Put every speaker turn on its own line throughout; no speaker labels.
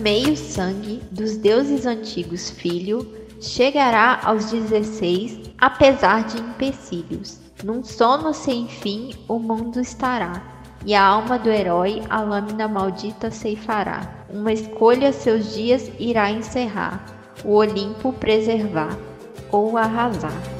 meio sangue dos deuses antigos filho, chegará aos 16, apesar de empecilhos. Num sono sem fim o mundo estará, e a alma do herói a lâmina maldita ceifará. Uma escolha seus dias irá encerrar, o Olimpo preservar ou arrasar.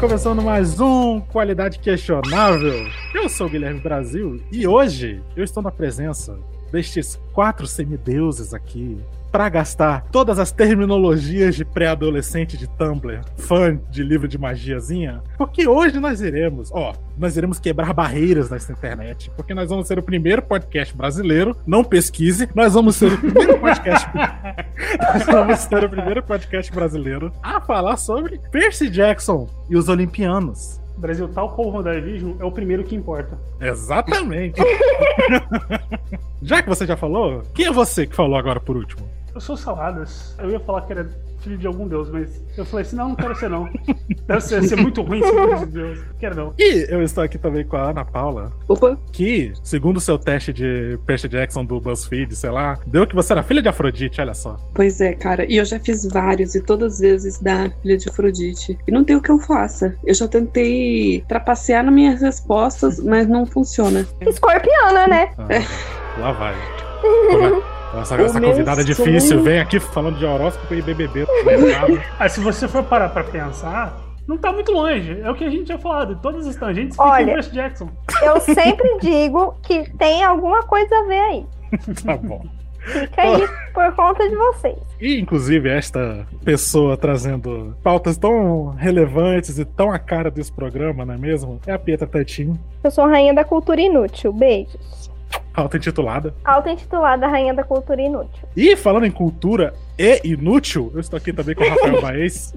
Começando mais um Qualidade Questionável. Eu sou o Guilherme Brasil e hoje eu estou na presença destes quatro semideuses aqui para gastar todas as terminologias de pré-adolescente de Tumblr, fã de livro de magiazinha, porque hoje nós iremos, ó, nós iremos quebrar barreiras nessa internet, porque nós vamos ser o primeiro podcast brasileiro, não pesquise, nós vamos ser o primeiro podcast nós vamos ser o primeiro podcast brasileiro a falar sobre Percy Jackson e os Olimpianos.
Brasil, tal como o WandaVision, é o primeiro que importa.
Exatamente. já que você já falou, quem é você que falou agora por último?
Eu sou Saladas. Eu ia falar que era filho de algum deus, mas eu falei assim: não, não quero ser não. Deve ser, ser muito ruim ser filho de deus. Quero não.
E eu estou aqui também com a Ana Paula.
Opa.
Que, segundo o seu teste de Percy Jackson do BuzzFeed, sei lá, deu que você era filha de Afrodite, olha só.
Pois é, cara. E eu já fiz vários e todas as vezes da filha de Afrodite. E não tem o que eu faça. Eu já tentei trapacear nas minhas respostas, mas não funciona.
Escorpiana, né?
Ah, lá vai. Essa, essa convidada
meu
difícil
sonho-
vem aqui falando de horóscopo e BBB.
Ah, se você for parar pra pensar, não tá muito longe. É o que a gente tinha falado. Todas as tangentes ficam
Olha.
em Percy Jackson.
Eu sempre digo que tem alguma coisa a ver aí.
tá bom.
Fica aí por conta de vocês.
E, inclusive, esta pessoa trazendo pautas tão relevantes e tão a cara desse programa, não é mesmo? É a Pietra Tatinho,
Eu sou rainha da cultura inútil. Beijos.
Auto-intitulada.
Auto-intitulada Rainha da Cultura Inútil.
E falando em cultura e inútil, eu estou aqui também com o Rafael Baez.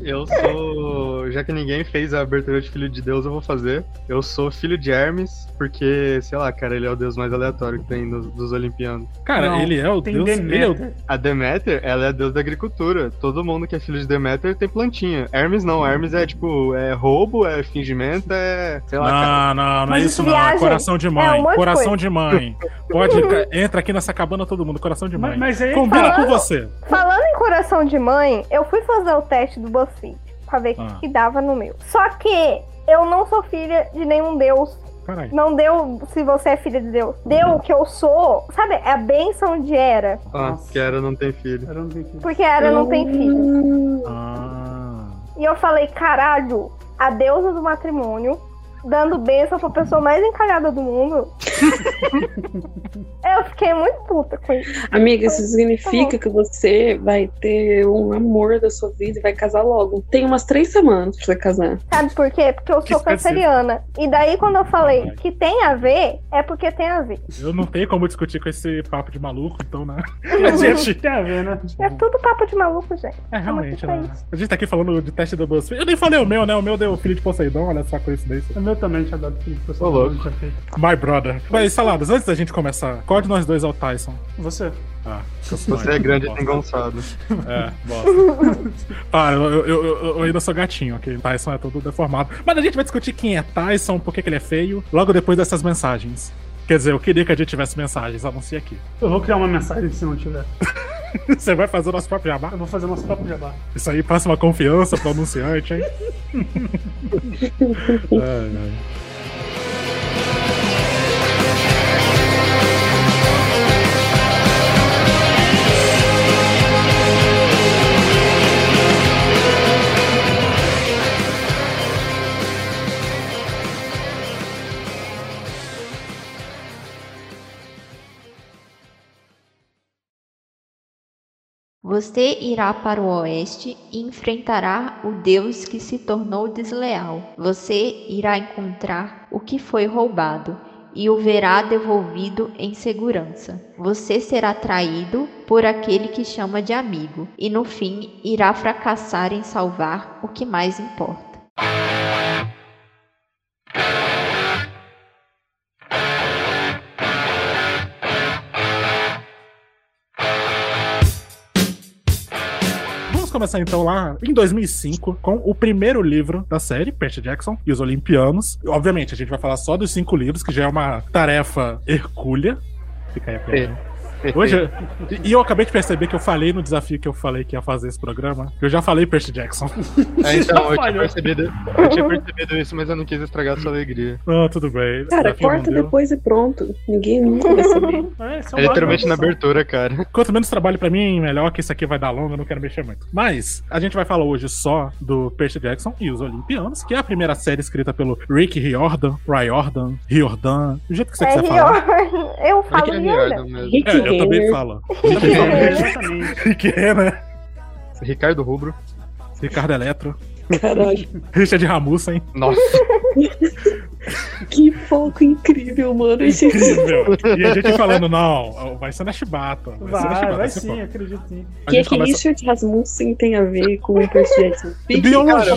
Eu sou. Já que ninguém fez a abertura de Filho de Deus, eu vou fazer. Eu sou filho de Hermes, porque, sei lá, cara, ele é o deus mais aleatório que tem dos, dos Olimpianos.
Cara,
Não,
ele é o deus. Ele é o...
A Deméter, ela é a deus da agricultura. Todo mundo que é filho de Deméter tem plantinha. Hermes não, Hermes é tipo, é roubo, é fingimento, é. sei lá, cara.
Não, não, não é isso não. É
viagem
coração de
é
mãe.
um monte de
coração de mãe. Pode. Entra aqui nessa cabana todo mundo, coração de mãe.
Mas, mas aí.
Combina
Falando-
com você.
Falando em coração de mãe, eu fui fazer o teste do BuzzFeed pra ver o
Ah.
que dava no meu. Só que eu não sou filha de nenhum deus.
Caralho.
Não deu se você é filha de Deus. Deu o que eu sou. Sabe, é a benção de Era.
Ah,
Nossa.
que era não tem filho.
Eu não tenho que-
Porque Era não tem filho.
Ah.
E eu falei, caralho, a deusa do matrimônio dando bênção pra pessoa mais encalhada do mundo. eu fiquei muito puta com isso.
Amiga, isso significa que você vai ter um amor da sua vida e vai casar logo. Tem umas três semanas pra você casar.
Sabe por quê? Porque eu sou canceriana. E daí, quando eu falei que tem a ver, é porque tem a ver.
Eu não tenho como discutir com esse papo de maluco, então, né? A gente.
Tem a ver, né?
É tudo papo de maluco, gente.
É, realmente, né? A gente tá aqui falando de teste do BuzzFeed. Eu nem falei o meu, né? O meu deu filho de Poseidon, olha só a coincidência.
O meu também tinha dado
louco.
tinha feito.
My brother. Mas, Saladas, antes da gente começar, qual de nós dois é o Tyson?
Você.
Ah,
Você é grande e engonçado.
É, bosta. Para, eu, eu, eu, eu ainda sou gatinho, ok? Tyson é todo deformado. Mas a gente vai discutir quem é Tyson, por que, que ele é feio, logo depois dessas mensagens. Quer dizer, eu queria que a gente tivesse mensagens, anuncie aqui.
Eu vou criar uma mensagem se não tiver.
Você vai fazer o nosso próprio jabá?
Eu vou fazer nosso próprio jabá.
Isso aí passa uma confiança pro anunciante, hein? Ai, ai.
Você irá para o oeste e enfrentará o Deus que se tornou desleal. Você irá encontrar o que foi roubado e o verá devolvido em segurança. Você será traído por aquele que chama de amigo e no fim irá fracassar em salvar o que mais importa.
Começar então lá em 2005 com o primeiro livro da série, Percy Jackson e os Olimpianos. Obviamente, a gente vai falar só dos cinco livros, que já é uma tarefa hercúlea. Fica aí a piada. Hoje, e eu acabei de perceber que eu falei no desafio que eu falei que ia fazer esse programa, que eu já falei Percy Jackson.
É, então, eu tinha, percebido, eu tinha percebido isso, mas eu não quis estragar a sua alegria.
Ah, tudo bem.
Cara, corta depois e pronto. Ninguém nunca vai saber.
É, é
literalmente na abertura, cara.
Quanto menos trabalho pra mim, melhor que isso aqui vai dar longo, eu não quero mexer muito. Mas, a gente vai falar hoje só do Percy Jackson e os Olimpianos, que é a primeira série escrita pelo Rick Riordan, Riordan, Riordan, do jeito que você
É
quiser falar.
Eu falo
é
Riordan.
Riordan mesmo.
Rick
É, eu também falo.
É,
Renner,
Ricardo Rubro.
Ricardo Eletro,
Caralho,
Richard Ramussen.
Nossa,
que foco incrível, mano. Esse
Incrível. E a gente falando, não, vai ser na Chibata. Vai, ser na
Vai,
Chibata.
vai sim,
foda.
acredito sim.
A
que,
gente
que
começa...
Richard Rasmussen tem a ver com o Percy Jackson?
Biologia.
o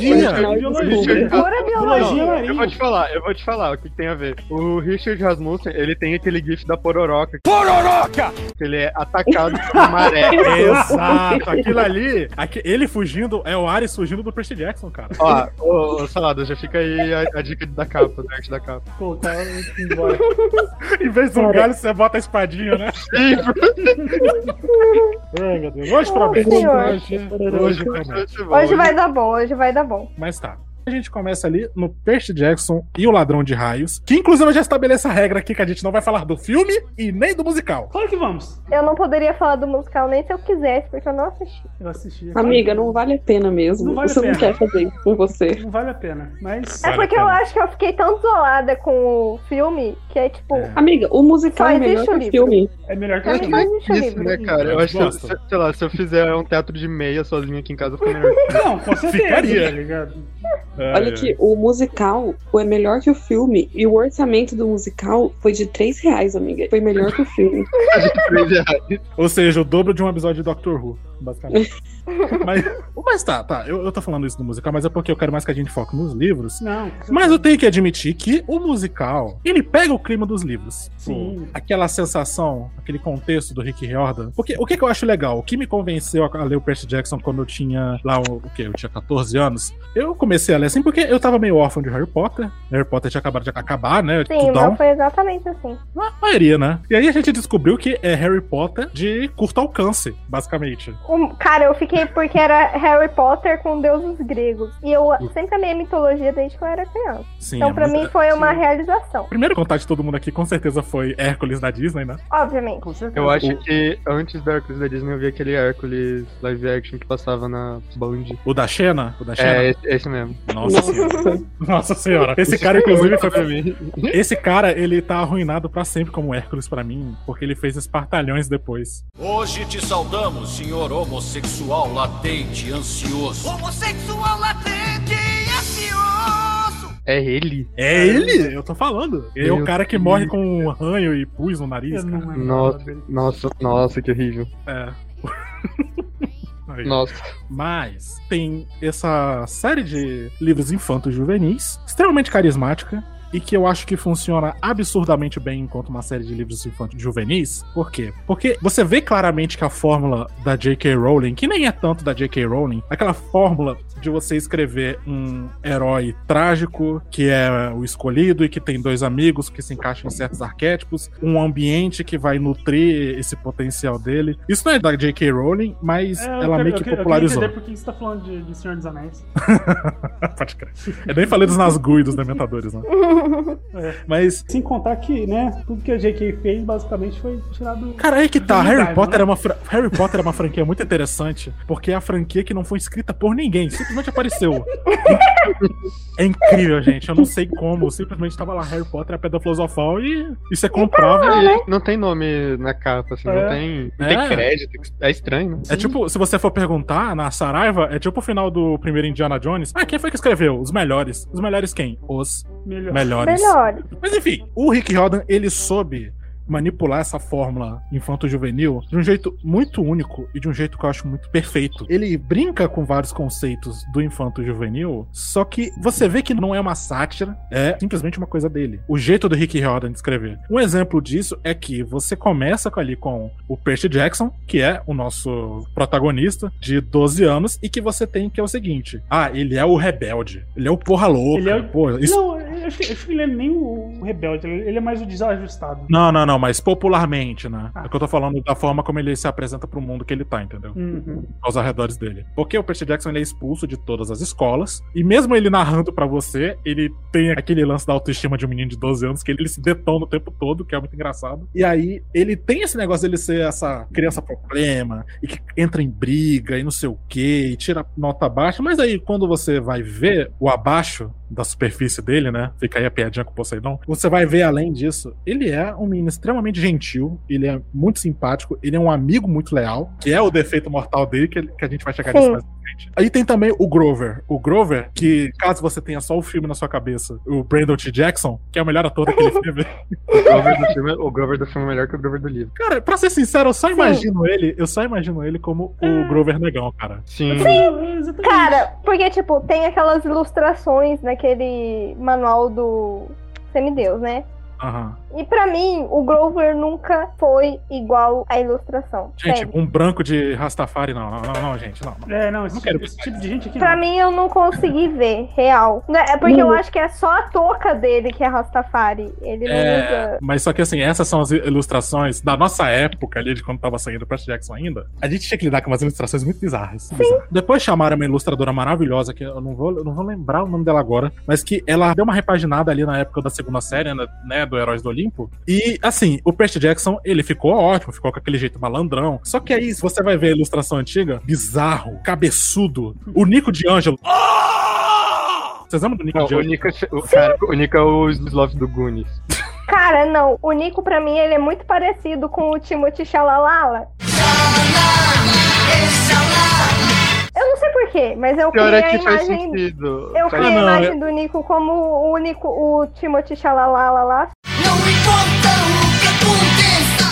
Biologia.
Pura
Biologia
biologia.
eu vou te falar, eu vou te falar o que, tem a ver. O Richard Rasmussen, ele tem aquele gif da pororoca. Pororoca! Que ele é atacado por uma maré.
Exato, aquilo ali, aque- ele fugindo, é o Ares fugindo do Percy Jackson, cara.
Ó, ô, ô, Salada, já fica aí a, a dica da capa, da arte da capa.
Colocar embora.
Em vez do galho, você bota a espadinha, né? Ai, meu Deus. Hoje promete.
Senhor.
Hoje, hoje promete.
Hoje vai dar bom, hoje vai dar bom.
Mas tá. A gente começa ali no Percy Jackson e o Ladrão de Raios, que inclusive eu já estabeleço a regra aqui que a gente não vai falar do filme e nem do musical.
Claro que vamos.
Eu não poderia falar do musical nem se eu quisesse, porque eu não assisti.
Eu assisti.
Amiga, não vale a pena mesmo.
Não vale a
você não
pena.
quer fazer isso com você.
Não vale a pena. Mas.
É
Vale a
porque eu acho que eu fiquei tão isolada com o filme que é tipo.
É.
Amiga, o musical é melhor que
o livro.
filme.
É melhor que o filme.
não o
Isso,
livro.
né, cara? Eu acho que, se- sei lá, se eu fizer um teatro de meia sozinho aqui em casa, fica melhor.
Não, com certeza,
Ficaria.
tá ligado?
Olha aqui, o musical foi melhor que o filme e o orçamento do musical foi de 3 reais, amiga. Foi melhor que o filme.
Reais.
Ou seja, o dobro de um episódio de Doctor Who, basicamente. mas, mas tá, tá. Eu, eu tô falando isso do musical, mas é porque eu quero mais que a gente foque nos livros.
Não.
Mas eu tenho que admitir que o musical, ele pega o clima dos livros.
Sim.
Aquela sensação, aquele contexto do Rick Riordan. Porque o que, que eu acho legal? O que me convenceu a, ler o Percy Jackson quando eu tinha lá o, o quê? Eu tinha 14 anos. Eu comecei a ler assim porque eu tava meio órfão de Harry Potter. Harry Potter tinha acabado de acabar, né?
Sim,
Tudão.
foi exatamente assim.
A maioria, né? E aí a gente descobriu que é Harry Potter de curto alcance, basicamente.
O- cara, eu fiquei porque era Harry Potter com deuses gregos. E eu sempre amei a mitologia desde que eu era criança.
Sim,
Então,
é
pra mim, foi uma
sim.
realização.
O primeiro contato de todo mundo aqui com certeza foi Hércules da Disney, né?
Obviamente.
Com certeza.
Eu acho que antes da Hércules da Disney eu vi aquele Hércules live action que passava na Band.
O da Xena? O da Xena?
É, esse, esse mesmo.
Nossa senhora.
Nossa.
Nossa senhora. Esse cara, inclusive, foi
pra mim.
Esse cara, ele tá arruinado pra sempre como Hércules pra mim, porque ele fez espartalhões depois.
Hoje te saudamos, senhor homossexual latente ansioso. Homossexual latente ansioso!
É ele?
É ele? Eu tô falando. Ele é o cara que
Deus.
morre com um ranho e pus no nariz. Cara.
Nossa, nossa, nossa, que horrível.
É. Aí.
Nossa.
Mas tem essa série de livros infantos juvenis, extremamente carismática. E que eu acho que funciona absurdamente bem enquanto uma série de livros infantos juvenis. Por quê? Porque você vê claramente que a fórmula da J.K. Rowling, que nem é tanto da J.K. Rowling, aquela fórmula de você escrever um herói trágico, que é o escolhido e que tem dois amigos que se encaixam em certos arquétipos, um ambiente que vai nutrir esse potencial dele. Isso não é da J.K. Rowling, mas
É, eu
ela
quero-
meio
eu
que
quero-
popularizou.
Eu quero entender por que você tá falando de, de Senhor dos Anéis.
Pode crer. Eu nem falei dos Nazgûl e dos Dementadores, né?
É.
Mas,
Sem contar que, né, tudo que a J.K. fez basicamente foi tirado.
cara, aí que tá. Harry Potter,
né?
é uma fra- Harry Potter é uma franquia muito interessante, porque é a franquia que não foi escrita por ninguém, simplesmente apareceu. É incrível, gente. Eu não sei como. Simplesmente tava lá Harry Potter, a Pedra Filosofal e isso é comprável.
E não tem nome na capa, assim,
É.
não tem, não
É.
tem crédito. É estranho, né?
É tipo, se você for perguntar na Saraiva, é tipo o final do primeiro Indiana Jones. Ah, quem foi que escreveu? Os melhores. Os melhores quem? Os
Melhor.
melhores.
Melhor.
Mas enfim, o Rick Riordan, ele soube manipular essa fórmula infanto-juvenil de um jeito muito único e de um jeito que eu acho muito perfeito. Ele brinca com vários conceitos do infanto-juvenil, só que você vê que não é uma sátira, é simplesmente uma coisa dele. O jeito do Rick Riordan de escrever. Um exemplo disso é que você começa ali com o Percy Jackson, que é o nosso protagonista de 12 anos, e que você tem que é o seguinte: ah, ele é o rebelde, ele é o porra louca.
Ele é o-
Pô, isso-
Não, eu acho que ele é nem o rebelde, ele é mais o desajustado.
Não, não, não, mas popularmente, né?
Ah.
É que eu tô falando da forma como ele se apresenta pro mundo que ele tá, entendeu?
Uhum.
Aos arredores dele. Porque o Percy Jackson ele é expulso de todas as escolas, e mesmo ele narrando pra você, ele tem aquele lance da autoestima de um menino de 12 anos que ele, se detona o tempo todo, que é muito engraçado. E aí, ele tem esse negócio dele ser essa criança problema, e que entra em briga, e não sei o quê, e tira nota baixa, mas aí, quando você vai ver o abaixo da superfície dele, né? Fica aí a piadinha com o Poseidon. Você vai ver além disso, ele é um menino extremamente gentil, ele é muito simpático, ele é um amigo muito leal, que é o defeito mortal dele, que, que a gente vai chegar
Sim.
nisso mais pra frente. Aí tem também o Grover. O Grover, que caso você tenha só o filme na sua cabeça, o Brandon T. Jackson, que é o melhor ator daquele filme.
O Grover, do filme, o Grover do filme é melhor que o Grover do livro.
Cara, pra ser sincero, eu só
Sim.
imagino ele, eu só imagino ele como o Grover negão, cara.
Sim.
Exatamente.
Cara, porque, tipo, tem aquelas ilustrações naquele manual do Semideus, né?
Aham.
E pra mim, o Grover nunca foi igual à ilustração.
Gente,
sério.
um branco de Rastafari, não, não, não, não, gente, não. não.
É, não, esse,
Não quero
esse tipo de gente aqui
Pra
não.
mim, eu não consegui ver, real. Não, É porque eu acho que é só a touca dele que é Rastafari. Ele não
É,
usa.
mas só que assim, essas são as ilustrações da nossa época ali, de quando tava saindo o Percy Jackson ainda. A gente tinha que lidar com umas ilustrações muito bizarras. bizarras. Depois chamaram uma ilustradora maravilhosa, que eu não vou, eu não vou lembrar o nome dela agora, mas que ela deu uma repaginada ali na época da segunda série, né, né, do Heróis do Olimpo. E assim, o Percy Jackson, ele ficou ótimo, ficou com aquele jeito malandrão. Só que aí, se você vai ver a ilustração antiga, bizarro, cabeçudo. O Nico de Ângelo. Vocês lembram do Nico
Não,
de
o
Ângelo?
Nico, é- o, cara, o Nico é o Sloth do Goonies.
Cara, não. O Nico, pra mim, ele é muito parecido com o Timothy Chalalala. Eu não sei porquê, mas eu
Pior
criei
é
a imagem.
sentido.
Eu criei
não,
a imagem do Nico como o único, o Timothy Chalalala lá.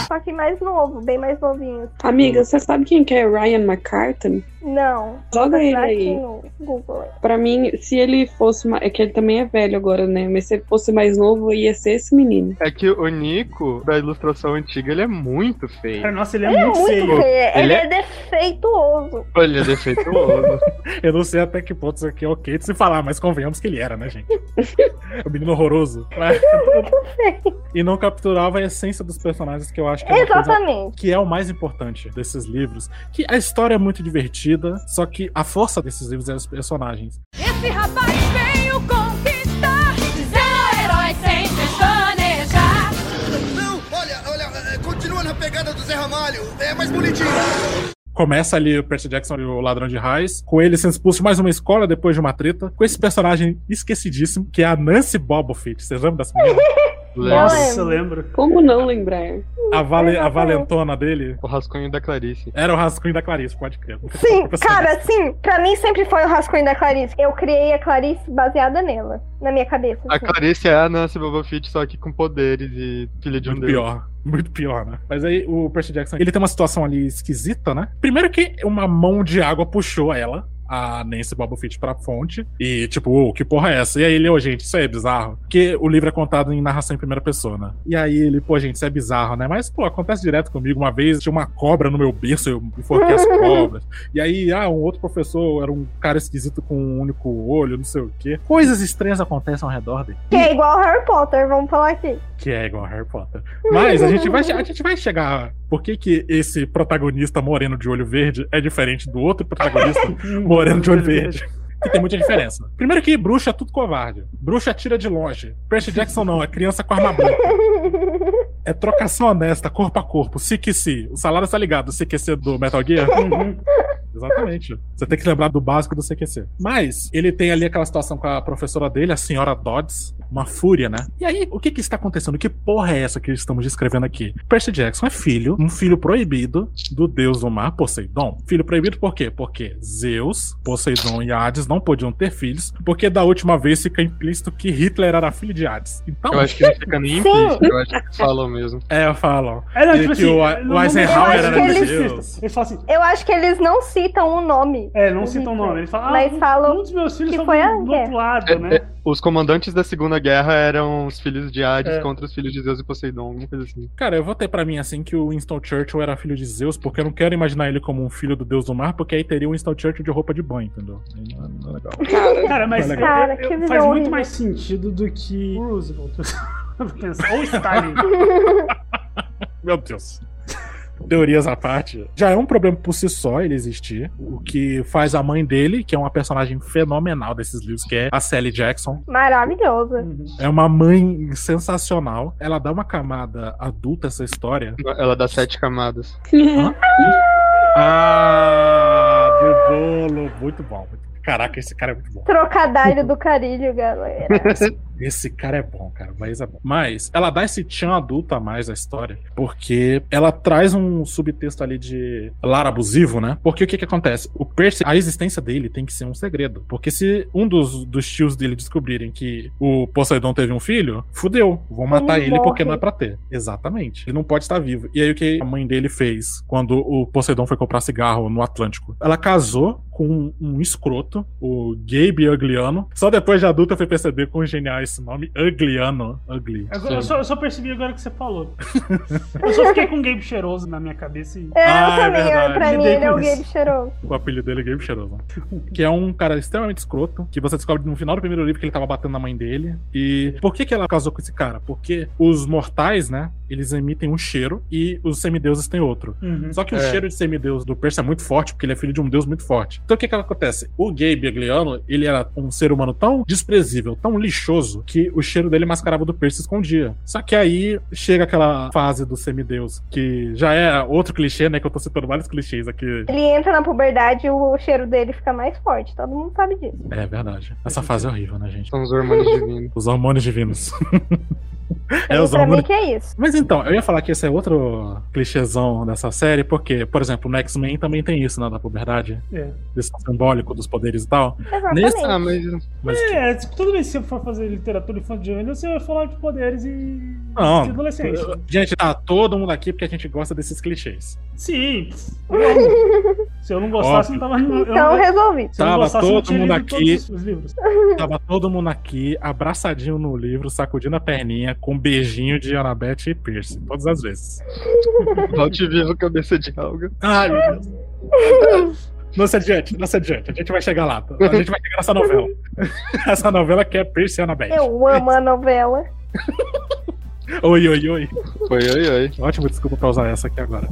Só que mais novo, bem mais novinho.
Amiga, você sabe quem que é Ryan McCartan?
Não.
Joga ele aí.
no Google.
Pra mim, se ele fosse. ma- É que ele também é velho agora, né? Mas se ele fosse mais novo, ia ser esse menino.
É que o Nico, da ilustração antiga, ele é muito
Cara,
feio.
nossa, ele é
Ele é
muito
muito
feio.
feio. Ele
Ele
é defeituoso.
Ele é defeituoso.
Eu não sei até que ponto isso aqui é ok de se falar, mas convenhamos que ele era, né, gente? o menino horroroso. Mas- e não capturava a essência dos personagens, que eu acho que é
Exatamente.
que é o mais importante desses livros. Que a história é muito divertida, só que a força desses livros é os personagens.
Esse rapaz veio conquistar, sendo herói sem pestanejar.
Não, olha, olha, é, continua na pegada do Zé Ramalho. É mais bonitinho.
Começa ali o Percy Jackson e o Ladrão de Raiz, com ele sendo expulso de mais uma escola depois de uma treta, com esse personagem esquecidíssimo, que é a Nancy Bobofit. Vocês lembram dessa menina?
Nossa, eu lembro.
Como não lembrar?
A, vale, a
Exatamente.
valentona dele
O rascunho da Clarice.
era o rascunho da Clarice, pode crer.
Sim, cara, sim. Pra mim sempre foi o rascunho da Clarice. Eu criei a Clarice baseada nela. Na minha cabeça.
A
assim.
Clarice é a Nancy Boba Fett, só que com poderes e filha de um
Muito
deus.
pior. Muito pior, né? Mas aí o Percy Jackson, ele tem uma situação ali esquisita, né? Primeiro que uma mão de água puxou ela, a Nancy Bobofit pra fonte. E, tipo, ô, que porra é essa? E aí ele, ô, gente, isso aí é bizarro. Porque o livro é contado em narração em primeira pessoa, né? E aí ele, pô, gente, isso é bizarro, né? Mas, pô, acontece direto comigo. Uma vez tinha uma cobra no meu berço, eu enforquei as cobras. E aí, ah, um outro professor era um cara esquisito com um único olho, não sei o quê. Coisas estranhas acontecem ao redor dele.
Que é igual Harry Potter, vamos falar aqui.
Que é igual a Harry Potter. Mas a gente vai, a gente vai chegar. Por que, que esse protagonista moreno de olho verde é diferente do outro protagonista moreno de olho verde? Que tem muita diferença. Primeiro que bruxa é tudo covarde. Bruxa atira de longe. Percy Jackson não, é criança com arma branca. É trocação honesta, corpo a corpo. Se que se. O salário tá ligado, se que se do Metal Gear.
Uhum.
Exatamente. Você tem que lembrar do básico do CQC. Mas ele tem ali aquela situação com a professora dele, a senhora Dodds, uma fúria, né? E aí, o que que está acontecendo? Que porra é essa que estamos descrevendo aqui? Percy Jackson é filho, um filho proibido do deus do mar, Poseidon. Filho proibido por quê? Porque Zeus, Poseidon e Hades não podiam ter filhos, porque da última vez fica implícito que Hitler era filho de Hades. Então,
Eu acho que não fica nem implícito, eu acho que falam mesmo.
é, falam.
É, não, tipo
que
assim,
o, o Eisenhower era de
eles-
Deus.
Ele fala assim,
Eu acho que eles não citam o nome.
é, não citam o nome. Ele fala, ah,
Mas
um,
falam
um dos meus filhos
que foi a
do, do outro lado,
É,
né?
é, os comandantes da Segunda Guerra eram os filhos de Hades
É.
contra os filhos de Zeus e Poseidon, alguma coisa assim.
Cara, eu votei pra mim assim que o Winston Churchill era filho de Zeus, porque eu não quero imaginar ele como um filho do deus do mar, porque aí teria o Winston Churchill de roupa de banho, entendeu? Não é- não é legal.
Cara,
mas eu-
legal.
Cara,
eu-
que
eu- faz muito
horrível.
mais sentido do que o Roosevelt. Vou Ou Stalin.
Meu Deus. Teorias à parte. Já é um problema por si só ele existir. O que faz a mãe dele, que é uma personagem fenomenal desses livros, que é a Sally Jackson.
Maravilhosa.
Uhum.
É uma mãe sensacional. Ela dá uma camada adulta a essa história.
Ela dá sete camadas.
Ah, do bolo. Muito bom. Caraca, esse cara é muito bom.
Trocadilho do carilho, galera.
Esse cara é bom, cara. Mas, é bom. mas ela dá esse tchan adulto a mais à história. Porque ela traz um subtexto ali de lar abusivo, né? Porque o que que acontece? O Percy, a existência dele tem que ser um segredo. Porque se um dos, dos tios dele descobrirem que o Poseidon teve um filho, fudeu. Vão matar
Ele
ele porque não é pra ter. Exatamente. Ele não pode estar vivo. E aí o que a mãe dele fez quando o Poseidon foi comprar cigarro no Atlântico? Ela casou com um, escroto, o Gabe Ugliano. Só depois de adulta eu fui perceber quão genial é esse nome. Ugliano. Ugly.
Agora, eu, só, eu só percebi agora que você falou. Eu só fiquei com um Gabe cheiroso na minha cabeça e.
Eu
Ah, é
também,
verdade.
pra mim ele é o. Gabe cheiroso.
O apelido dele é Gabe Cheiroso. que é um cara extremamente escroto, que você descobre no final do primeiro livro que ele tava batendo na mãe dele. E por que que ela casou com esse cara? Porque os mortais, né, eles emitem um cheiro e os semideuses têm outro.
Uhum.
Só que o
É.
cheiro de semideus do Percy é muito forte, porque ele é filho de um deus muito forte. Então o que que acontece? O Gabe Agliano, ele era um ser humano tão desprezível, tão lixoso, que o cheiro dele mascarava o do Percy e escondia. Só que aí chega aquela fase do semideus, que já é outro clichê, né, que eu tô citando vários clichês aqui.
Ele entra na puberdade e o cheiro dele fica mais forte. Todo mundo sabe disso.
É verdade. Essa fase é horrível, né, gente?
São os hormônios divinos.
Os hormônios divinos. é, os
pra mim
hormônios.
que é isso.
Mas então, eu ia falar que esse é outro clichêzão dessa série, porque, por exemplo, no X-Men também tem isso, né, da puberdade.
É.
Desse simbólico dos poderes e tal.
Exatamente.
Nesse-
Ah, mas
Mas
É, tipo, toda vez que você for fazer literatura infantil, juvenil, você vai falar de poderes e.
Não.
de adolescente.
Gente, tá todo mundo aqui porque a gente gosta desses clichês.
Sim. eu. Se eu não gostasse, não tava. Eu
Então
não,
resolvi.
se eu não
Tava
gostasse, eu não
todo mundo aqui.
todos os livros.
Tava todo mundo aqui, abraçadinho no livro, sacudindo a perninha, com um beijinho de Annabeth e Pierce, todas as vezes.
volte vivo, cabeça de alga.
Ai, meu Deus. Não se adiante, não se adiante. A gente vai chegar lá. A gente vai chegar nessa novela. Essa novela que é Pierce e Annabeth.
Eu amo a novela.
Oi, oi, oi.
Oi, oi, oi.
Ótimo, desculpa pra usar essa aqui agora.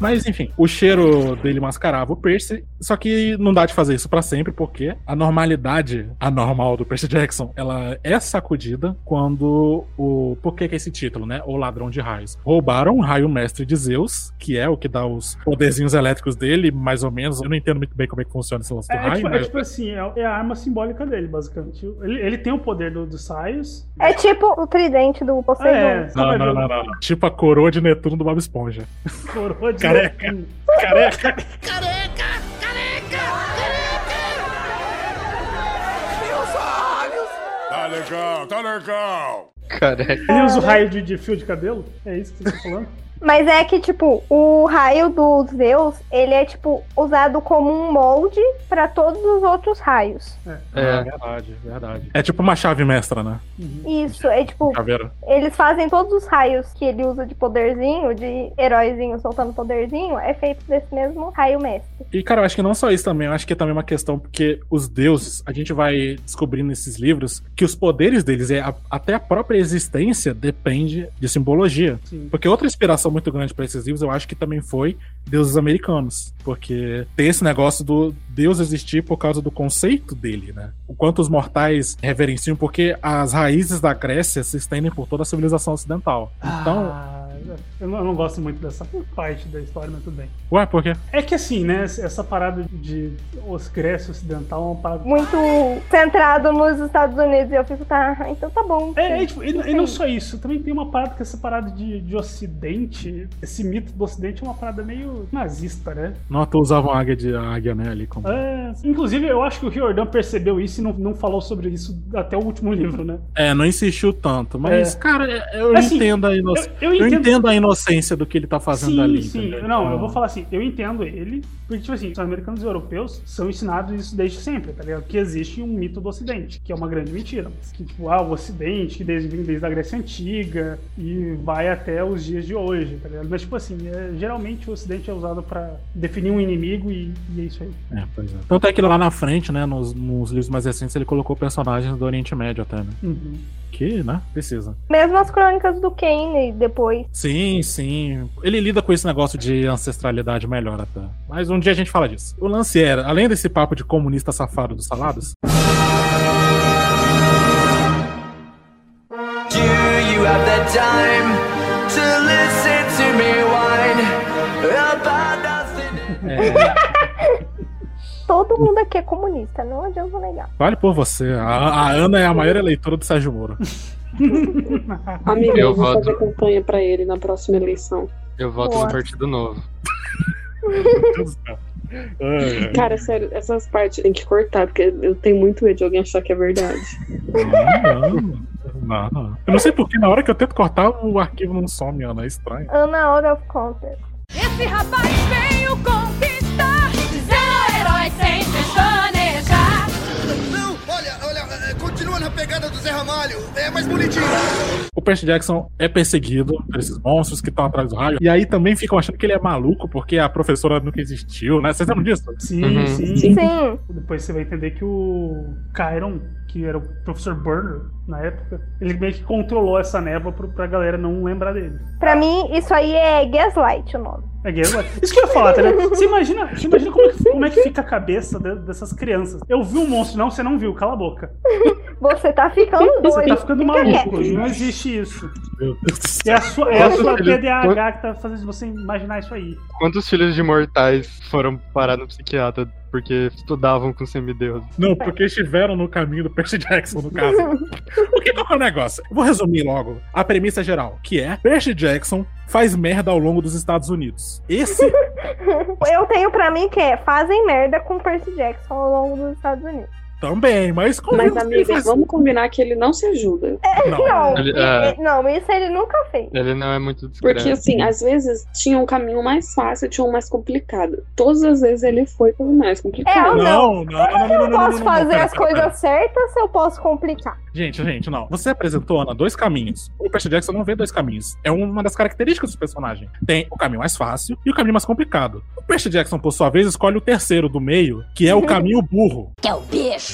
Mas enfim, o cheiro dele mascarava o Percy, só que não dá de fazer isso pra sempre, porque a normalidade anormal do Percy Jackson, ela é sacudida quando o... Por que que é esse título, né? O Ladrão de Raios. Roubaram o raio mestre de Zeus, que é o que dá os poderzinhos elétricos dele, mais ou menos. Eu não entendo muito bem como é que funciona esse lance do
É, é
raio,
tipo, é
mas...
tipo assim, é, é a arma simbólica dele, basicamente. Ele, ele tem o poder do- dos saios.
É tipo o tridente do Poseidon.
É,
Não, não, não, não. Tipo a coroa de Netuno do Bob Esponja.
coroa de-
Careca. Careca.
Tá legal, tá legal.
Careca.
Ele usa o raio de, de fio de cabelo? É isso que você tá falando?
Mas é que, tipo, o raio dos Zeus, ele é, tipo, usado como um molde pra todos os outros raios.
É,
É.
verdade, verdade. É tipo uma chave mestra, né?
Isso, é tipo,
Caveira.
eles fazem todos os raios que ele usa de poderzinho, de heróizinho soltando poderzinho, é feito desse mesmo raio mestre.
E, cara, eu acho que não só isso também, eu acho que é também uma questão, porque os deuses, a gente vai descobrindo nesses livros que os poderes deles, é a- até a própria existência, depende de simbologia.
Sim.
Porque outra inspiração muito grande pra esses livros, eu acho que também foi deuses americanos. Porque tem esse negócio do Deus existir por causa do conceito dele, né? O quanto os mortais reverenciam, porque as raízes da Grécia se estendem por toda a civilização ocidental. Então,
Ah, Eu não, eu não gosto muito dessa parte da história, mas tudo bem.
Ué, por quê?
É que assim, né? Essa parada de os Grécia Ocidental é uma parada.
Muito centrado nos Estados Unidos. E eu fico, tá, então tá bom.
É, é, tipo, e, e não só isso, também tem uma parada que essa parada de, de Ocidente, esse mito do Ocidente é uma parada meio nazista, né?
Toa usavam a águia, de, a águia né, ali como.
É, inclusive, eu acho que o Riordan percebeu isso e não, não falou sobre isso até o último livro, né?
É, não insistiu tanto. Mas,
É.
cara, eu
Assim,
entendo a inocência.
eu- eu
Eu,
entendo-
entendo a inocência do que ele tá fazendo
sim,
ali.
sim.
entendeu?
Não, eu
Então,
vou falar assim, eu entendo ele, porque, tipo assim, os americanos e europeus são ensinados isso desde sempre, tá ligado? Que existe um mito do Ocidente, que é uma grande mentira. Que, tipo, ah, o Ocidente, que desde, desde a Grécia Antiga e vai até os dias de hoje, tá ligado? Mas, tipo assim, é, geralmente o Ocidente é usado pra definir um inimigo e, e é isso aí.
É, pois é. Tanto é que lá na frente, né, nos, nos livros mais recentes, ele colocou personagens do Oriente Médio até, né?
Uhum.
Que, né, precisa.
Mesmo as crônicas do Kane depois.
Sim, sim. Ele lida com esse negócio de ancestralidade melhor até. Mas um dia a gente fala disso. O lance era, além desse papo de comunista safado dos salados,
Do you have the time to listen to me whine about nothing?
Todo mundo aqui é comunista, não adianta negar.
vale por você. A, a Ana é a maior eleitora do Sérgio Moro.
Amiga,
Eu
vou
voto.
fazer campanha pra ele na próxima eleição.
Eu voto
Boa.
no Partido Novo.
Meu Deus do céu.
Cara, sério, essas partes tem que cortar, porque eu tenho muito medo de alguém achar que é verdade.
Não, não. Eu não sei porque na hora que eu tento cortar, o arquivo não some, Ana. É estranho.
Ana out of context.
Esse rapaz veio herói sem pestanejar.
Não, olha, olha, é, continua na pegada do Zé Ramalho. É mais bonitinho.
O Percy Jackson é perseguido por esses monstros que estão atrás do raio. E aí também ficam achando que ele é maluco porque a professora nunca existiu, né? Vocês lembram disso?
Sim,
Uhum.
sim.
Sim.
Depois você vai entender que o Chiron, que era o professor Burner na época, ele meio que controlou essa névoa pro, pra galera não lembrar dele.
Pra mim, isso aí é Gaslight o nome.
É guerra. Isso que eu ia falar, tá ligado? Você imagina, você imagina como, é que, como é que fica a cabeça de- dessas crianças. Eu vi um monstro, não, você não viu, cala a boca.
Você tá ficando doido.
Você tá ficando
Fica
maluco,
quieto.
não existe isso. É a sua, é a sua TDAH que tá fazendo você imaginar isso aí.
Quantos filhos de mortais foram parar no psiquiatra porque estudavam com semideuses?
Não, porque estiveram no caminho do Percy Jackson, no caso. Qual que é o negócio? Eu vou resumir logo a premissa geral, que é Percy Jackson faz merda ao longo dos Estados Unidos. Esse
Eu tenho pra mim que é fazem merda com Percy Jackson ao longo dos Estados Unidos.
Também, mas como
Mas, amiga,
faz-
vamos combinar que ele não se ajuda.
Não.
Não,
Ele- é.
não, isso ele nunca fez.
Ele não é muito discreto.
Porque, assim, às vezes tinha um caminho mais fácil e tinha um mais complicado. Todas as vezes ele foi pelo mais
É,
complicado.
eu
Não, não, não, não, não,
Eu posso fazer as coisas certas se eu posso complicar.
Gente, gente, não. Você apresentou, Ana, dois caminhos. O Percy Jackson não vê dois caminhos. É uma das características do personagem. Tem o caminho mais fácil e o caminho mais complicado. O Percy Jackson, por sua vez, escolhe o terceiro do meio, que é o caminho burro.
Que é o bicho.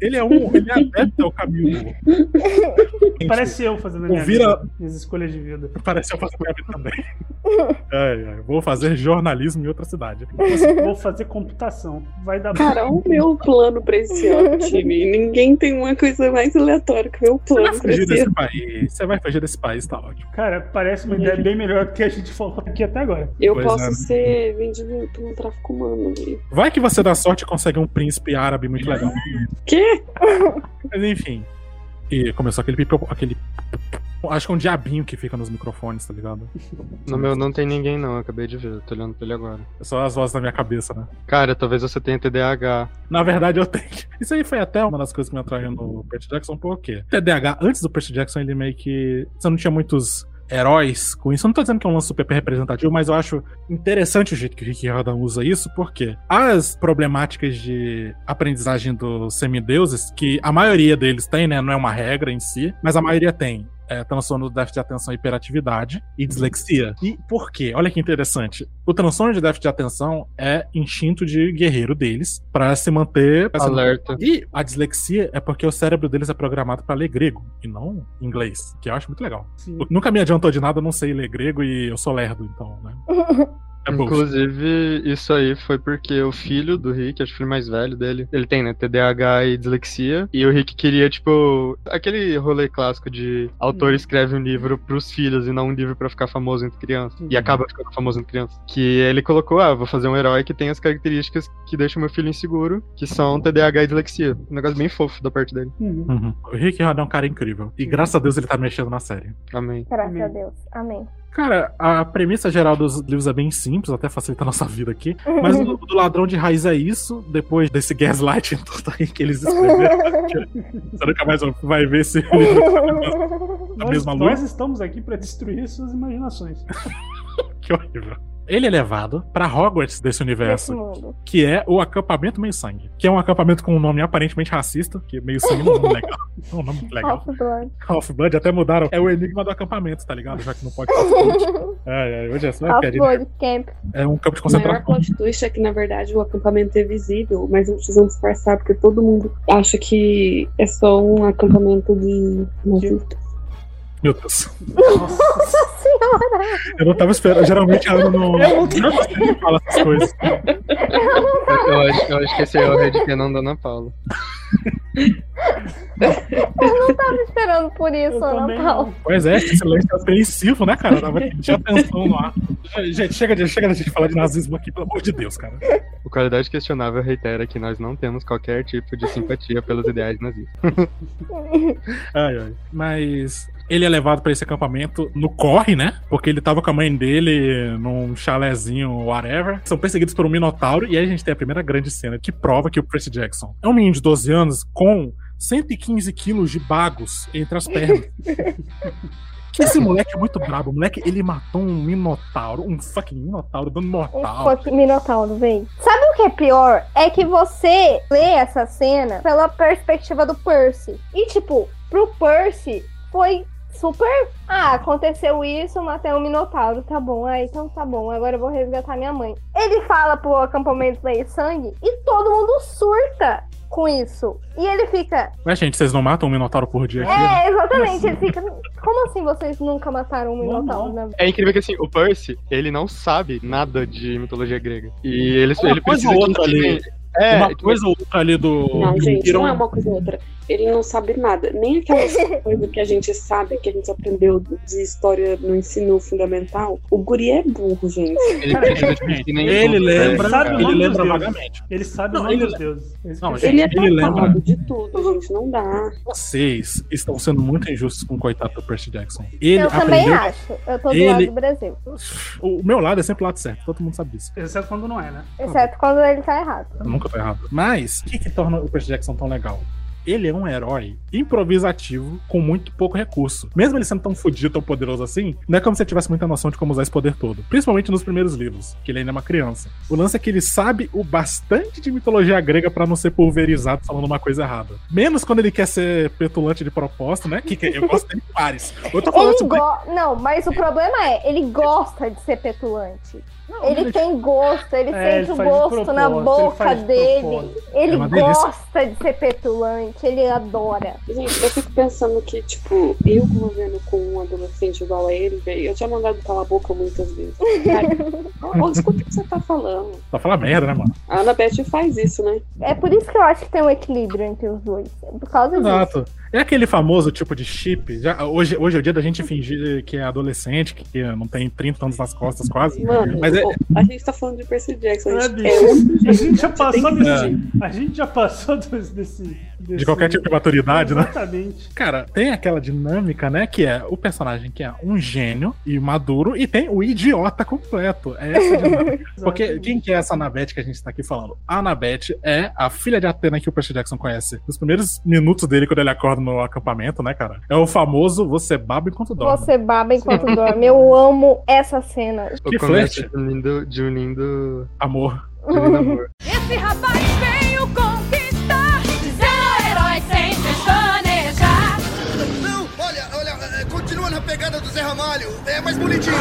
Ele é um, ele é adepto ao caminho
Parece eu fazendo a minha
Ouvira-
vida, minhas escolhas de vida.
Parece eu fazer minha vida também. Ai, ai, vou fazer jornalismo em outra cidade.
Vou fazer computação. Vai dar
Cara, o meu plano pra esse ano, time. Ninguém tem uma coisa mais aleatória que o meu
Você vai
plano
fugir
esse
desse país. Você vai fugir desse país, tá ótimo.
Cara, parece uma ideia bem melhor do que a gente falou aqui até agora.
Eu
Pois
posso
é.
ser vendido pelo tráfico humano.
Vai que você dá sorte e consegue um príncipe árabe muito legal.
Quê?
Mas enfim. E começou aquele pipo, aquele. Acho que é um diabinho que fica nos microfones, tá ligado?
No meu não tem ninguém, não. eu Acabei de ver. eu Tô olhando pra ele agora.
É só as vozes da minha cabeça, né?
Cara, talvez você tenha TDAH.
Na verdade, eu tenho. Isso aí foi até uma das coisas que me atraiu no Percy Jackson, porque TDAH, antes do Percy Jackson, ele meio que. Você não tinha muitos heróis com isso. Eu não tô dizendo que é um lance super representativo, mas eu acho interessante o jeito que o Rick Riordan usa isso, porque as problemáticas de aprendizagem dos semideuses, que a maioria deles tem, né? Não é uma regra em si, mas a maioria tem. É, transtorno de déficit de atenção e hiperatividade e dislexia. E por quê? Olha que interessante. O transtorno de déficit de atenção é instinto de guerreiro deles pra se manter
Alerta.
e a dislexia é porque o cérebro deles é programado pra ler grego e não inglês, que eu acho muito legal.
Sim.
Nunca me adiantou de nada eu não sei ler grego e eu sou lerdo, então, né? É.
Inclusive, isso aí foi porque o filho do Rick, acho que o filho mais velho dele, ele tem, né, TDAH e dislexia, e o Rick queria, tipo, aquele rolê clássico de autor escreve um livro pros filhos e não um livro pra ficar famoso entre crianças, e acaba ficando famoso entre crianças. Que ele colocou, ah, vou fazer um herói que tem as características que deixam meu filho inseguro, que são TDAH e dislexia. Um negócio bem fofo da parte dele.
Uhum. O Rick é um cara incrível. E graças a Deus ele tá mexendo na série.
Amém.
Graças a Deus. Amém.
Cara, a premissa geral dos livros é bem simples, até facilita a nossa vida aqui. Mas o do ladrão de raiz é isso, depois desse gaslighting todo aí que eles escreveram. que Você nunca mais vai ver esse livro
Nós,
mesma
nós
luz.
estamos aqui pra destruir suas imaginações.
Que horrível. Ele é levado pra Hogwarts desse universo, que é o acampamento Meio Sangue. Que é um acampamento com um nome aparentemente racista, que Meio Sangue não é um nome legal. É um nome legal.
Off-Blood.
Half-Blood até mudaram. É o enigma do acampamento, tá ligado? Já que não pode. É, é, hoje é só.
Off-Blood Camp.
É um campo de
O maior
concentração.
plot twist é que, na verdade, o acampamento é visível, mas não precisam disfarçar, porque todo mundo acha que é só um acampamento de nazistas.
Meu Deus.
Nossa senhora!
Eu não tava esperando. Geralmente a Ana não.
Eu não-
consegue falar essas coisas.
Eu acho, eu acho que esse é o headcanon da Ana Paula.
Eu não tava esperando por isso,
Eu
Ana
também
Paula.
não.
Pois é, esse silêncio é apreensivo, né, cara? Tava tinha atenção no ar. Gente, chega de, chega de falar de nazismo aqui, pelo amor de Deus, cara.
O Qualidade Questionável reitera que nós não temos qualquer tipo de simpatia pelos ideais nazistas.
Ai, ai. Mas ele é levado pra esse acampamento no corre, né? Porque ele tava com a mãe dele num chalezinho, whatever. São perseguidos por um minotauro. E aí a gente tem a primeira grande cena que prova que o Percy Jackson é um menino de 12 anos com 115 quilos de bagos entre as pernas. Esse moleque é muito brabo. O moleque, ele matou um minotauro, um fucking minotauro dando
Um
mortal.
fucking Minotauro, véi. Sabe o que é pior? É que você lê essa cena pela perspectiva do Percy. E, tipo, pro Percy foi super. Ah, aconteceu isso, matei um Minotauro. Tá bom, ah, então tá bom. Agora eu vou resgatar minha mãe. Ele fala pro acampamento Meio Sangue e todo mundo surta com isso. E ele fica.
Ué, gente, vocês não matam um minotauro por dia aqui? né?
É, exatamente. Ele fica. Como assim vocês nunca mataram um Minotauro, né?
É incrível que assim, o Percy, ele não sabe nada de mitologia grega. E ele,
Uma
ele precisa
ou
que
outra ali.
É,
Uma coisa ou outra ali do.
Não,
do
gente, não é uma coisa ou outra. Ele não sabe nada. Nem aquelas coisas que a gente sabe, que a gente aprendeu de história no ensino fundamental. O guri é burro, gente.
ele precisa que ensinem
Ele lembra,
né,
sabe
cara?
ele lembra
deuses.
vagamente.
Ele sabe
Não,
o nome
ele-
dos deuses. Esse
Não, gente,
Ele é
ele lembra-
de tudo, gente. Não dá.
Vocês estão sendo muito injustos com o coitado do Percy Jackson. Ele
Eu também
aprendeu.
acho. Eu tô do
Ele-
lado do Brasil.
O meu lado é sempre o lado certo, todo mundo sabe disso.
Exceto quando não é, né?
Exceto quando ele tá errado.
Eu nunca errado. Mas, o que, que torna o Percy Jackson tão legal? Ele é um herói improvisativo com muito pouco recurso. Mesmo ele sendo tão fodido, tão poderoso assim, não é como se ele tivesse muita noção de como usar esse poder todo. Principalmente nos primeiros livros, que ele ainda é uma criança. O lance é que ele sabe o bastante de mitologia grega pra não ser pulverizado falando uma coisa errada. Menos quando ele quer ser petulante de propósito, né? Que, que eu gosto dele em pares. Eu tô falando
Ele
sobre
go... Não, mas o problema é, ele gosta de ser petulante. ele
ele-
tem gosto, ele
É, ele
sente o
faz de
gosto na
ele
boca
de
dele. Ele
É
gosta de ser petulante, ele adora.
Gente, eu fico pensando que, tipo, eu convivendo com um adolescente igual a ele, velho, eu tinha mandado calar a boca muitas vezes. Cara, ô, escuta o que você tá falando.
Só fala merda, né, mano?
A Annabeth faz isso, né?
É por isso que eu acho que tem um equilíbrio entre os dois. É por causa disso.
Exato. É aquele famoso tipo de chip. Já, hoje, hoje é o dia da gente fingir que é adolescente, que não tem 30 anos nas costas quase.
Mano,
Mas é-
a gente tá falando de Percy Jackson. A
É,
gente, é outro
A gente já passou desse. A gente já passou desse. Desse,
De qualquer tipo de maturidade, né?
Exatamente.
Cara, tem aquela dinâmica, né? Que é o personagem que é um gênio e maduro, e tem o idiota completo. É essa a dinâmica. Porque quem que é essa Anabeth que a gente tá aqui falando? A Anabeth é a filha de Atena que o Percy Jackson conhece. Nos primeiros minutos dele, quando ele acorda no acampamento, né, cara? É o famoso você baba enquanto dorme.
Você baba enquanto dorme. Eu amo essa cena.
Que flerte.
de um lindo, de um lindo,
Amor.
de um lindo amor.
Esse rapaz veio conquistar,
olha, é, mais bonitinho.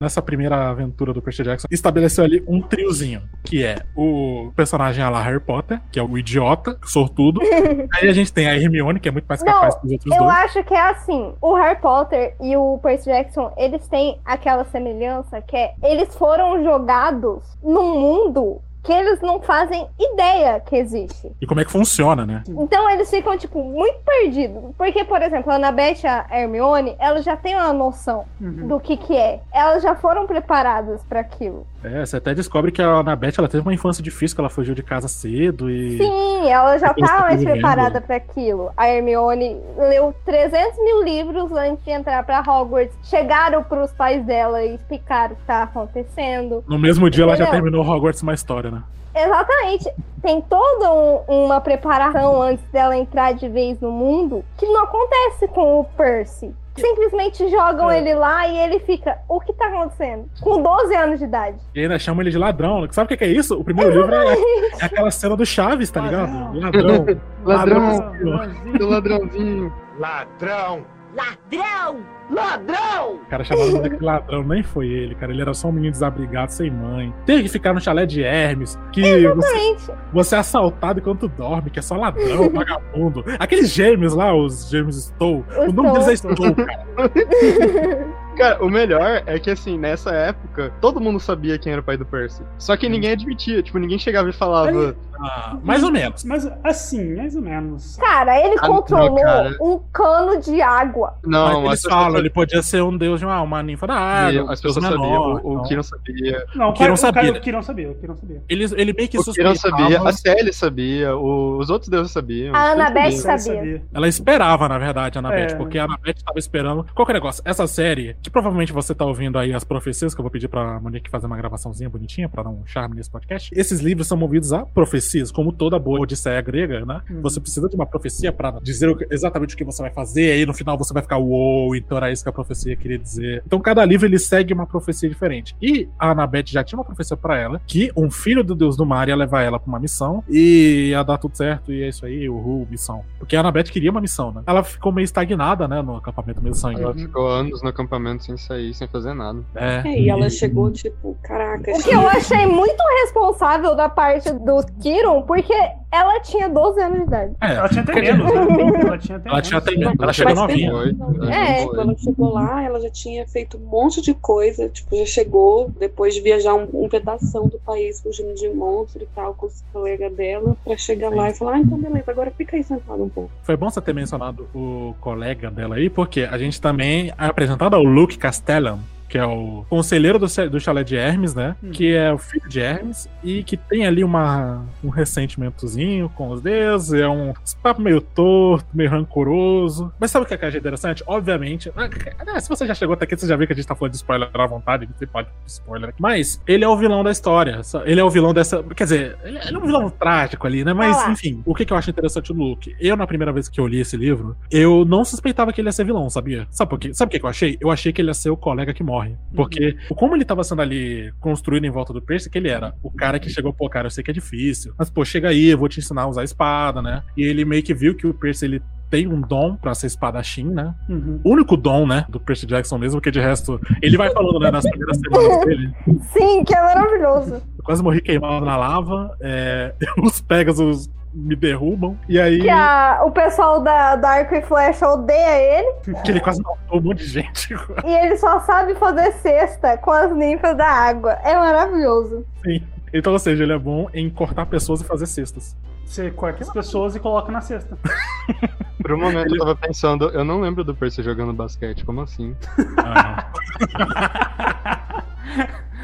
nessa primeira aventura do Percy Jackson, estabeleceu ali um triozinho, que é o personagem lá Harry Potter, que é o idiota, sortudo. Aí a gente tem a Hermione, que é muito mais capaz que os outros
Eu
dois.
acho que é assim, o Harry Potter e o Percy Jackson, eles têm aquela semelhança que é, eles foram jogados num mundo que eles não fazem ideia que existe.
E como é que funciona, né?
Então eles ficam, tipo, muito perdidos. Porque, por exemplo, a Annabeth e a Hermione, elas já têm uma noção
Uhum.
do que que é. Elas já foram preparadas para aquilo.
É, você até descobre que a Annabeth ela teve uma infância difícil, que ela fugiu de casa cedo e.
Sim, ela já tá mais preparada para aquilo. A Hermione leu 300 mil livros antes de entrar para Hogwarts. Chegaram pros pais dela e explicaram o que tá acontecendo.
No mesmo dia ela já
Entendeu?
terminou Hogwarts uma história, né?
Exatamente. Tem toda um- uma preparação antes dela entrar de vez no mundo que não acontece com o Percy. Simplesmente jogam
É.
ele lá e ele fica. O que tá acontecendo? Com 12 anos de idade.
E ainda chamam ele de ladrão. Sabe o que que é isso? O primeiro livro é, é aquela cena do Chaves, tá ligado? Ladrão.
Ladrão.
Ladrãozinho.
Do ladrãozinho.
Ladrão!
Ladrão! Ladrão!
O cara chamava ele de ladrão, nem foi ele, cara. Ele era só um menino desabrigado, sem mãe. Teve que ficar no chalé de Hermes, que você,
Exatamente.
você é assaltado enquanto dorme, que é só ladrão, vagabundo. Aqueles gêmeos lá, os gêmeos Stow, o, nome deles é.
Stow,
cara.
Cara, o melhor é que, assim, nessa época, todo mundo sabia quem era o pai do Percy. Só que ninguém admitia. Tipo, ninguém chegava e falava.
Ah, mais ou menos.
Mas assim, mais ou menos.
Cara, ele
Ah, não,
controlou
cara.
um cano de água.
Não,
Mas
as
eles
pessoas
falam, ele podia ser um deus de uma, uma ninfa da água.
as pessoas
menor,
sabiam, o, o
então.
Kiron sabia.
Não,
O Kiron sabia.
O Kiron sabia, o Kiron sabia.
Ele, ele meio que
O Kiron
suspeitava.
sabia, a Sally sabia, o- os outros deuses sabiam.
A
sabiam.
sabia.
Sabia.
Ela esperava, na verdade, a Annabeth,
É.
porque a Annabeth estava esperando. Qual que é o negócio? Essa série, que provavelmente você tá ouvindo aí as profecias, que eu vou pedir pra Monique fazer uma gravaçãozinha bonitinha pra dar um charme nesse podcast. Esses livros são movidos a profecias, como toda boa odisseia grega, né?
Uhum.
Você precisa de uma profecia pra dizer exatamente o que você vai fazer, aí no final você vai ficar uou, então era isso que a profecia queria dizer. Então cada livro ele segue uma profecia diferente. E a Annabeth já tinha uma profecia pra ela, que um filho do deus do mar ia levar ela pra uma missão e ia dar tudo certo, e é isso aí, uhul, missão. Porque a Annabeth queria uma missão, né? Ela ficou meio estagnada, né, no acampamento meio sangue.
Ela ficou anos no acampamento sem sair, sem fazer nada.
É,
É, e ela chegou, tipo, caraca.
O que eu achei muito responsável da parte do Kiron, porque ela tinha 12 anos de idade.
É,
Ela tinha até menos, né? Ela tinha até
Ela tinha
menos.
até menos. Ela chegou novinha.
É.
tipo, ela chegou lá, ela já tinha feito um monte de coisa, tipo, já chegou depois de viajar um, um pedação do país fugindo de monstro e tal, com os colegas dela, pra chegar lá e falar, ah, então beleza, agora fica aí sentado um pouco.
Foi bom você ter mencionado o colega dela aí, porque a gente também é apresentado ao Luke Castellan, que é o conselheiro do, do chalé de Hermes, né?
Hum.
Que é o filho de Hermes e que tem ali uma, um ressentimentozinho com os deuses, é um papo meio torto, meio rancoroso. Mas sabe o que é que eu achei interessante? Obviamente, ah, se você já chegou até aqui, você já viu que a gente tá falando de spoiler à vontade, você pode spoiler aqui. Mas ele é o vilão da história. Ele é o vilão dessa. Quer dizer, ele é um vilão trágico ali, né? Mas,
Ah
enfim, o que, que eu acho interessante no Luke? Eu, na primeira vez que eu li esse livro, eu não suspeitava que ele ia ser vilão, sabia? Sabe por quê? Sabe o que, que eu achei? Eu achei que ele ia ser o colega que morre. Porque como ele tava sendo ali construído em volta do Percy, que ele era o cara que chegou, pô, cara, eu sei que é difícil, mas, pô, chega aí, eu vou te ensinar a usar a espada, né? E ele meio que viu que o Percy, ele tem um dom pra ser espadachim, né?
Uhum.
O único dom, né, do Percy Jackson mesmo, porque de resto, ele vai falando, né, nas primeiras semanas dele,
Sim, que é maravilhoso.
eu quase morri queimado na lava, é, os Pegasus me derrubam, e aí
Que a- o pessoal da, da Arco e Flecha odeia ele
que ele quase matou um monte de gente.
e ele só sabe fazer cesta com as ninfas da água. É maravilhoso.
Sim. Então, ou seja, ele é bom em cortar pessoas e fazer cestas.
Você corta as pessoas e coloca na cesta.
Por um momento eu tava pensando, eu não lembro do Percy jogando basquete, como assim?
Ah,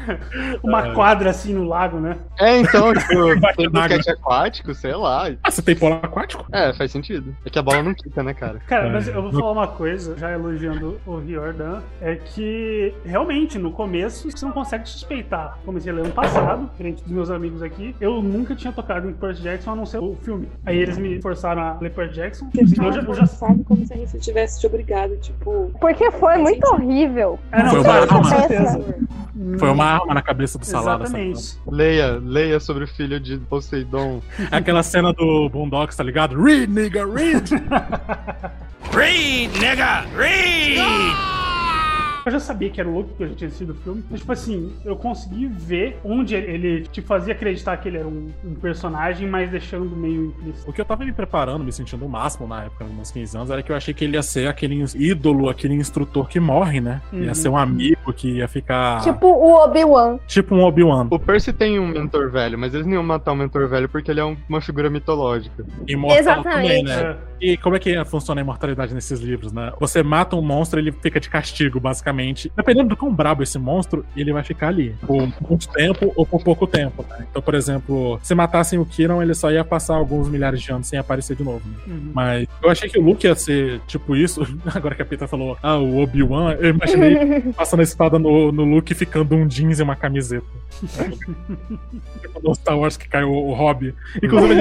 Uma
É.
quadra assim no lago, né?
É, então, tipo, tem basquete aquático, sei lá.
ah, você tem polo aquático?
É, faz sentido. É que a bola não quica, né, cara?
Cara,
É.
mas eu vou falar uma coisa, já elogiando o Riordan, é que realmente no começo você não consegue suspeitar. Comecei a ler ano passado, frente dos meus amigos aqui, eu nunca tinha tocado em Percy Jackson a não ser o filme. Aí eles me forçaram a ler Percy Jackson.
Porque
Eu já, eu já...
sabe como se a gente tivesse te obrigado, tipo.
Porque foi muito horrível.
É, não,
Foi uma arma.
certeza.
Foi uma arma na cabeça do Salada. sabe?
Exatamente.
Leia, leia sobre o filho de Poseidon.
É aquela cena do Boondocks, tá ligado? Read, nigga, read!
Read, nigga, read!
Eu já sabia que era o Luke, porque eu já tinha assistido o filme. Mas, tipo assim, eu consegui ver onde ele te fazia acreditar que ele era um, um personagem, mas deixando meio implícito.
O que eu tava me preparando, me sentindo o máximo na época, nos meus 15 anos, era que eu achei que ele ia ser aquele ídolo, aquele instrutor que morre, né? Ia
Uhum.
ser um amigo que ia ficar.
Tipo o Obi-Wan.
Tipo um Obi-Wan.
O Percy tem um mentor velho, mas eles não iam matar o mentor velho porque ele é um- uma figura mitológica.
Imortal
Exatamente.
também, né?
É.
E como é que funciona a imortalidade nesses livros, né? Você mata um monstro, ele fica de castigo, basicamente. Dependendo do quão brabo esse monstro, ele vai ficar ali. Por muito tempo ou por pouco tempo, né? Então, por exemplo, se matassem o Kiron, ele só ia passar alguns milhares de anos sem aparecer de novo. né?
Uhum.
Mas eu achei que o Luke ia ser tipo isso. Agora que a Peter falou, ah, o Obi-Wan, eu imaginei passando a espada no, no Luke ficando um jeans e uma camiseta. tipo no Star Wars que caiu o, o Hobby. Inclusive, a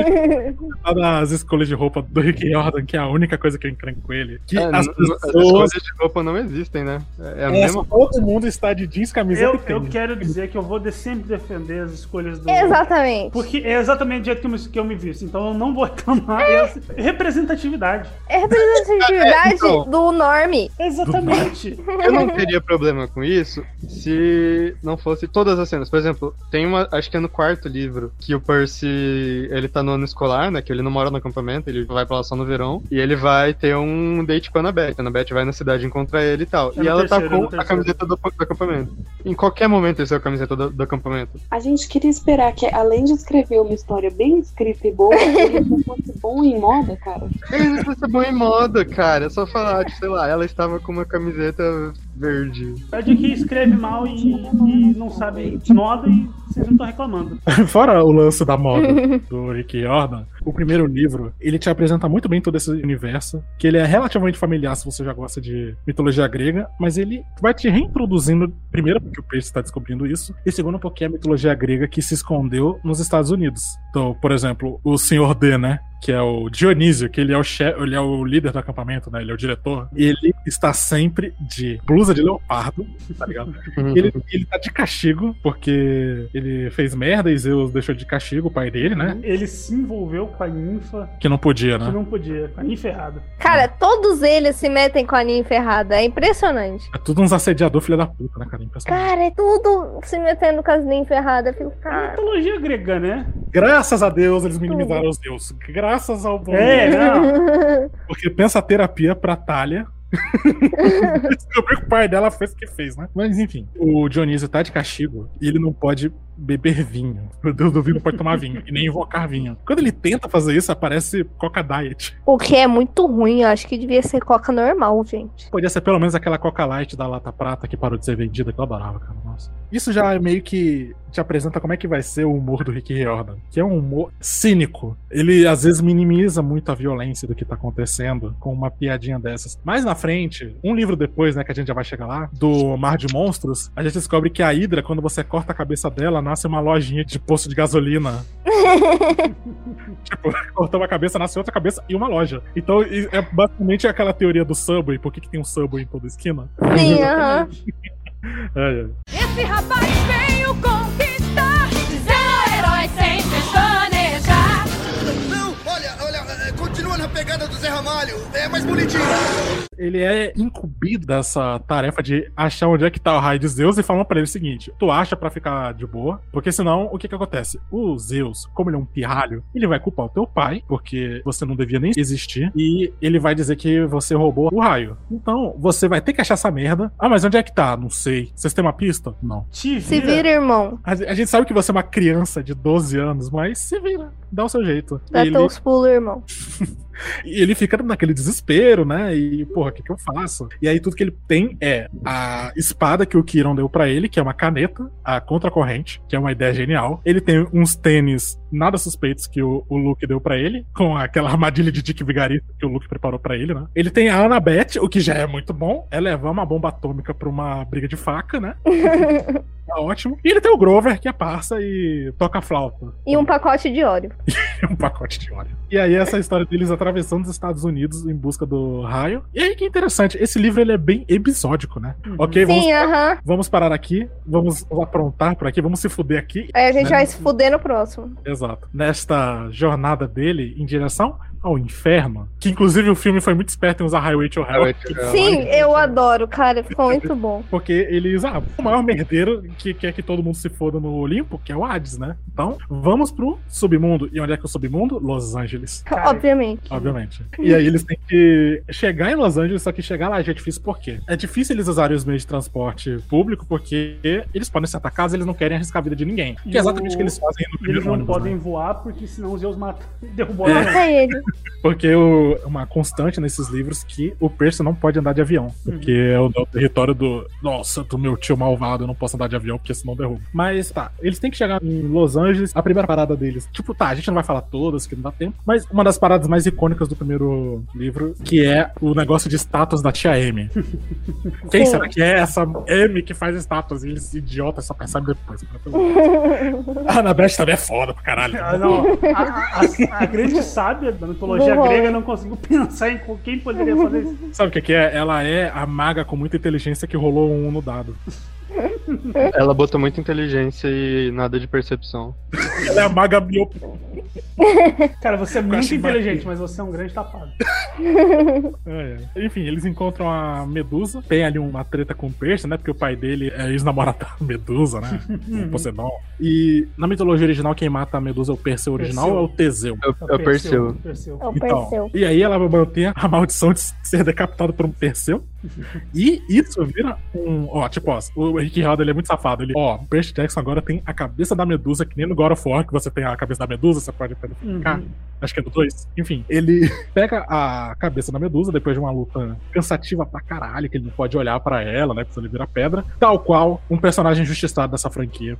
gente fala das escolhas de roupa do Rick Jordan, que é a única coisa que eu encrenco com ele. Que
É,
as
n- as
pessoas.
escolhas de roupa não existem, né? É a
É,
mesma
todo mundo está de jeans, camiseta
Eu,
e
eu quero dizer que eu vou de- sempre defender as escolhas do.
Exatamente.
Porque é exatamente do jeito que eu me, que eu me visto. Então eu não vou reclamar. É essa- representatividade.
É representatividade
É, então.
do Norme.
Exatamente.
Eu não teria problema com isso se não fosse todas as cenas. Por exemplo, tem uma, acho que é no quarto livro, que o Percy, ele tá no ano escolar, né? Que ele não mora no acampamento, ele vai pra lá só no verão. E ele vai ter um date com a Annabeth. A Annabeth vai na cidade encontrar ele e tal.
É
e ela
terceiro, é
tá com a camiseta do, do acampamento. Em qualquer momento ele saiu a camiseta do, do acampamento.
A gente queria esperar que, além de escrever uma história bem escrita e boa, ele não fosse bom em moda, cara.
Ele ser bom em moda, cara. É só falar, tipo, sei lá, ela estava com uma camiseta verde.
É de que escreve mal e, e não sabe de moda e vocês não estão reclamando.
Fora o lance da moda do Rick Jordan, o primeiro livro, ele te apresenta muito bem todo esse universo, que ele é relativamente familiar se você já gosta de mitologia grega, mas ele vai te reintroduzindo, primeiro porque o Percy está descobrindo isso, e segundo porque é a mitologia grega que se escondeu nos Estados Unidos. Então, por exemplo, o Senhor D, né? Que é o Dionísio, que ele é o chefe, ele é o líder do acampamento, né? Ele é o diretor. Ele está sempre de blusa de leopardo, tá ligado? Ele, ele tá de castigo, porque ele fez merda e Zeus deixou de castigo o pai dele, né?
Ele se envolveu com a ninfa
Que não podia,
que
né?
não podia, com a ninfa errada.
Cara, todos eles se metem com a ninfa errada. É impressionante.
É tudo uns assediador filha da puta, né, cara? Impressionante.
Cara, é tudo se metendo com as ninfas erradas. Fico,
É
cara.
mitologia grega, né?
Graças a Deus eles minimizaram os deuses. Graças ao bom
É, não.
Porque pensa a terapia pra Talha. Descobriu que o pai dela fez o que fez, né? Mas enfim, o Dionísio tá de castigo e ele não pode beber vinho. Meu Deus do vinho pode tomar vinho e nem invocar vinho. Quando ele tenta fazer isso, aparece Coca Diet.
O que é muito ruim, eu acho que devia ser coca normal, gente.
Podia ser pelo menos aquela Coca Light da Lata Prata que parou de ser vendida, que eu adorava, cara. Nossa. Isso já é meio que te apresenta como é que vai ser o humor do Rick Riordan, que é um humor cínico. Ele às vezes minimiza muito a violência do que tá acontecendo com uma piadinha dessas. Mais na frente, um livro depois, né, que a gente já vai chegar lá, do Mar de Monstros, a gente descobre que a Hydra, quando você corta a cabeça dela, nasce uma lojinha de posto de gasolina. tipo, cortou uma cabeça, nasce outra cabeça e uma loja. Então, é basicamente aquela teoria do Subway, por que, que tem um Subway em toda esquina?
Sim, aham.
É, é.
Esse rapaz veio conquistar, dizendo herói sem pestanejar.
Não, olha, olha, é, continua na pegada do Zé Ramalho. É mais bonitinho.
Ele é incumbido dessa tarefa de achar onde é que tá o raio de Zeus e falam pra ele o seguinte: tu acha pra ficar de boa, porque senão o que que acontece? O Zeus, como ele é um pirralho, ele vai culpar o teu pai, porque você não devia nem existir, e ele vai dizer que você roubou o raio. Então, você vai ter que achar essa merda. Ah, mas onde é que tá? Não sei. Vocês têm uma pista? Não.
Te
Se
vira.
vira, irmão.
A, a gente sabe que você é uma criança de 12 anos, mas se vira, dá o seu jeito.
Dá
ele,
teus pulos, irmão.
E ele fica naquele desespero, né? E, porra, o que, que eu faço? E aí tudo que ele tem é a espada que o Kiron deu pra ele, que é uma caneta, a contracorrente, que é uma ideia genial. Ele tem uns tênis nada suspeitos que o, o Luke deu pra ele, com aquela armadilha de Dick Vigarista que o Luke preparou pra ele, né? Ele tem a Annabeth, o que já é muito bom, é levar uma bomba atômica pra uma briga de faca, né? Tá ótimo. E ele tem o Grover, que é parça e toca flauta.
E um pacote de óleo.
um pacote de óleo. E aí essa história deles atravessando os Estados Unidos em busca do raio. E aí que interessante, esse livro ele é bem episódico, né? Ok, vamos,
Sim, aham.
vamos parar aqui, vamos aprontar por aqui, vamos se fuder aqui.
Aí a gente
né?
vai se fuder no próximo.
Exato. Nesta jornada dele em direção ao inferno, que inclusive o filme foi muito esperto em usar Highway to Hell.
Highway to Hell.
Sim, eu adoro, cara. Ficou muito bom.
Porque eles, ah, o maior merdeiro que quer que todo mundo se foda no Olimpo, que é o Hades, né? Então, vamos pro submundo. E onde é que é o submundo? Los Angeles.
Cara,
Obviamente.
Obviamente. E aí eles têm que chegar em Los Angeles, só que chegar lá já é difícil por quê? É difícil eles usarem os meios de transporte público porque eles podem ser atacados e eles não querem arriscar a vida de ninguém. Que é exatamente o que eles fazem no
E eles
primeiro
não
ônibus,
podem
né?
voar porque senão os Zeus matam e derrubam
É.
a.
É.
Porque o- uma constante nesses livros que o Percy não pode andar de avião. Porque é o, o território do. Nossa, do meu tio malvado, eu não posso andar de avião porque senão derruba. Mas tá, eles têm que chegar em Los Angeles. A primeira parada deles. Tipo, tá, a gente não vai falar todas, que não dá tempo. Mas uma das paradas mais icônicas do primeiro livro, que é o negócio de estátuas da tia M. Quem será que é essa M que faz estátuas? E eles idiotas só percebem depois. A Anabeth também é foda pra caralho.
Ah, não. A, a- a- a grande sábia da mitologia
Boa.
grega não conseguiu pensar em quem poderia fazer isso.
Sabe o que, que é? Ela é a maga com muita inteligência que rolou um no dado.
Ela botou muita inteligência e nada de percepção.
Ela é a maga miope.
Cara, você é muito inteligente, mas você é um grande tapado.
É, é. Enfim, eles encontram a Medusa. Tem ali uma treta com o Percy, né? Porque o pai dele é ex-namorado da Medusa, né? o Poseidon. E na mitologia original, quem mata a Medusa é o Perseu original
Perseu.
ou é o Teseu?
Eu, eu Perseu.
Perseu.
É o
Então,
Perseu.
e aí ela mantém a maldição de ser decapitado por um Perseu. E isso vira um. Ó, tipo, ó, o Rick Roda ele é muito safado. Ele, ó, o Percy Jackson agora tem a cabeça da Medusa, que nem no God of War, que você tem a cabeça da Medusa, pode ficar.
Uhum.
Acho que é do 2. Enfim, ele pega a cabeça da Medusa depois de uma luta cansativa pra caralho, que ele não pode olhar pra ela, né? Porque ele vira pedra. Tal qual um personagem injustiçado dessa franquia.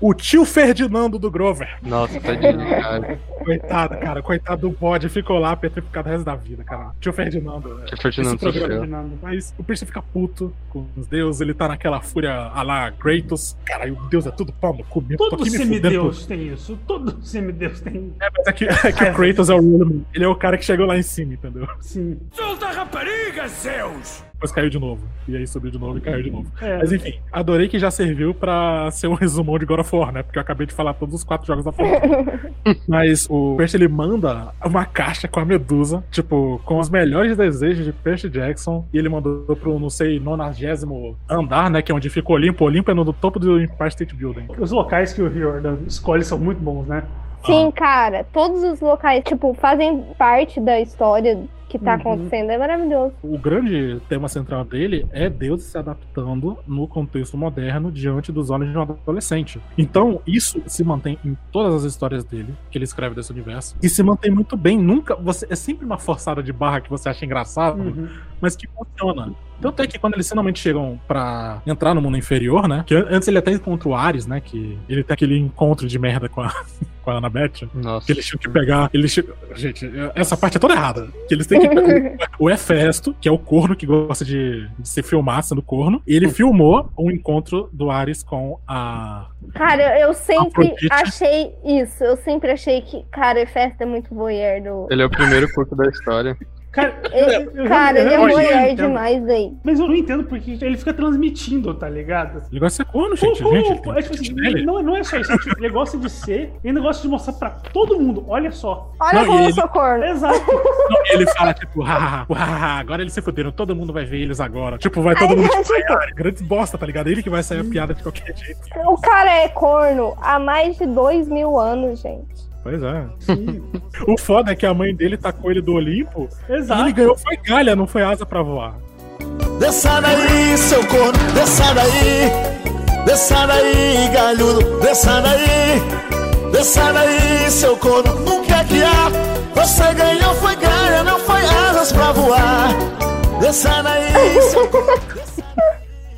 O tio Ferdinando do Grover.
Nossa, tadinho, cara.
Coitado, cara. Coitado do bode. Ficou lá petrificado o resto da vida, cara. Tio Ferdinando. né?
Que Ferdinando sofreu.
Ferdinando.
Mas o Percy fica puto com os deuses, ele tá naquela fúria a lá Kratos. Cara, o deus é tudo pau no cu
Todo
aqui
semideus tem isso. Todo semideus tem.
É, mas é que, é que o Kratos é o. Ele é o cara que chegou lá em cima, entendeu?
Sim.
Solta a rapariga, Zeus!
Depois caiu de novo. E aí subiu de novo e caiu de novo.
É.
Mas enfim, adorei que já serviu pra ser um resumão de God of War, né? Porque eu acabei de falar todos os quatro jogos da franquia. Mas o Percy ele manda uma caixa com a Medusa, tipo, com os melhores desejos de Percy Jackson. E ele mandou pro, não sei, nonagésimo andar, né? Que é onde fica o Olimpo. O Olimpo é no topo do Empire State Building.
Os locais que o Riordan escolhe são muito bons, né?
Sim, cara, todos os locais, tipo, fazem parte da história que tá
Uhum.
acontecendo. É maravilhoso.
O grande tema central dele é Deus se adaptando no contexto moderno diante dos olhos de um adolescente. Então, isso se mantém em todas as histórias dele, que ele escreve desse universo, e se mantém muito bem. Nunca. Você, é sempre uma forçada de barra que você acha engraçado,
Uhum.
mas que funciona. Tanto é que quando eles finalmente chegam pra entrar no mundo inferior, né? Que an- antes ele até encontra o Ares, né? Que ele tem aquele encontro de merda com a, com a Annabeth.
Nossa.
Que eles tinham que pegar. Eles tinham- Gente, essa parte é toda errada. Que eles têm o Hefesto, que é o corno que gosta de, de ser filmado sendo corno. E ele filmou o encontro do Ares com a.
Cara, eu sempre achei isso. Eu sempre achei que, cara, Festa é muito voyeur do.
Ele é o primeiro curto da história.
Cara,
Ele-
eu-
cara,
eu
ele é
não entendo.
demais, véi.
Mas eu não entendo porque ele fica transmitindo, tá ligado?
Ele gosta de ser corno, gente.
Como-
gente ele
é, tipo assim,
gente dele.
não, não é só isso, tipo, ele gosta de ser e ainda gosta de mostrar pra todo mundo. Olha só.
Olha
Não,
como eu
ele-
sou corno.
Exato.
Não, ele fala, tipo, haha, haha, agora eles se fuderam, todo mundo vai ver eles agora. Tipo, vai todo
Aí,
mundo
tipo-
desmaiar. Grande bosta, tá ligado? Ele que vai sair a piada de qualquer jeito.
O cara é corno há mais de dois mil anos, gente.
Pois é. O foda é que a mãe dele tacou ele do Olimpo e
Exato.
ele ganhou foi galha, não foi asa pra voar.
Desça daí, seu corno, desça daí. Desça daí, galhudo, desça daí. Desça daí, seu corno, nunca que há. Você ganhou, foi galha, não foi asas pra voar. Desça daí, seu corno.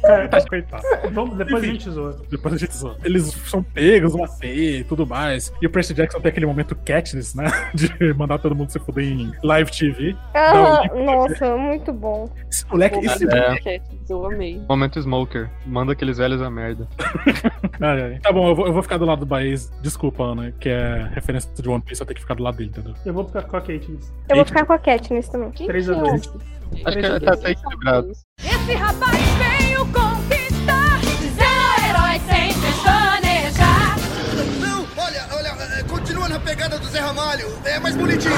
Cara,
Tá, coitado.
vamos, depois a
Enfim.
gente zoa.
Depois a gente zoa. Eles são pegos, uma teia e tudo mais. E o Percy Jackson tem aquele momento Katniss, né? De mandar todo mundo se fuder em live TV.
Ah, nossa, muito bom.
Esse moleque, esse
É.
Eu amei.
Momento Smoker. Manda aqueles velhos a merda.
Ai, ai. Tá bom, eu vou, eu vou ficar do lado do Baez. Desculpa, Ana, que é referência de One Piece, eu tenho que ficar do lado dele, entendeu?
Eu vou ficar com a Katniss.
Eu vou ficar com a Katniss também.
Quem
3 a
que é
2.
Acho que tá até equilibrado.
Esse rapaz veio conquistar, sendo herói sem pestanejar.
Não, olha, olha, eh, continua na pegada do Zé Ramalho. É, é mais bonitinho.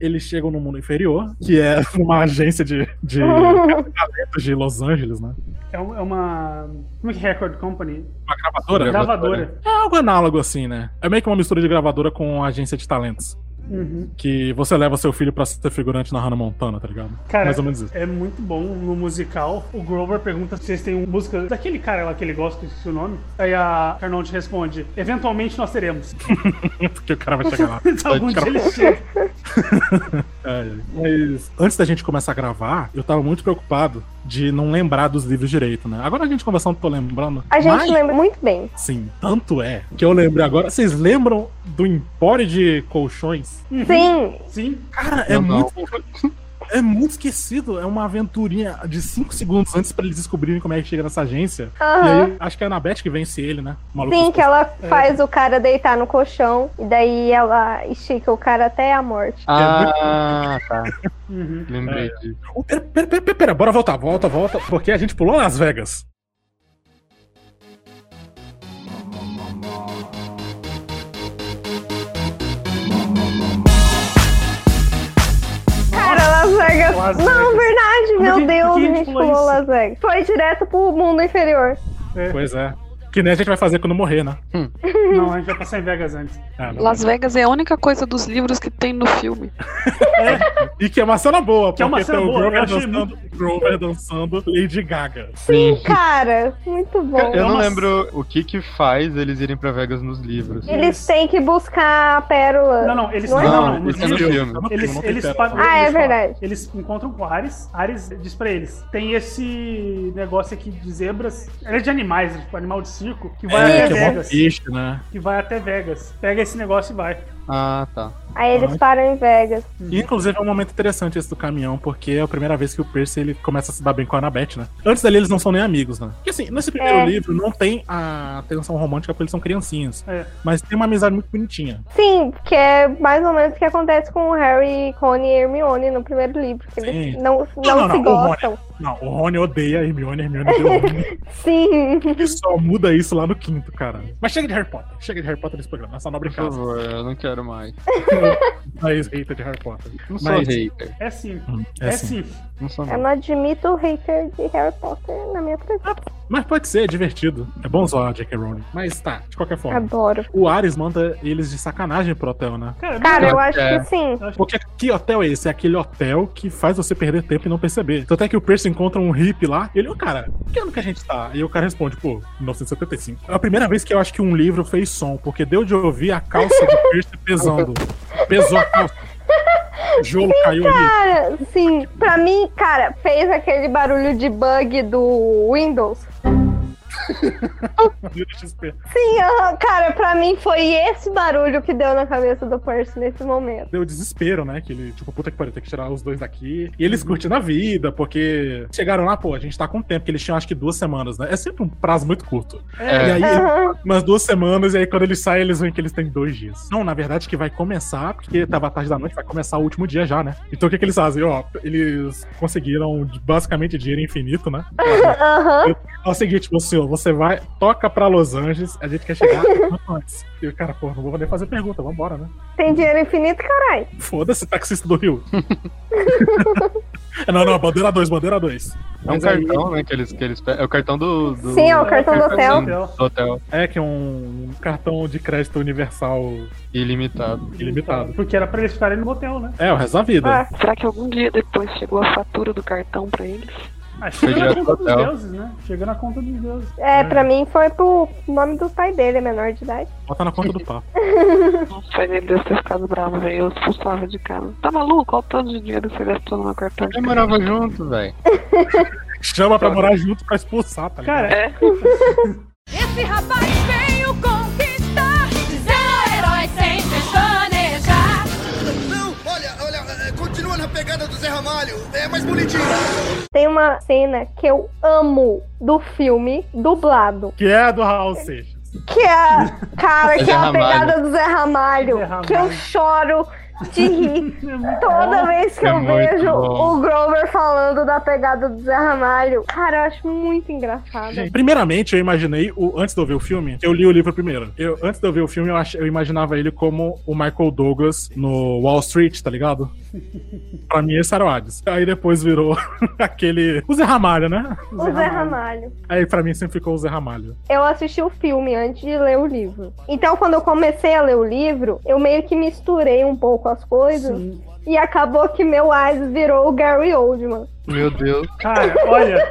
Eles chegam no mundo inferior, que é uma agência de, de talentos de Los Angeles, né?
É é uma. Como é que é Record Company?
Uma gravadora.
Gravadora.
É algo análogo assim, né? É meio que uma mistura de gravadora com agência de talentos.
Uhum.
Que você leva seu filho pra ser figurante na Hannah Montana, tá ligado?
Cara,
Mais ou menos isso.
é muito bom no musical. O Grover pergunta se vocês têm uma música daquele cara lá que ele gosta, esqueci o nome. Aí a Carnot responde: Eventualmente nós teremos.
Porque o cara vai chegar lá.
Algum dia ele chega.
É, mas antes da gente começar a gravar, eu tava muito preocupado de não lembrar dos livros direito, né? Agora a gente conversando, tô lembrando.
A gente
mas,
lembra muito bem.
Sim, tanto é que eu lembrei agora. Vocês lembram do Empório de Colchões?
Sim.
Sim.
Cara, é
não.
muito. É muito esquecido. É uma aventurinha de 5 segundos antes pra eles descobrirem como é que chega nessa agência. E
Aham.
aí, acho que é a Anabeth que vence ele, né? O maluco
Sim, que ela
É.
faz o cara deitar no colchão e daí ela estica o cara até a morte.
Ah, tá.
Uhum.
Lembrei
É.
disso.
Pera, pera, pera, pera, pera, bora voltar, volta, volta, porque a gente pulou Las Vegas.
Las Vegas.
Las
Não,
Vegas.
verdade,
Por
meu Deus,
que
a
a gente
gente
pulou
pulou
isso?
Las Vegas. Foi direto pro mundo inferior.
Pois é. Que nem a gente vai fazer quando morrer, né?
Não, a gente vai passar em Vegas antes.
Não.
Las Vegas é a única coisa dos livros que tem no filme.
E que é uma cena boa,
Que é uma
porque
cena
tem o
boa, eu
Grover dançando, Grover dançando Lady Gaga.
Sim, cara, muito bom.
Eu não
Nossa.
lembro o que que faz eles irem pra Vegas nos livros.
Eles têm que buscar a pérola.
Não, não, eles
Não é
não,
não,
não,
é no
livros,
filme.
Eles,
Não
eles,
Ah, é verdade.
Eles encontram com Ares. Ares diz pra eles: tem esse negócio aqui de zebras. É de animais, tipo animal de circo, que vai
É,
até
que é
Vegas.
peixe, né?
Que vai até Vegas. Pega esse negócio e vai.
Ah, tá.
Aí eles
Ah.
param em Vegas.
E, inclusive é um momento interessante esse do caminhão, porque é a primeira vez que o Percy ele começa a se dar bem com a Annabeth, né? Antes dali eles não são nem amigos, né? Porque assim, nesse primeiro
É.
livro não tem a tensão romântica porque eles são criancinhas.
É.
Mas tem uma amizade muito bonitinha.
Sim, que é mais ou menos o que acontece com o Harry, Rony e Hermione no primeiro livro. Que eles
Sim.
não, não,
não,
se
não, o Rony-
gostam.
Não, o Rony odeia a Hermione, a Hermione odeia o Rony.
Sim.
e só muda isso lá no quinto, cara. Mas chega de Harry Potter. Chega de Harry Potter nesse programa. Essa nobre
Por
casa.
favor, eu não quero mais.
Mais hater de Harry Potter.
Não sou
Mas-
hater.
É sim.
Hum,
É,
é assim.
sim.
Não sou
Eu
não.
não admito o hater de Harry Potter na minha presença.
Mas pode ser, é divertido. É bom zoar a J.K. Rowling. Mas tá, de qualquer forma.
Adoro.
O Ares manda eles de sacanagem pro hotel, né?
Cara,
Cara, eu acho
É.
que sim.
Porque que hotel é esse? É aquele hotel que faz você perder tempo e não perceber. Tanto é que o Percy encontra um hippie lá, e ele, ô cara, que ano que a gente tá? E o cara responde, pô, 1975. É a primeira vez que eu acho que um livro fez som, porque deu de ouvir a calça do Percy pesando. Pesou a calça. Jolo caiu ali.
Cara, sim. Pra mim, cara, fez aquele barulho de bug do Windows. Sim, cara, pra mim foi esse barulho que deu na cabeça do Percy nesse momento.
Deu desespero, né? Que ele, tipo, puta que pariu, tem que tirar os dois daqui. E eles curtindo a vida, porque chegaram lá, pô, a gente tá com tempo, que eles tinham acho que duas semanas, né? É sempre um prazo muito curto.
É.
E aí,
Aham.
umas duas semanas, e aí quando eles saem, eles veem que eles têm dois dias. Não, na verdade, que vai começar, porque tava à tarde da noite, vai começar o último dia já, né? Então o que, que eles fazem? Ó, eles conseguiram basicamente dinheiro infinito, né?
Aham.
É o seguinte, você, ó, você vai, toca pra Los Angeles, a gente quer chegar antes. E o cara, pô, não vou poder fazer pergunta, vambora, né?
Tem dinheiro infinito, caralho.
Foda-se, taxista do Rio. não, não, bandeira 2, bandeira 2.
É um cartão, né, que eles, que eles É o cartão do... do-
Sim, é o cartão do hotel.
Sim, do hotel.
É que é um cartão de crédito universal
Ilimitado.
ilimitado.
Porque era pra eles ficarem no hotel, né?
É, o resto da vida.
Ah,
Será que algum dia depois chegou a fatura do cartão pra eles?
Ah, chega na conta dos deuses, né? Chega na conta dos deuses.
é, pra mim foi pro nome do pai dele, é menor de idade.
Bota na conta do papo.
Nossa, pai dele deve ter ficado bravo, velho. Eu expulsava de casa. Tá maluco? Olha o tanto de dinheiro que você gastou no meu cartão
Eu morava junto, velho.
Chama pra morar junto pra expulsar, tá ligado?
Cara,
É.
Esse rapaz veio conquistar,
Zé Ramalho. É mais bonitinho.
Tem uma cena que eu amo do filme dublado.
Que é a do Raul Seixas.
Que é, cara, que é a pegada do Zé Ramalho.
Zé Ramalho.
Que eu choro de rir.
É
Toda vez que
É
eu vejo
bom.
o Grover falando da pegada do Zé Ramalho, cara, eu acho muito engraçado.
Gente, primeiramente, eu imaginei, o, antes de eu ver o filme, eu li o livro primeiro. Eu, antes de eu ver o filme, eu, ach, eu imaginava ele como o Michael Douglas no Wall Street, tá ligado? pra mim, esse era o Hades. Aí depois virou aquele. O Zé Ramalho, né?
O Zé Ramalho.
Aí pra mim sempre ficou o Zé Ramalho.
Eu assisti o filme antes de ler o livro. Então, quando eu comecei a ler o livro, eu meio que misturei um pouco as coisas.
Sim.
E acabou que meu eyes virou o Gary Oldman.
Meu Deus.
Cara, olha,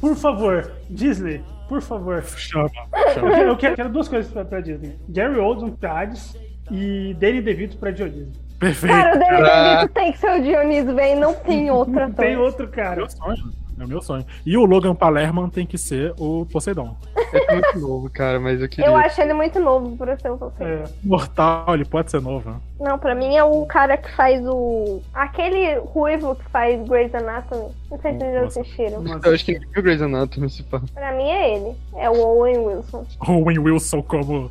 por favor, Disney, por favor.
Chama.
Eu
chama.
quero, eu quero- duas coisas pra, pra Disney: Gary Oldman pra Hades e Danny DeVito pra Dionísio.
Perfeito.
Cara, o Danny
Ah.
DeVito tem que ser o Dionísio, velho. Não tem outra.
Não tem outro cara.
Meu sonho. É o meu sonho. E o Logan Palerman tem que ser o Poseidon.
É muito novo, cara, mas eu queria.
Eu acho ele muito novo pra ser o você.
É.
Mortal, ele pode ser novo.
Não, pra mim é o cara que faz o. Aquele ruivo que faz Grey's Anatomy. Não sei se vocês já
Nossa.
assistiram.
Eu acho que nem viu Grey's Anatomy, se pá.
Pra mim é ele. É o Owen Wilson.
Owen Wilson como.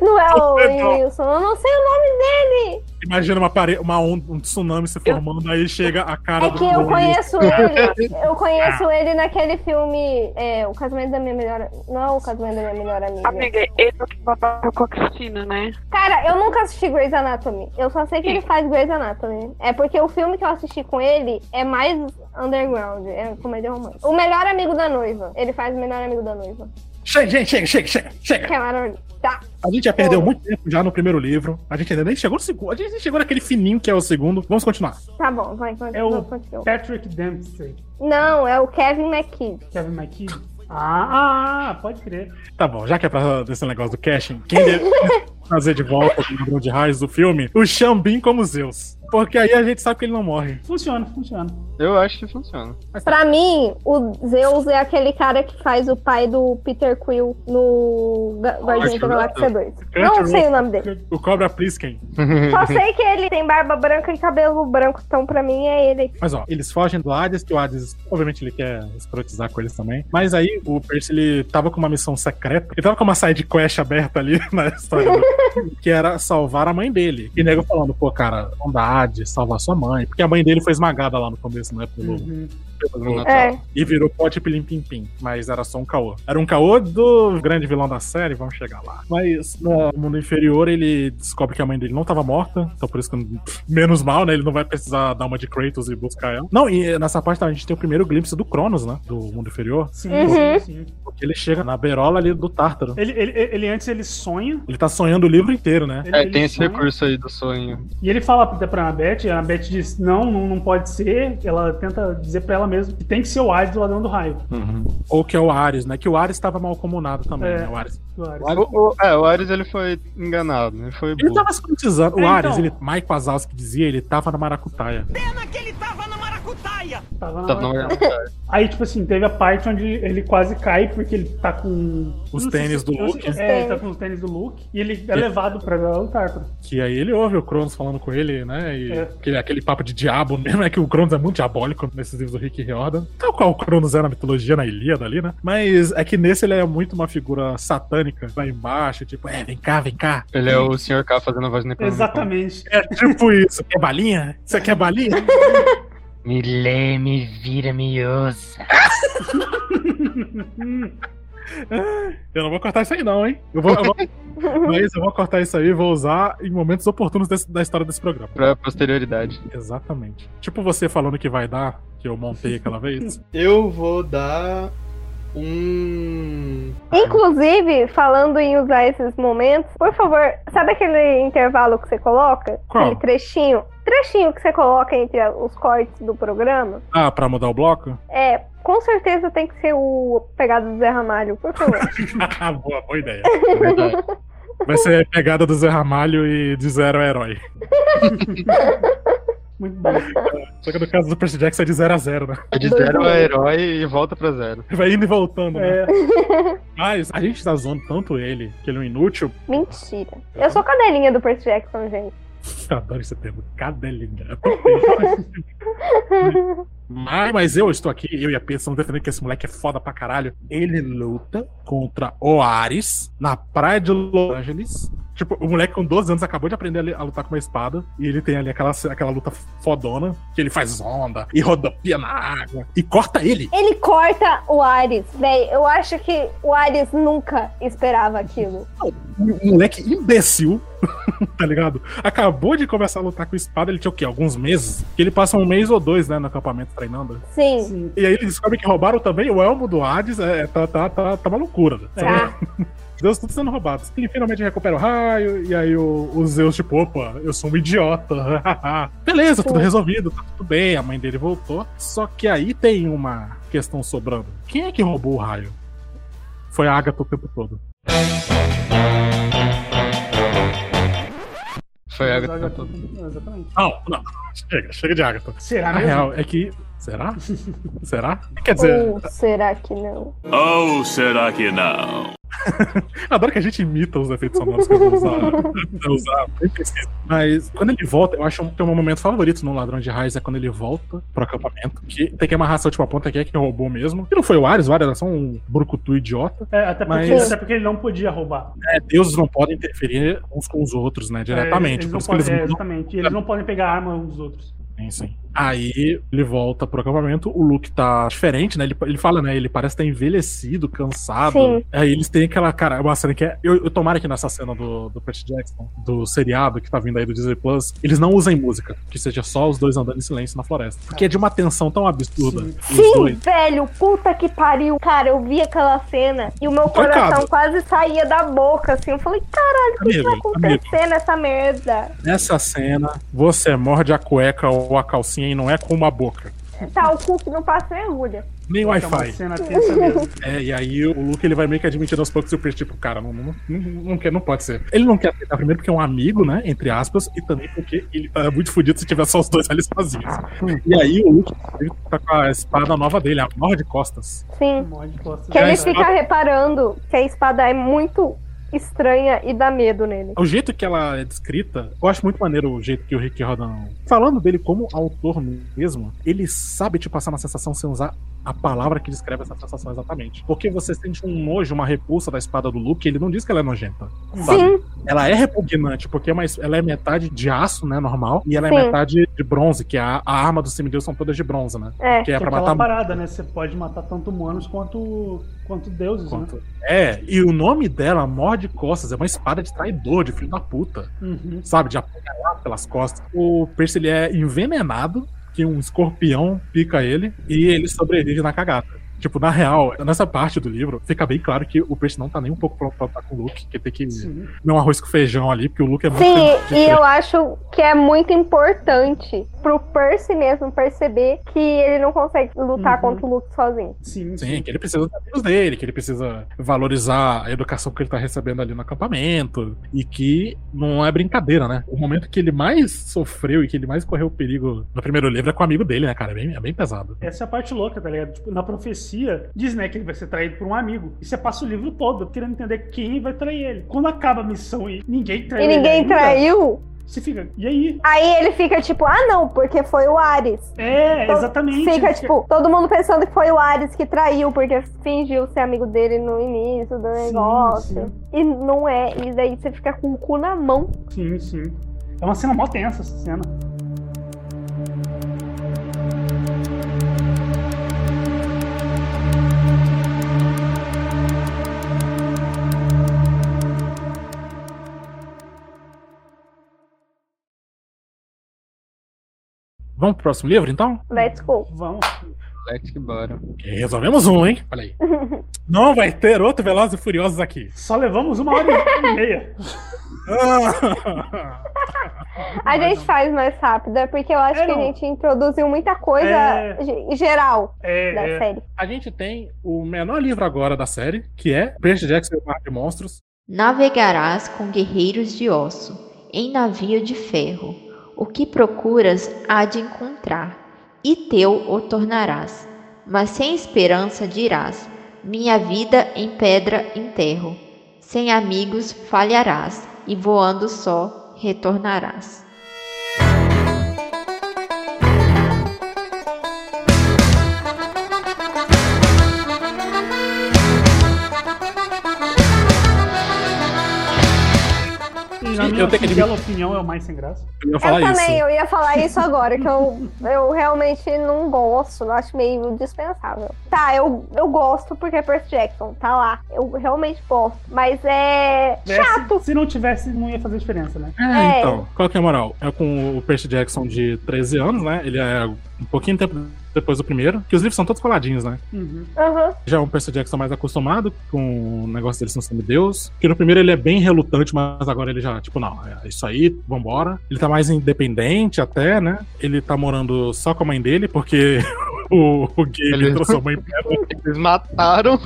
Não é o Owen
Não.
Wilson. Eu não sei o nome dele.
Imagina uma pare... uma onda, um tsunami se formando, aí chega a cara
É
do
que eu
Owen
conheço ele. Eu
Ah.
conheço ele naquele filme. É, O Casamento da Minha Melhor. Não é o Casamento da Minha Melhor Amiga.
Amiga, ele é o que babava com a Cristina, né?
Cara, eu nunca assisti Grey's Anatomy. Eu só sei que ele faz Grey's Anatomy. É porque o filme que eu assisti com ele é mais underground. É comédia romântica. O melhor amigo da noiva. Ele faz o melhor amigo da noiva.
Chega, gente, chega, chega, chega, chega.
Que é maravilhoso. Tá.
A gente já perdeu muito tempo já no primeiro livro. A gente ainda nem chegou no segundo. A gente nem chegou naquele fininho que é o segundo. Vamos continuar.
Tá bom, vai.
É o
continua.
Patrick Dempsey.
Não, é o Kevin McKidd.
Kevin McKee. Ah, ah, pode crer.
Tá bom, já que é pra desse negócio do casting, quem deve trazer de volta o ladrão de do filme? O Xambin como Zeus. Porque aí a gente sabe que ele não morre.
Funciona, funciona.
Eu acho que funciona.
Pra mim, o Zeus é aquele cara que faz o pai do Peter Quill no Ga- Guardiões da Galáxia 2. Não sei o nome dele.
O Cobra Plisken.
Só sei que ele tem barba branca e cabelo branco, então pra mim é ele.
Mas ó, eles fogem do Hades, que o Hades, obviamente, ele quer escrotizar com eles também. Mas aí o Percy, ele tava com uma missão secreta. Ele tava com uma side quest aberta ali na história do que era salvar a mãe dele. E nego falando, pô, cara, não dá salvar sua mãe. Porque a mãe dele foi esmagada lá no começo, né? Pelo,
Uhum.
Pelo
Natal.
É.
E virou pote pilim pim pim. Mas era só um caô. Era um caô do grande vilão da série, vamos chegar lá. Mas no mundo inferior, ele descobre que a mãe dele não tava morta. Então por isso que, menos mal, né? Ele não vai precisar dar uma de Kratos e buscar ela. Não, e nessa parte a gente tem o primeiro glimpse do Cronos, né? Do mundo inferior.
Sim,
Uhum.
sim, sim.
Porque ele chega na berola ali do Tártaro.
Ele, ele, ele antes ele sonha.
Ele tá sonhando o livro inteiro, né?
Ele,
É,
ele
tem esse
sonha,
recurso aí do sonho.
E ele fala pra, pra Annabeth, a Annabeth diz, não, não, não pode ser. Ela tenta dizer pra ela mesma que tem que ser o Hades do ladrão do raio.
Ou que é o Ares, né? Que o Ares tava mal comunado também,
É.
né? O Ares.
do Hades.
O, o- é, o Ares ele foi enganado, né? Ele foi
Ele
burro.
tava se politizando. O
É,
Ares,
então.
ele, Mike Wazowski dizia, ele tava na maracutaia.
Pena que ele tava na
Tava na
Tava na
Aí, tipo assim, teve a parte onde ele quase cai porque ele tá com.
Os tênis
se-
do Luke.
É, ele tá com os tênis do Luke. E ele é levado pra o Tártaro.
Que aí ele ouve o Cronos falando com ele, né? E
É.
aquele, aquele papo de diabo mesmo, é que o Cronos é muito diabólico nesses livros do Rick Riordan. Tal qual o Cronos é na mitologia, na Ilíada ali, né? Mas é que nesse ele é muito uma figura satânica, lá embaixo, tipo, é, vem cá, vem cá.
Ele é o Sr. K fazendo a voz do Necronomicon.
Exatamente.
É tipo isso. Quer balinha? Você quer balinha?
Me lê, me vira, me ouça.
Eu não vou cortar isso aí, não, hein? Eu vou, eu vou- mas eu vou cortar isso aí e vou usar em momentos oportunos desse- da história desse programa.
Pra posterioridade.
Exatamente. Tipo você falando que vai dar, que eu montei aquela vez.
Eu vou dar um.
Inclusive, falando em usar esses momentos, por favor, sabe aquele intervalo que você coloca?
Qual?
Aquele trechinho? Trechinho que você coloca entre os cortes do programa?
Ah, pra mudar o bloco?
É, com certeza tem que ser o pegado do Zé Ramalho, por favor.
boa, boa ideia.
Verdade.
Vai ser pegada do Zé Ramalho e de zero é herói.
Muito bom.
Só que no caso do Percy Jackson é de zero a zero, né?
É de zero a herói e volta pra zero.
Vai indo e voltando, né?
É,
Mas a gente tá zoando tanto ele, que ele é um inútil.
Mentira. Eu sou cadelinha do Percy Jackson, gente.
Eu adoro esse termo, cadelinha. Mas, mas eu estou aqui, eu e a Pia estamos defendendo que esse moleque é foda pra caralho. Ele luta contra o Ares na praia de Los Angeles, Tipo, o moleque com 12 anos acabou de aprender a lutar com uma espada. E ele tem ali aquela, aquela luta fodona, que ele faz onda e rodopia na água. E corta ele.
Ele corta o Ares, véi. Eu acho que o Ares nunca esperava aquilo.
Um moleque imbecil, tá ligado? Acabou de começar a lutar com espada, ele tinha o quê? Alguns meses? Que ele passa um mês ou dois, né, no acampamento treinando.
Sim.
E aí ele descobre que roubaram também o elmo do Hades, é, tá, tá, tá, tá uma loucura. né?
Tá.
Deus tudo sendo roubado. Ele finalmente recupera o raio, e aí o, o Zeus, tipo, opa, eu sou um idiota. Beleza, tudo
Sim.
resolvido, tá tudo bem, a mãe dele voltou. Só que aí tem uma questão sobrando. Quem é que roubou o raio? Foi a Agatha o tempo todo.
Foi a Agatha.
Exatamente.
Não, não, chega, chega de Agatha.
Será
A
mesmo?
real é que. Será? Será? Quer dizer,
Ou será que não?
Ou será que não?
Adoro que a gente imita os efeitos sonoros que eu vou usar. eu usar. Mas quando ele volta, eu acho que o meu momento favorito no Ladrão de Raios é quando ele volta pro acampamento. Que tem que amarrar essa última ponta que é que roubou mesmo. E não foi o Ares, o Ares era só um brucutu idiota.
É, até, porque,
Mas-
até porque ele não podia roubar.
É, deuses não podem interferir uns com os outros, né? Diretamente.
É, eles
Por
não podem,
eles
é. Eles não podem pegar a arma uns dos outros.
Sim, sim. Aí ele volta pro acampamento, o Luke tá diferente, né? Ele, ele fala, né? Ele parece estar envelhecido, cansado.
Sim.
Aí eles têm aquela, cara, uma cena que é. Eu, eu tomara que nessa cena do, do Percy Jackson, do seriado que tá vindo aí do Disney Plus, eles não usem música, que seja só os dois andando em silêncio na floresta. Porque é de uma tensão tão absurda.
Sim,
dois.
velho, puta que pariu. Cara, eu vi aquela cena e o meu
Coitado.
coração quase saía da boca, assim. Eu falei, caralho, o que, vai
Amigo,
acontecer nessa merda?
Nessa cena, você morde a cueca ou a calcinha e não é com uma boca.
Tá, o cu que não passa nem agulha.
Nem
uma
Wi-Fi. É, e aí o Luke ele vai meio que admitindo aos poucos e o Percy, tipo, cara, não, não, não, não, quer, não pode ser. Ele não quer aceitar primeiro porque é um amigo, né? Entre aspas, e também porque ele tá muito fudido se tiver só os dois ali sozinhos. E aí o Luke ele tá com a espada nova dele, a morra de costas.
Sim.
Costas.
Que ele
É,
fica reparando que a espada é muito estranha e dá medo nele.
O jeito que ela é descrita, eu acho muito maneiro o jeito que o Rick Riordan. Falando dele como autor mesmo, ele sabe te passar uma sensação sem usar a palavra que descreve essa sensação exatamente. Porque você sente um nojo, uma repulsa da espada do Luke, ele não diz que ela é nojenta. sabe?
Sim.
Ela é repugnante, porque é uma- ela é metade de aço, né, normal, e ela é
Sim.
metade de bronze, que a, a arma dos semideus são todas de bronze, né?
É.
Que é
é
pra
aquela
matar
parada, né? Você pode matar tanto humanos quanto, quanto deuses,
Quanto-
né?
É, e o nome dela, Morde Costas, é uma espada de traidor, de filho da puta.
Uhum.
Sabe? De apunhalar pelas costas. O Percy ele é envenenado, que um escorpião pica ele, e ele sobrevive na cagada. Tipo, na real, nessa parte do livro, fica bem claro que o Percy não tá nem um pouco pronto pra lutar com o Luke, que tem que comer um arroz com feijão ali, porque o Luke é muito
Sim, e eu acho que é muito importante pro Percy mesmo perceber que ele não consegue lutar
Uhum.
contra o Luke sozinho.
Sim,
Sim, que ele precisa dos amigos dele, que ele precisa valorizar a educação que ele tá recebendo ali no acampamento. E que não é brincadeira, né? O momento que ele mais sofreu e que ele mais correu perigo no primeiro livro é com o amigo dele, né, cara? É bem, é bem pesado.
Essa é a parte louca, tá ligado? Tipo, na profecia, diz, né, que ele vai ser traído por um amigo. E você passa o livro todo querendo entender quem vai trair ele. Quando acaba a missão e ninguém traiu
E
ele
ninguém
ainda,
traiu.
Você fica, e aí?
Aí ele fica tipo, ah não, porque foi o Ares.
É,
Então,
exatamente.
Fica
Ele
tipo, todo mundo pensando que foi o Ares que traiu, porque fingiu ser amigo dele no início do negócio.
sim.
E não é, e daí você fica com o cu na mão.
Sim, sim. É uma cena mó tensa essa cena.
Vamos pro próximo livro, então?
Let's go.
Vamos.
Let's bora.
E resolvemos um, hein? Olha aí. Não vai ter outro Velozes e Furiosos aqui.
Só levamos uma hora e meia.
A gente faz mais rápido, é porque eu acho
É,
que a gente introduziu muita coisa
É.
ge- geral
É,
da
é.
série.
A gente tem o menor livro agora da série, que é Percy Jackson e o Mar de Monstros.
Navegarás com guerreiros de osso, em navio de ferro. O que procuras há de encontrar, e teu o tornarás. Mas sem esperança dirás: Minha vida em pedra enterro. Sem amigos falharás, e voando só retornarás.
Na minha
eu tenho que
singela opinião, é o mais sem graça.
Eu ia
Eu também,
isso.
eu ia falar isso agora, que eu, eu realmente não gosto, eu acho meio dispensável. Tá, eu, eu gosto porque é Percy Jackson, tá lá. Eu realmente gosto. Mas é
Tivesse-
chato.
Se não tivesse, não ia fazer diferença, né?
É,
É.
então, qual que é a moral? É com o Percy Jackson de 13 anos, né? Ele é um pouquinho tempo depois do primeiro, que os livros são todos coladinhos, né?
Uhum.
Aham.
Já é um Percy Jackson mais acostumado com o negócio dele ser um semideus. Que no primeiro ele é bem relutante, mas agora ele já, tipo, não, é isso aí, vambora. Ele tá mais independente até, né? Ele tá morando só com a mãe dele, porque o, o gay ele
Ele-
transformou em pedra.
Eles mataram.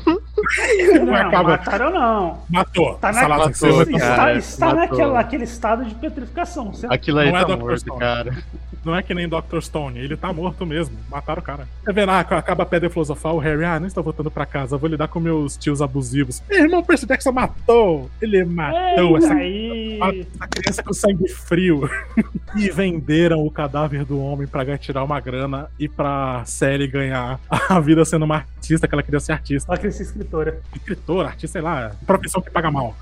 Não,
acaba-
mataram não.
Matou.
Tá na,
Matou,
está, está
matou.
naquela, aquele estado de petrificação. Você-
Aquilo aí
Não é
tá
Dr.
morto, cara.
Não é que nem Dr. Stone, ele tá morto mesmo. Mataram o cara. Tá vendo? Ah, acaba a pedra filosofal, o Harry, ah, não estou voltando pra casa, vou lidar com meus tios abusivos. Meu irmão, Percy Jackson matou! Ele matou
É,
essa,
aí...
essa criança com sangue frio. e venderam o cadáver do homem pra tirar uma grana e pra Sally ganhar a vida sendo uma artista, que ela queria ser artista.
Ela queria ser escritora.
Escritora, artista, sei lá, profissão que paga mal.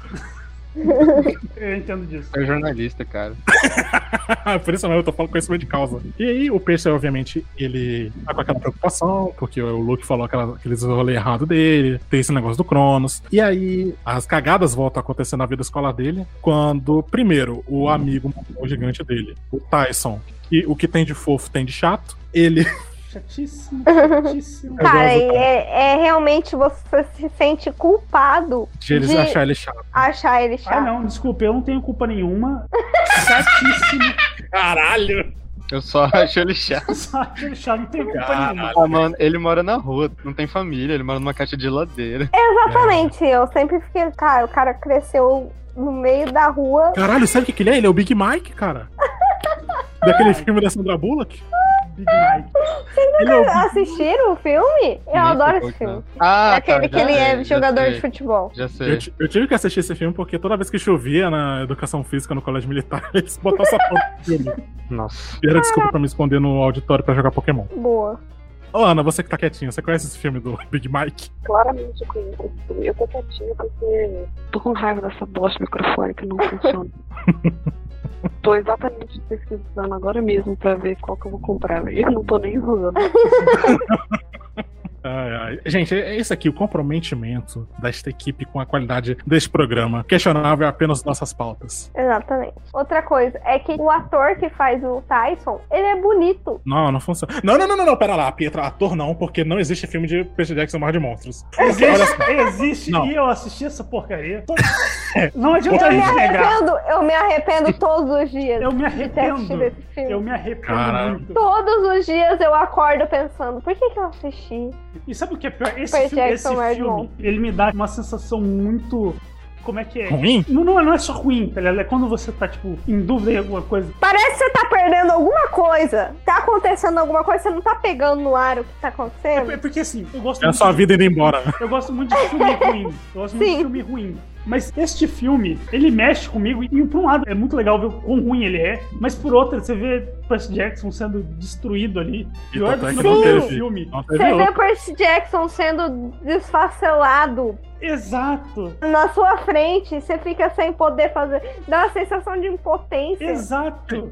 Eu entendo disso.
É jornalista, cara.
Por isso mesmo, eu tô falando conhecimento de causa. E aí, o Percy, obviamente, ele tá com aquela preocupação, porque o Luke falou aquela, aqueles rolê errado dele, tem esse negócio do Cronos. E aí, as cagadas voltam a acontecer na vida escolar dele, quando, primeiro, o amigo o gigante dele, o Tyson, que o que tem de fofo tem de chato, ele.
Chatíssimo,
Cara, e é, é realmente você se sente culpado
de eles
de
achar ele chato.
achar ele chato.
Ah, não, desculpa, eu não tenho culpa nenhuma. Chatíssimo.
Caralho!
Eu só acho ele chato.
Só acho ele chato, não tenho culpa
Caralho.
nenhuma.
Ah, mano, ele mora na rua, não tem família, ele mora numa caixa de geladeira.
Exatamente, eu sempre fiquei, cara, o cara cresceu no meio da rua.
Caralho, sabe o que, que ele é? Ele é o Big Mike, cara. Daquele filme da Sandra Bullock.
Big Mike.
Ele o Big
Assistiram o filme? Eu
Nem
adoro esse filme.
é. Ah,
é aquele
tá,
que ele é jogador
sei.
de futebol.
Já sei.
Eu, eu tive que assistir esse filme porque toda vez que chovia na educação física no colégio militar, eles botavam essa porra no filme.
Nossa.
E era desculpa pra me esconder no auditório pra jogar Pokémon.
Boa.
Ô, Ana, você que tá quietinha, você conhece esse filme do Big Mike?
Claramente eu conheço esse filme. Eu tô quietinha porque tô com raiva dessa bosta microfone que não funciona. tô exatamente pesquisando agora mesmo pra ver qual que eu vou comprar, velho. Eu não tô nem enrolando.
Ai, ai. Gente, é esse aqui, o comprometimento desta equipe com a qualidade deste programa. Questionável é apenas nossas pautas.
Exatamente. Outra coisa é que o ator que faz o Tyson, ele é bonito.
Não, não funciona. Não, não, não, não, não, pera lá, Pietra, ator não, porque não existe filme de Percy Jackson Mar de Monstros. Olha
Existe,
só.
existe
Não.
e eu assisti essa porcaria. Não adianta
Eu
a
me
gente negar.
arrependo, eu me arrependo todos os dias.
Eu me
de ter assistido
arrependo.
esse filme.
Eu me arrependo muito.
Todos os dias eu acordo pensando, por que, que eu assisti?
E sabe o que é pior? Esse, filme, esse
Mar de
filme, ele me dá uma sensação muito. Como é que é?
Ruim?
Não, não, é- não é só ruim, tá ligado? É quando você tá, tipo, em dúvida em alguma coisa.
Parece que você tá perdendo alguma coisa. Tá acontecendo alguma coisa, você não tá pegando no ar o que tá acontecendo.
É porque assim, eu gosto
É a
muito.
sua
de-
vida indo embora.
Eu gosto muito de filme ruim. Eu gosto muito de
Sim.
filme ruim. Mas este filme, ele mexe comigo e por um lado é muito legal ver o quão ruim ele é, mas por outro você vê Percy Jackson sendo destruído ali.
E
Pior do
é
que no filme.
Você vê Percy Jackson sendo desfacelado
Exato.
na sua frente, você fica sem poder fazer. Dá uma sensação de impotência.
Exato.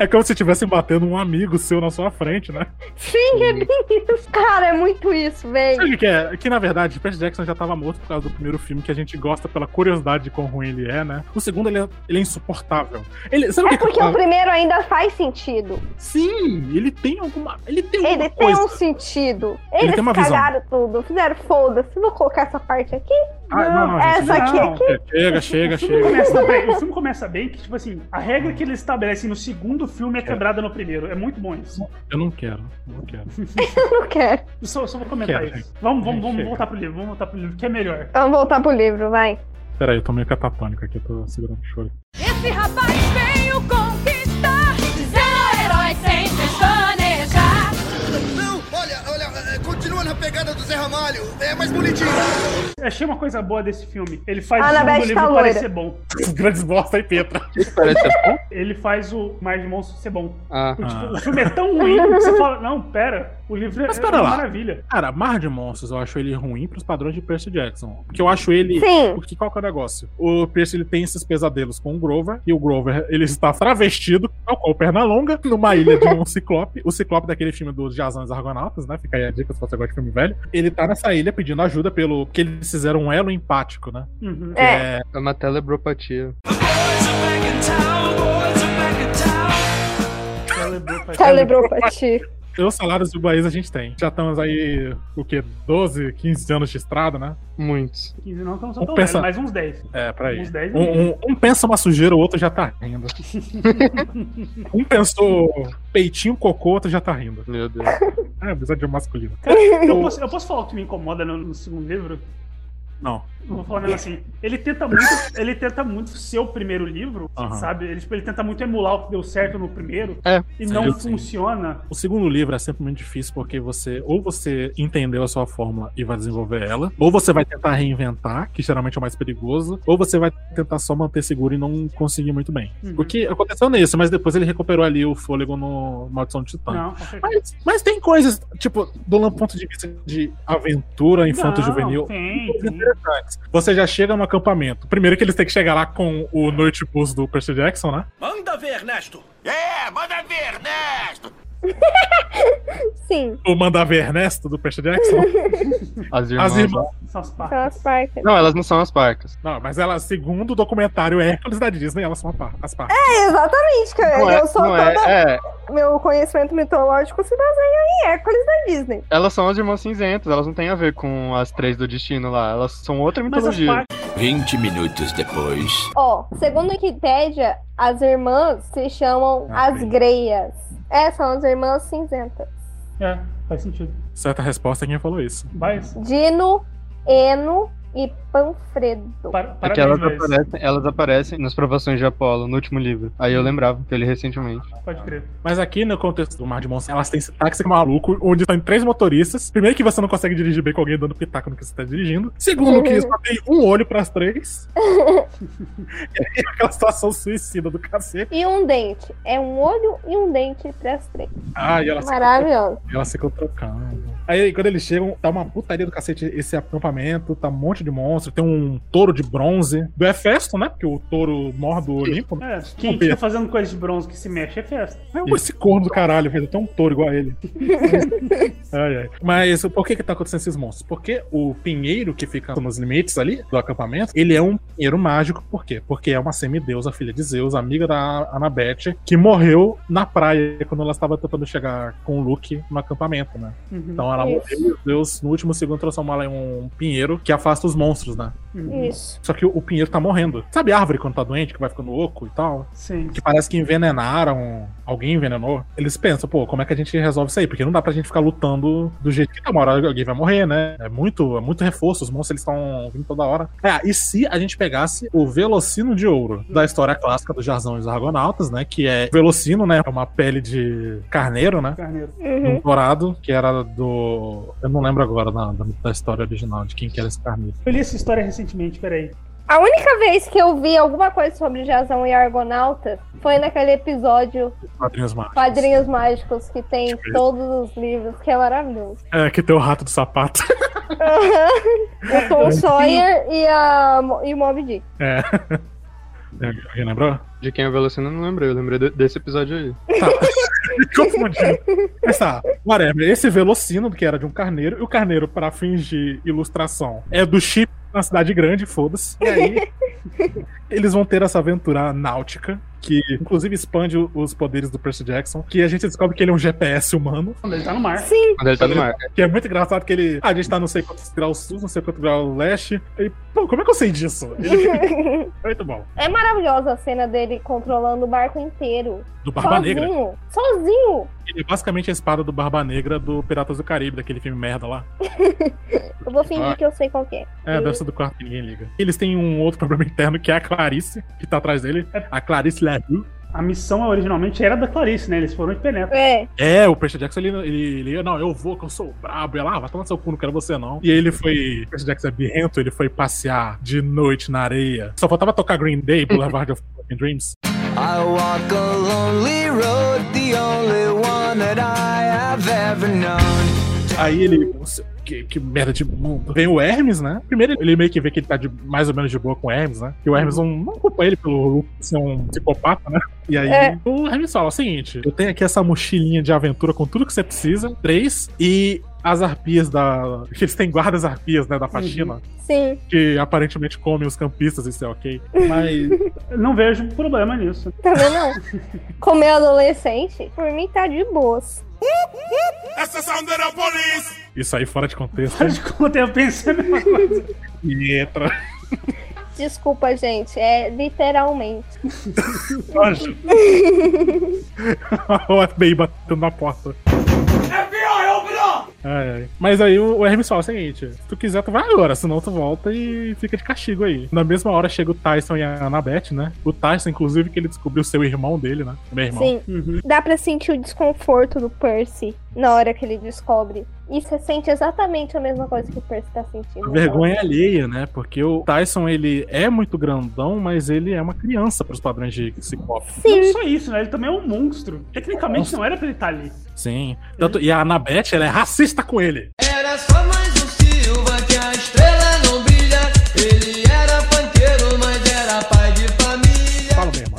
É como se estivessem batendo um amigo seu na sua frente, né?
Sim, é bem isso. Cara, é muito isso, velho.
Sabe o que é? Que na verdade, Percy Jackson já tava morto por causa do primeiro filme, que a gente gosta pela curiosidade de quão ruim ele é, né? O segundo, ele é, ele é insuportável. Ele, sabe o
É
que que eu
porque o
falo?
primeiro ainda faz sentido.
Sim, ele tem alguma. Ele tem alguma
Ele tem
coisa.
um sentido.
Ele
Eles
tem uma visão.
cagaram tudo. Fizeram foda-se. Vou colocar essa parte aqui.
Ah, não, não, gente,
essa aqui,
não.
aqui.
Chega, chega,
o, filme
chega.
começa, o filme começa bem que, tipo assim, a regra que eles estabelecem no segundo filme é quebrada no primeiro. É muito bom isso.
Eu não quero, não quero.
Eu não quero.
Eu só, só vou comentar
Quero,
isso. Vamos, vamos, vamos
Chega.
voltar pro livro, vamos voltar pro livro, que é melhor.
Vamos voltar pro livro, vai.
Peraí, eu tô meio catatônico aqui, eu tô segurando o choro.
Esse rapaz veio conquistar,
É mais bonitinho.
Achei uma coisa boa desse filme. Ele faz
Ana
o livro
tá
parecer bom.
Grandes bosta aí, Petra.
Parece bom?
Ele faz o Mar de Monstros ser bom.
Ah.
Porque, tipo,
Ah.
o filme é tão ruim que você fala, não, pera, O livro é,
Mas
é
pera
uma
lá.
maravilha.
Cara, Mar de Monstros, eu acho ele ruim pros padrões de Percy Jackson. Porque eu acho ele.
Sim.
Porque qual que é o negócio? O Percy ele tem esses pesadelos com o Grover, e o Grover ele está travestido, tal qual perna longa, numa ilha de um ciclope. O ciclope daquele filme dos Jazões Argonautas, né? Fica aí a dica se você gosta de filme velho. Ele tá nessa ilha pedindo ajuda pelo. Porque eles fizeram um elo empático, né?
Uhum.
Que
É.
É uma telebropatia.
Celebropatia.
Os salários do país a gente tem. Já estamos aí, o quê? 12, 15 anos de estrada, né?
Muitos.
15 não, não sou
Um
tão
pensa-
velho, mas uns 10.
É, pra aí.
Uns 10
Um, um- um pensa uma sujeira, o outro já tá rindo. um pensou peitinho, cocô, o outro já tá rindo.
Meu Deus.
É, episódio masculino.
Eu posso, eu posso falar o que me incomoda no, no segundo livro?
Não.
Vou falar mesmo assim. Ele tenta muito, ele tenta muito ser o primeiro livro, sabe? Ele, tipo, ele tenta muito emular o que deu certo no primeiro
É.
e
sim,
não
sim.
funciona.
O segundo livro é sempre muito difícil porque você, ou você entendeu a sua fórmula e vai desenvolver ela, ou você vai tentar reinventar, que geralmente é o mais perigoso, ou você vai tentar só manter seguro e não conseguir muito bem.
Uhum.
O que aconteceu nisso, mas depois ele recuperou ali o fôlego no Maldição de Titã.
Não.
Mas, mas tem coisas, tipo, do ponto de vista de aventura infanto-juvenil,
Não,
Você já chega no acampamento. Primeiro que eles têm que chegar lá com o Noite Bus do Percy Jackson, né?
Manda ver, Ernesto.
É, manda ver, Ernesto.
Sim,
O Manda ver Ernesto do Percy Jackson.
As irmãs.
As irmãs.
São as
são as partes.
Não, elas não são as parcas.
Não, mas ela, segundo o documentário Hércules da Disney, elas são as partes.
É, exatamente, cara.
Não é,
eu sou
não é,
toda.
é,
Meu conhecimento mitológico se baseia em Hércules da Disney.
elas são as irmãs cinzentas, elas não têm a ver com as três do destino lá. Elas são outra
Mas as
mitologia.
partes.
20 minutos depois.
Ó, segundo a Wikipédia, as irmãs se chamam
Ah,
as. Greias. É, são as irmãs cinzentas.
É, faz sentido.
Certa resposta é quem falou isso.
Mas,
Dino, Eno e Panfredo.
para,
É que elas aparecem, elas aparecem nas provações de Apolo, no último livro. Aí eu lembrava dele recentemente.
pode crer.
Mas aqui no contexto do Mar de Monstros, elas têm esse táxi maluco, onde tem três motoristas. Primeiro que você não consegue dirigir bem com alguém dando pitaco no que você tá dirigindo. Segundo que só tem um olho pras três. e aí, aquela situação suicida do cacete.
E um dente. É um olho e um dente para as três.
Ah, e elas
Maravilhoso.
E elas ficam trocando. Aí quando eles chegam, tá uma putaria do cacete esse acampamento, tá um monte de monstro, tem um touro de bronze. Do Hefesto, né? Porque o touro mor do Olimpo. né?
É, quem fica fazendo coisa de bronze que se mexe é festa.
É esse corno do caralho, velho. Tem um touro igual a ele. ai, ai. Mas por que que tá acontecendo esses monstros? Porque o pinheiro que fica nos limites ali do acampamento, ele é um pinheiro mágico. Por quê? Porque é uma semideusa, filha de Zeus, amiga da Anabete, que morreu na praia quando ela estava tentando chegar com o Luke no acampamento, né?
Uhum.
Então ela
Isso.
morreu e Deus, no último segundo, transformou ela em um pinheiro que afasta os monstros, né?
Uhum.
Isso.
Só que o, o pinheiro tá morrendo. Sabe a árvore quando tá doente, que vai ficando louco e tal?
Sim.
Que parece que envenenaram, alguém envenenou. Eles pensam, pô, como é que a gente resolve isso aí? Porque não dá pra gente ficar lutando do jeito que tá. Uma hora alguém vai morrer, né? É muito, é muito reforço, os monstros eles estão vindo toda hora. É, e se a gente pegasse o Velocino de Ouro, da história clássica do Jarzão e os Argonautas, né? Que é Velocino, né? É uma pele de carneiro, né?
Carneiro.
Um dourado, que era do. Eu não lembro agora da, da, da história original, de quem que era esse carneiro.
Eu li essa história recentemente, peraí.
A única vez que eu vi alguma coisa sobre Jazão e Argonautas foi naquele episódio
Quadrinhos mágicos.
Quadrinhos Mágicos que tem
ver.
todos os livros, que é maravilhoso.
É, que tem o rato do sapato.
o Tom Sawyer e, a, e o Mob Dick.
É. Alguém lembrou?
De quem é o Velocino eu não lembrei, eu lembrei de- desse episódio aí.
Me confundi. Mas tá, whatever. Esse Velocino, que era de um carneiro, e o carneiro, para fins de ilustração, é do chip na cidade grande, foda-se. E aí, eles vão ter essa aventura náutica, que inclusive expande os poderes do Percy Jackson, que a gente descobre que ele é um GPS humano.
Quando ele tá no mar.
Sim.
Quando ele tá no mar.
Que é muito engraçado que ele. Ah, a gente tá não sei quantos graus sul, não sei quantos graus leste. Ele, pô, como é que eu sei disso? Ele muito bom.
É maravilhosa a cena dele controlando o barco inteiro.
Do Barba
sozinho.
Negra.
Sozinho.
Ele é basicamente a espada do Barba Negra do Piratas do Caribe, daquele filme merda lá.
Eu vou fingir
Ah.
que eu sei qual que é.
É, deve ser do quarto que ninguém liga. Eles têm um outro problema interno que é a Clarice, que tá atrás dele. A Clarice
A missão originalmente era da Clarice, né? Eles foram de penetra.
É.
É, o Percy Jackson, ele, ele, ele não, eu vou, que eu sou brabo. E ela, ah, vai tomar seu cu, não quero você não. E aí ele foi, o Percy Jackson é birrento, ele foi passear de noite na areia. Só faltava tocar Green Day, Boulevard of Fucking Dreams.
I walk a lonely road, the only one that I have ever known.
Aí ele. "Nossa, Que, que merda de mundo. Vem o Hermes, né? Primeiro ele meio que vê que ele tá de- mais ou menos de boa com o Hermes, né? Que o Hermes não, não culpa ele pelo ser um psicopata, né? E aí
É.
o Hermes fala o seguinte: eu tenho aqui essa mochilinha de aventura com tudo que você precisa, três, e as arpias da. Que eles têm guardas arpias, né? Da faxina.
Sim.
Que aparentemente comem os campistas, isso é ok. Mas.
Não vejo problema nisso.
Também não. Comer adolescente, por mim tá de boas.
Essa sound da polícia!
Isso aí fora de contexto.
Fora de conta, eu pensei a mesma coisa.
E entra.
Desculpa, gente. É literalmente.
Anjo. o FBI batendo na porta. Ai, ai. Mas aí o o Hermes fala o seguinte: se tu quiser, tu vai agora, senão tu volta e fica de castigo aí. Na mesma hora chega o Tyson e a Annabeth, né? O Tyson, inclusive, que ele descobriu ser o irmão dele, né? Meu irmão.
Sim.
Uhum.
Dá pra sentir o desconforto do Percy na hora que ele descobre. E você sente exatamente a mesma coisa que o Percy tá sentindo.
Vergonha alheia, né? Porque o Tyson, ele é muito grandão, mas ele é uma criança pros padrões de Ciclope.
Não só isso, né? Ele também é um monstro. Tecnicamente não era pra ele estar ali.
Sim. Tanto, e a Annabeth, ela é racista com ele.
Era só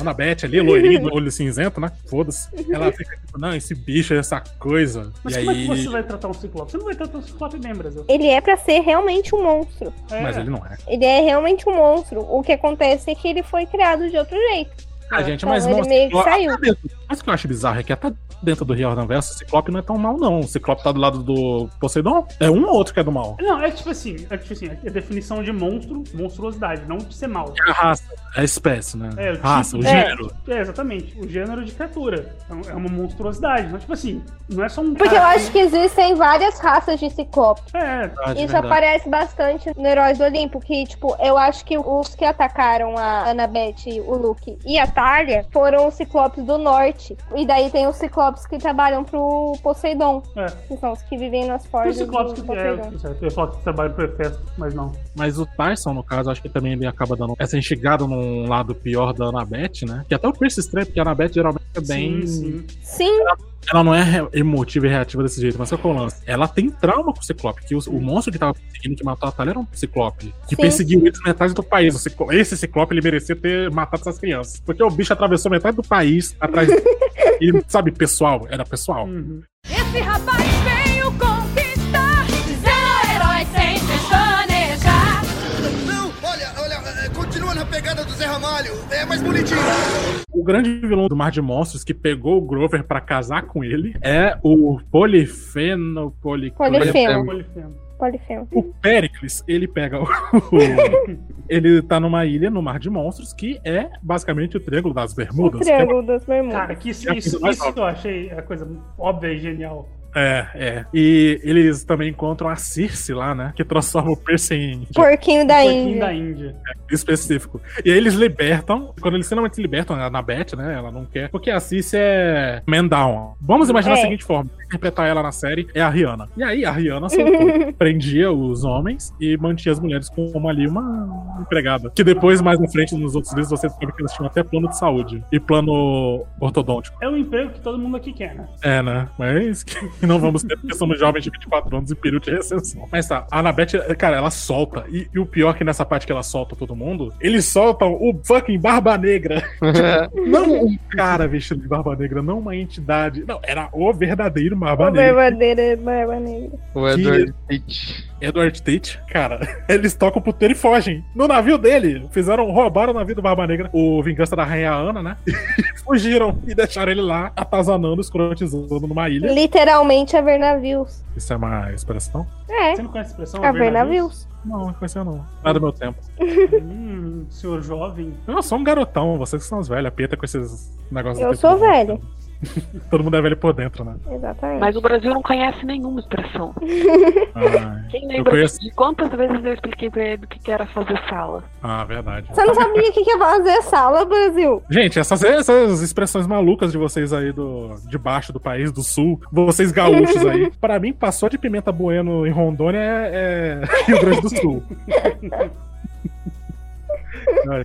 família.
Fala mesmo, a Annabeth ali, loirinha, olho cinzento, né? Foda-se. Ela fica tipo, não, esse bicho, essa coisa.
Mas
e
como
aí.
é que você vai tratar um ciclope? Você não vai tratar um ciclope bem, Brasil.
Ele é pra ser realmente um monstro.
É.
Mas ele não é.
Ele é realmente um monstro. O que acontece é que ele foi criado de outro jeito.
Ah, gente,
Então
mas
ele
não,
meio que
Ciclope-
saiu.
dentro- Mas o que eu acho bizarro é que até dentro do Riordan Verso, o Ciclope não é tão mal, não. O Ciclope tá do lado do Poseidon. É um ou outro que é do mal.
Não, é tipo assim, é tipo assim, é a definição de monstro, monstruosidade, não de ser mal.
É a raça, é a espécie, né?
É, o
raça,
tipo-
o gênero.
É, é, exatamente. O gênero de criatura. Então, é uma monstruosidade. Então, tipo assim, não é só um.
Porque eu acho que existem várias raças de ciclope.
É,
Verdade,
Isso
verdade.
aparece bastante no Heróis do Olimpo, que, tipo, eu acho que os que atacaram a Annabeth, o Luke e a Talia foram os ciclopes do norte. E daí tem os ciclopes que trabalham pro Poseidon,
É.
que são os que vivem nas forjas
Ciclopes
do
que é,
Poseidon.
certo, eu ia falar que trabalha pro Hefesto, mas não.
Mas o Tyson, no caso, acho que também ele acaba dando essa enxigada num lado pior da Annabeth, né? Que até o Percy estranho, porque a Annabeth geralmente é bem.
Sim, sim.
Sim,
Ela não é emotiva e reativa desse jeito, mas qual que é o lance? Ela tem trauma com o Ciclope, que o, o monstro que tava perseguindo, que matou a Talia, era um Ciclope. Que
Sim.
perseguiu eles metade do país. O Ciclo- Esse Ciclope, ele merecia ter matado essas crianças. Porque o bicho atravessou metade do país atrás. E, sabe, pessoal, era pessoal.
Uhum.
Esse rapaz veio conquistar,
mais bonitinho.
O grande vilão do Mar de Monstros que pegou o Grover pra casar com ele é o Polifeno. Poli...
Polifemo.
Polifemo.
Polifemo.
O Pericles, ele pega o. o- ele tá numa ilha no Mar de Monstros, que é basicamente o Triângulo das
O
Bermudas. que é
Triângulo das Bermudas.
Cara, que isso,
É
isso, isso eu achei a coisa óbvia e genial.
É, é. E eles também encontram a Circe lá, né? Que transforma o Percy em
Porquinho da
Porquinho
Índia.
da Índia.
específico. E aí eles libertam. Quando eles finalmente se libertam, a Annabeth, né? Ela não quer. Porque a Circe é man down. Vamos imaginar
É.
a seguinte forma: interpretar ela na série é a Rihanna. E aí a Rihanna soltou, prendia os homens e mantinha as mulheres como ali uma empregada. Que depois, mais na frente, nos outros livros, você descobre que eles tinham até plano de saúde e plano ortodôntico.
É o emprego que todo mundo aqui quer, né?
É, né? Mas que não vamos ter porque somos jovens de 24 anos e período de recessão. Mas tá, a Annabeth, cara, ela solta. E, e o pior é que nessa parte que ela solta todo mundo, eles soltam o fucking Barba Negra. não um cara vestido de Barba Negra, não uma entidade. Não, era o verdadeiro Barba
O
Negra.
verdadeiro Barba Negra.
O Edward Tate.
Edward Tate, cara, eles tocam pro puteiro e fogem. No navio dele, fizeram, roubaram o navio do Barba Negra, o Vingança da Rainha Ana, né? E fugiram e deixaram ele lá, atazanando, escrotizando numa ilha.
Literalmente a ver navios.
Isso é uma expressão?
É,
Você não conhece a expressão?
a ver navios.
Não, não conhecia não. Não é do meu tempo.
Hum, senhor jovem.
Eu sou um garotão, vocês que são os velhos, a Peta com esses negócios.
Eu sou
tempo. Todo mundo é velho por dentro, né?
Exatamente.
Mas o Brasil não conhece nenhuma expressão.
Ah,
Quem lembra
conheço.
de quantas vezes eu expliquei pra ele o que era fazer sala?
Ah, verdade.
Você não sabia o que que ia fazer sala, Brasil?
Gente, essas, essas expressões malucas de vocês aí do, de baixo do país, do sul, vocês gaúchos aí, pra mim, passou de pimenta bueno em Rondônia é, é Rio Grande do Sul.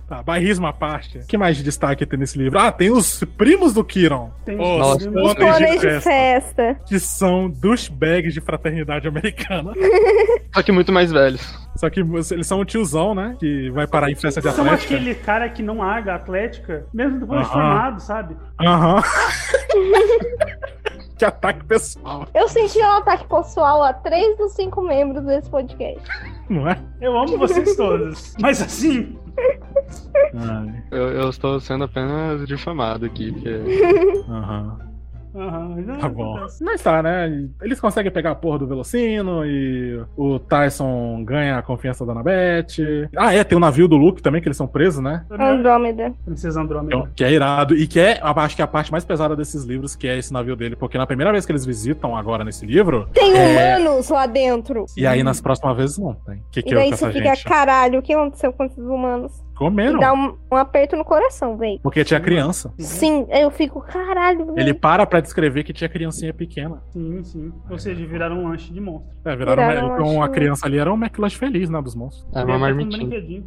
Tá, bairrismo à parte. O que mais de destaque tem nesse livro? Ah, tem os primos do Kiron.
Tem
os
Nossa,
primos-
Os pôneis de festa.
Que são douchebags de fraternidade americana.
Só que muito mais velhos.
Só que eles são o tiozão, né? Que vai parar em festa de
São
atlética.
aquele cara que não larga a atlética, mesmo depois de
Aham.
formado, sabe?
Aham. que ataque pessoal,
Eu senti um ataque pessoal a três dos cinco membros desse podcast.
Não é?
Eu amo vocês todos. Mas assim,
Eu, eu estou sendo apenas difamado aqui, porque
Aham.
Aham, já
Tá bom.
acontece.
Mas tá, né? Eles conseguem pegar a porra do Velocino e o Tyson ganha a confiança da Annabeth. Ah, é, tem o navio do Luke também, que eles são presos, né?
Andrômeda.
Princesa Andrômeda.
Então, que é irado. E que é, acho que é a parte mais pesada desses livros, que é esse navio dele. Porque na primeira vez que eles visitam agora nesse livro.
Tem
é,
humanos lá dentro.
E aí nas próximas vezes não tem. O que, que
E
é
daí
essa
você fica,
gente?
caralho, o que aconteceu com esses humanos?
Comeram.
E dá um, um aperto no coração, véi.
Porque tinha criança.
Sim, eu fico, caralho, véi.
Ele para pra descrever que tinha criancinha pequena.
Sim, sim. Ou seja, viraram um lanche de monstro.
É, viraram,
Viraram
uma, uma
um-
criança ali era um McLanche feliz, né? Dos monstros.
é uma
um
marmitinha.
brinquedinho.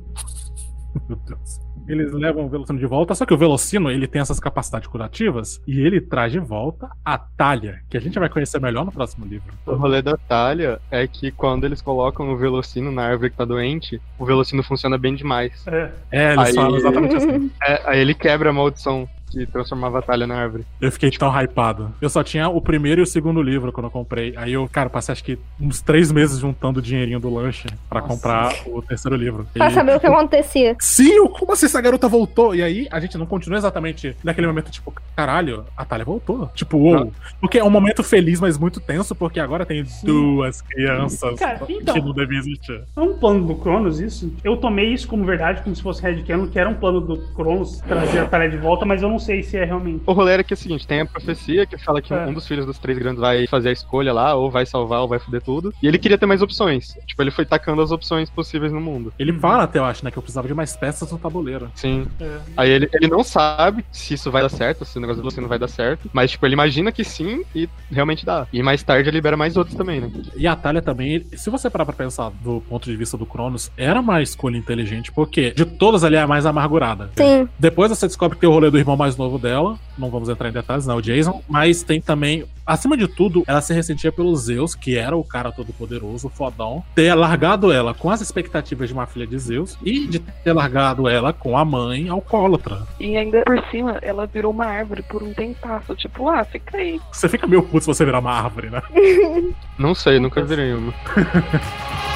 Meu Deus. Eles levam o Velocino de volta, só que o Velocino ele tem essas capacidades curativas e ele traz de volta a Talha, que a gente vai conhecer melhor no próximo livro.
O rolê da Talha é que quando eles colocam o Velocino na árvore que tá doente, o Velocino funciona bem demais.
É.
É, eles
Aí-
falam exatamente assim.
É, aí ele quebra a maldição que transformava a Talha na árvore.
Eu fiquei tão hypado. Eu só tinha o primeiro e o segundo livro quando eu comprei. Aí eu, cara, passei acho que uns três meses juntando o dinheirinho do lanche pra
Nossa.
comprar o terceiro livro.
Pra
E-
saber o que acontecia.
Sim, como assim essa garota voltou? E aí a gente não continua exatamente naquele momento, tipo, caralho, a Thalia voltou. Tipo, uou. Porque é um momento feliz, mas muito tenso, porque agora tem duas crianças
Cara, então-
que não deviam existir.
É um plano do Cronos isso? Eu tomei isso como verdade, como se fosse headcanon, que era um plano do Cronos trazer a Talha de volta, mas eu não sei se é realmente.
O rolê era que é o seguinte, tem a profecia que fala que
É.
um dos filhos dos três grandes vai fazer a escolha lá, ou vai salvar, ou vai foder tudo. E ele queria ter mais opções. Tipo, ele foi tacando as opções possíveis no mundo.
Ele fala até, eu acho, né, que eu precisava de mais peças no tabuleiro.
Sim.
É.
Aí ele, ele não sabe se isso vai dar certo, se o negócio do Velocino vai dar certo. Mas, tipo, ele imagina que sim e realmente dá. E mais tarde ele libera mais outros também, né?
E a Thalia também, se você parar pra pensar do ponto de vista do Cronos, era uma escolha inteligente, porque de todas ali é a mais amargurada.
Sim.
Depois você descobre que tem o rolê do irmão mais novo dela, não vamos entrar em detalhes, não, o Jason, mas tem também, acima de tudo, ela se ressentia pelo Zeus, que era o cara todo poderoso, o fodão, ter largado ela com as expectativas de uma filha de Zeus e de ter largado ela com a mãe alcoólatra.
E ainda por cima, ela virou uma árvore por um tentaço. Tipo, ah, fica aí.
Você fica meio puto se você virar uma árvore, né?
Não sei, nunca virei uma.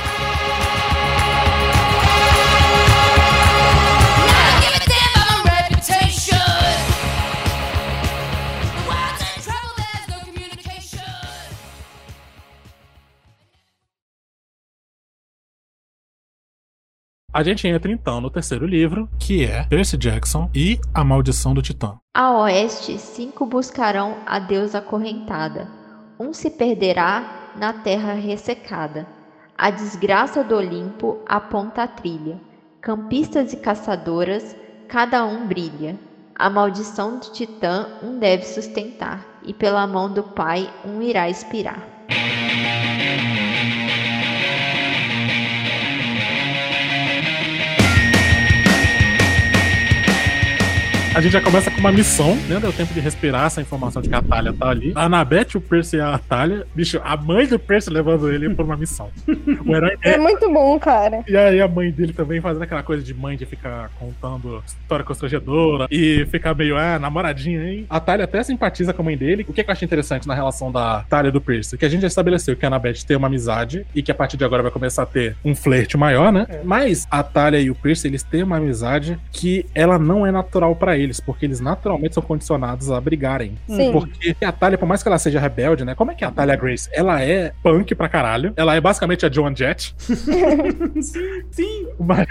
A
gente entra então no terceiro livro, que é Percy Jackson e a Maldição do Titã.
A oeste, cinco buscarão a deusa acorrentada. Um se perderá na terra ressecada. A desgraça do Olimpo aponta a trilha. Campistas e caçadoras, cada um brilha. A maldição do Titã um deve sustentar, e pela mão do Pai um irá expirar.
A gente já começa com uma missão, né? Deu tempo de respirar essa informação de que a Thalia tá ali. A Anabeth, o Percy e a Thalia. Bicho, a mãe do Percy levando ele por uma missão. O herói
É muito bom, cara.
E aí a mãe dele também fazendo aquela coisa de mãe de ficar contando história constrangedora e ficar meio, ah, namoradinha, hein? A Thalia até simpatiza com a mãe dele. O que, que eu acho interessante na relação da Thalia e do Percy? Que a gente já estabeleceu que a Annabeth tem uma amizade e que a partir de agora vai começar a ter um flerte maior, né? Mas a Thalia e o Percy, eles têm uma amizade que ela não é natural pra eles, porque eles naturalmente são condicionados a brigarem.
Sim.
Porque a Thalia, por mais que ela seja rebelde, né? Como é que a Thalia Grace? Ela é punk pra caralho. Ela é basicamente a Joan Jett.
sim, sim.
Uma...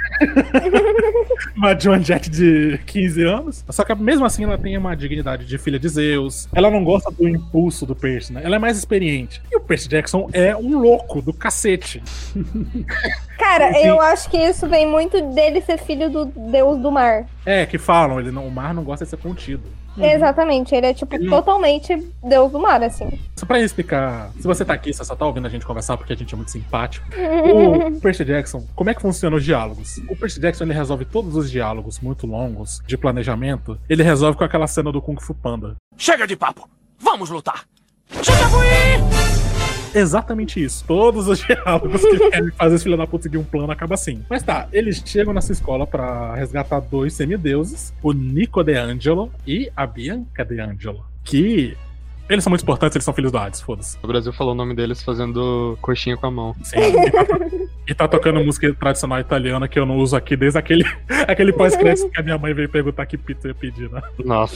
uma Joan Jett de 15 anos. Só que mesmo assim ela tem uma dignidade de filha de Zeus. Ela não gosta do impulso do Percy, né? Ela é mais experiente. E o Percy Jackson é um louco do cacete.
Cara, eu acho que isso vem muito dele ser filho do deus do mar.
É, que falam, ele não, o mar não gosta de ser contido.
Exatamente, ele é tipo
Ele-
totalmente Deus do mar, assim.
Só pra explicar, se você tá aqui, você só tá ouvindo a gente conversar porque a gente é muito simpático. O Percy Jackson, como é que funcionam os diálogos? O Percy Jackson ele resolve todos os diálogos muito longos de planejamento. Ele resolve com aquela cena do Kung Fu Panda.
Chega de papo! Vamos lutar!
Exatamente isso. Todos os diálogos que querem fazer esse filho da puta seguir um plano acaba assim. Mas tá, eles chegam nessa escola pra resgatar dois semideuses, o Nico de Angelo e a Bianca de Angelo. Que eles são muito importantes, eles são filhos do Hades, foda-se.
O Brasil falou o nome deles fazendo coxinha com a mão.
Sim. E tá tocando música tradicional italiana que eu não uso aqui desde aquele, aquele pós-crédito que a minha mãe veio perguntar que pizza eu ia pedir, né?
Nossa.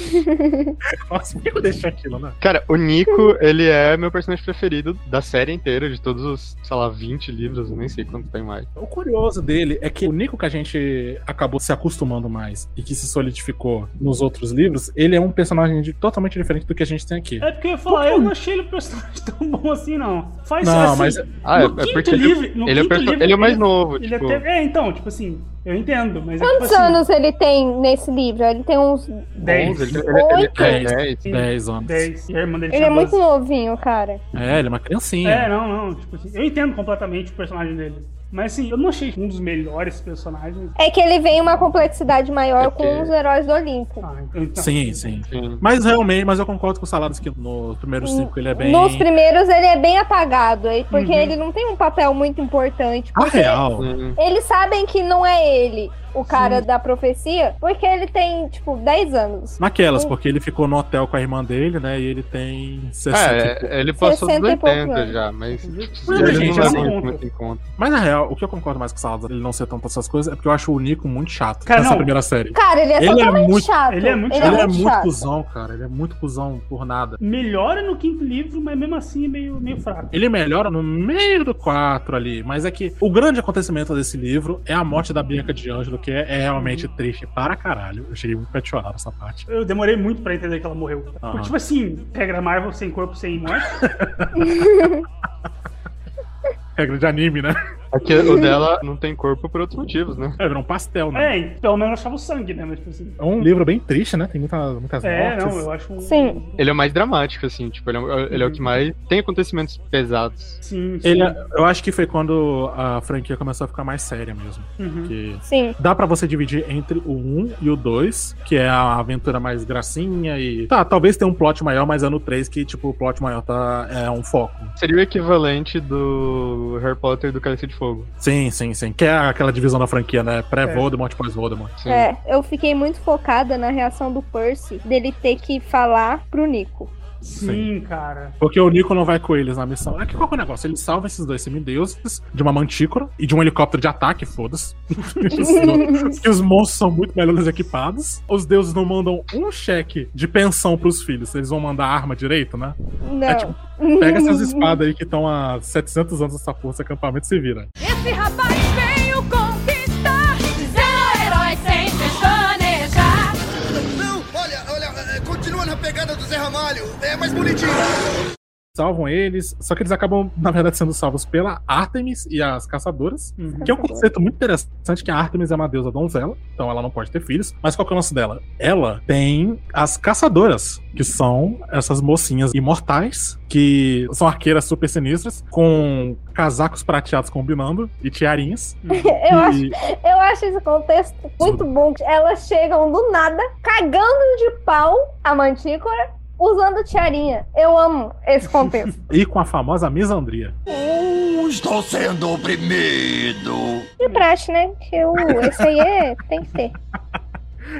Nossa, por que eu deixei aquilo, né?
Cara, o Nico, ele é meu personagem preferido da série inteira, de todos os, sei lá, 20 livros, eu nem sei quanto tem mais.
O curioso dele é que o Nico que a gente acabou se acostumando mais e que se solidificou nos outros livros, ele é um personagem de- totalmente diferente do que a gente tem aqui.
É porque eu ia falar, eu não achei ele um personagem tão bom assim, não. Faz
Não,
assim,
mas-
Ah, é- é porque ele-
livro, no
ele é perso-
livro,
ele é o mais novo,
Ele
tipo-
até, é, então, tipo assim, eu entendo, mas é tipo
Quantos
assim,
anos ele tem nesse livro? Ele tem uns.
10.
Ele- ele- ele-
Oito?
é,
10,
é,
10 anos.
10. E a irmã dele
Ele é muito
12.
novinho, cara.
É, ele é uma criancinha.
É, não, não. Tipo assim, eu entendo completamente o personagem dele. Mas assim, eu não achei um dos melhores personagens.
É que ele vem uma complexidade maior
É porque-
com os heróis do Olimpo.
Ah, então,
Sim, sim.
Sim.
Mas realmente, mas eu concordo com o Saladas que nos primeiros cinco ele é bem.
Nos primeiros ele é bem apagado, aí, porque
Uhum.
ele não tem um papel muito importante. Porque
real.
Sim.
eles sabem que não é ele o cara da profecia, porque ele tem, tipo, 10 anos.
Naquelas, porque ele ficou no hotel com a irmã dele, né? E ele tem 60. e pouco.
É, ele passou dos
60 e poucos
80
anos.
já, mas
Mas,
ele
gente,
não
assim,
leva
conta.
muito em conta.
Mas na real, o que eu concordo mais com o Saladas ele não ser tanto essas coisas é porque eu acho o Nico muito chato
Cara,
nessa
não.
primeira série.
Cara, ele é
Ele é
totalmente
muito-
chato.
ele é muito
ele
chato.
ele
é
é
muito
muito
chato.
cuzão, cara. Ele é muito cuzão por nada.
Melhora no quinto livro, mas mesmo assim é meio, meio fraco.
Ele melhora no meio do 4 ali, mas é que o grande acontecimento desse livro é a morte da Bianca de Ângelo, que é, é realmente triste para caralho. Eu cheguei muito de chorar nessa parte.
Eu demorei muito pra entender que ela morreu.
Aham.
Porque, tipo assim, regra Marvel sem corpo, sem morte.
Regra de anime, né?
É que o dela não tem corpo por outros motivos, né?
É, virou um pastel, né?
É, e pelo menos eu achava o sangue, né? Mas, tipo assim.
É um livro bem triste, né? Tem muita, muitas
É,
mortes.
não, eu acho um.
Sim.
Ele é o mais dramático, assim, tipo, ele é, ele é o que mais tem acontecimentos pesados.
Sim, sim.
Ele, é- eu acho que foi quando a franquia começou a ficar mais séria mesmo.
Uhum.
Que
Sim.
dá pra você dividir entre o 1 e o 2, que é a aventura mais gracinha e. Tá, talvez tenha um plot maior, mas é no 3 que, tipo, o plot maior tá, é um foco.
Seria o equivalente do Harry Potter e do Cálice de Fogo.
Sim, sim, sim. Que é aquela divisão da franquia, né? Pré-Voldemort, pós-Voldemort.
Sim.
É, eu fiquei muito focada na reação do Percy dele ter que falar pro Nico.
Sim, cara.
Porque o Nico não vai com eles na missão. É que qual que é o negócio? Ele salva esses dois semideuses de uma mantícora e de um helicóptero de ataque, foda-se. que os monstros são muito melhores equipados. Os deuses não mandam um cheque de pensão pros filhos. Eles vão mandar arma direito, né?
Não.
É tipo, pega essas espadas aí que estão há 700 anos nessa força, acampamento se vira.
Esse rapaz veio conquistar,
mais bonitinho.
Salvam eles, só que eles acabam, na verdade, sendo salvos pela Artemis e as caçadoras.
Uhum.
Que é um conceito muito interessante que a Artemis é uma deusa donzela, então ela não pode ter filhos. Mas qual que é o lance dela? Ela tem as caçadoras, que são essas mocinhas imortais, que são arqueiras super sinistras, com casacos prateados combinando e tiarinhas.
Eu acho,
E-
eu acho esse contexto muito bom. Elas chegam do nada, cagando de pau a mantícora, usando tiarinha. Eu amo esse contexto.
E com a famosa misandria.
Estou sendo oprimido.
De praxe, né? Que o, esse aí é, tem que ter.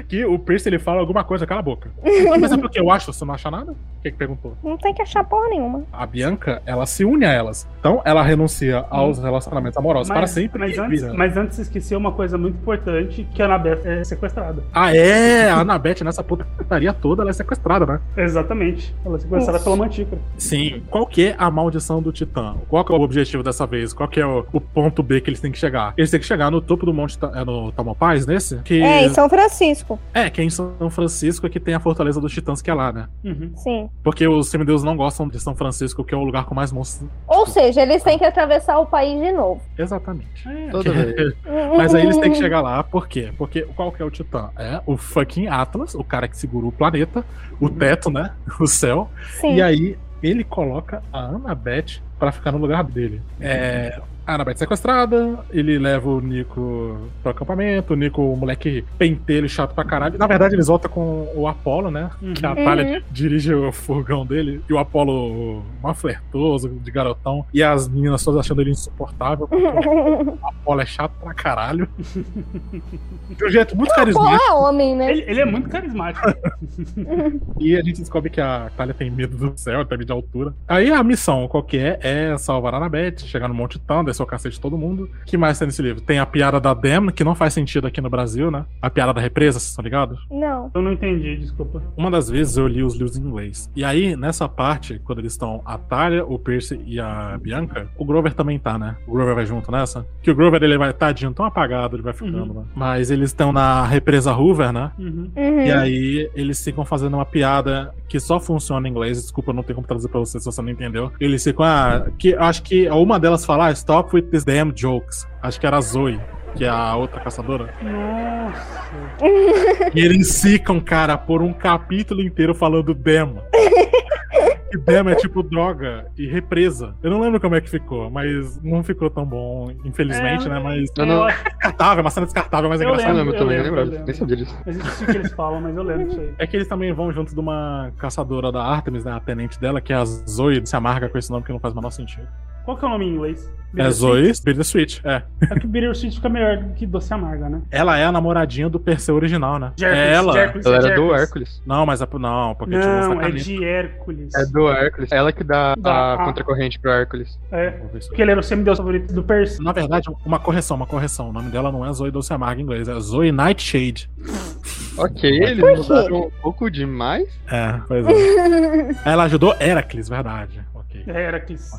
Que o Percy ele fala alguma coisa, cala a boca. Mas é porque eu acho, você não acha nada? O que que perguntou?
Não tem que achar porra nenhuma.
A Bianca, ela se une a elas. Então, ela renuncia aos relacionamentos amorosos para sempre.
Mas antes,
vira.
mas antes esqueceu uma coisa muito importante, que a Anabeth é sequestrada.
Ah, é! A Anabeth, nessa putaria toda, ela é sequestrada, né?
Exatamente. Ela é sequestrada
Isso.
pela mantícora.
Sim. Qual que é a maldição do Titã? Qual que é o objetivo dessa vez? Qual que é o, o ponto B que eles têm que chegar? Eles têm que chegar no topo do Monte é no Tamalpais, nesse? Que...
É, em São Francisco.
É, que é em São Francisco é que tem a Fortaleza dos Titãs, que é lá, né?
Uhum.
Sim.
Porque os semideuses não gostam de São Francisco, que é o lugar com mais monstros.
Ou seja, eles têm que atravessar o país de novo.
Exatamente.
Toda vez.
Mas aí eles têm que chegar lá, por quê? Porque qual que é o Titã? É o fucking Atlas, o cara que segura o planeta, o teto, né? O céu.
Sim.
E aí ele coloca a Annabeth pra ficar no lugar dele. É. A Annabeth sequestrada, ele leva o Nico pro acampamento, o Nico, o moleque pentelho chato pra caralho. Na verdade, eles voltam com o Apollo, né? Que a
Uhum.
Talha
Uhum.
dirige o furgão dele. E o Apollo, uma flertoso, de garotão. E as meninas todas achando ele insuportável. o Apollo é chato pra caralho. De um jeito muito
Pô,
carismático.
é homem, né?
Ele, ele é muito carismático.
E a gente descobre que a Talia tem medo do céu, tem medo de altura. Aí a missão, qual que é? É salvar a Annabeth, chegar no Monte Tã, descer o cacete de todo mundo. O que mais tem nesse livro? Tem a piada da Dem, que não faz sentido aqui no Brasil, né? A piada da represa, vocês estão ligados?
Não.
Eu não entendi, desculpa.
Uma das vezes eu li os livros em inglês. E aí, nessa parte, quando eles estão a Talia, o Percy e a Bianca, o Grover também tá, né? O Grover vai junto nessa. Que o Grover, ele vai, tadinho, tão apagado, ele vai ficando, né? Mas eles estão na represa Hoover, né?
Uhum.
E aí eles ficam fazendo uma piada que só funciona em inglês. Desculpa, eu não tenho como traduzir pra você se você não entendeu. Eles ficam, ah, que acho que uma delas fala, ah, stop with these damn jokes. Acho que era a Zoe, que é a outra caçadora.
Nossa.
E eles ficam, cara, por um capítulo inteiro falando demo. E demo é tipo droga e represa. Eu não lembro como é que ficou, mas não ficou tão bom, infelizmente,
É,
né? Mas.
eu não-
É descartável, é uma cena descartável, mas é
Eu
engraçado.
lembro, eu
também,
lembro, eu lembro.
nem sabia disso.
Mas isso que eles falam, mas eu lembro disso aí.
É que eles também vão junto de uma caçadora da Artemis, né? A tenente dela, que é a Zoe, se amarga com esse nome que não faz o menor sentido.
Qual que é o nome em inglês?
É Zoe Bittersweet, é.
É que Bittersweet fica melhor do que Doce Amarga, né?
Ela é a namoradinha do Perseu original, né?
Hércules,
é ela.
Hércules,
Ela
é
era do
Hércules.
Não, mas a, não, porque tinha um
Não, é de Hércules.
É do Hércules. Ela que dá
Da-
a
a-
contracorrente pro Hércules.
É, porque ele era o semideus favorito do Percy.
Na verdade, uma correção, uma correção. O nome dela não é Zoe Doce Amarga em inglês, é Zoe Nightshade.
Ok, eles mudaram um pouco demais.
É, pois é. Ela ajudou Heracles, verdade. Ok.
É Hércules.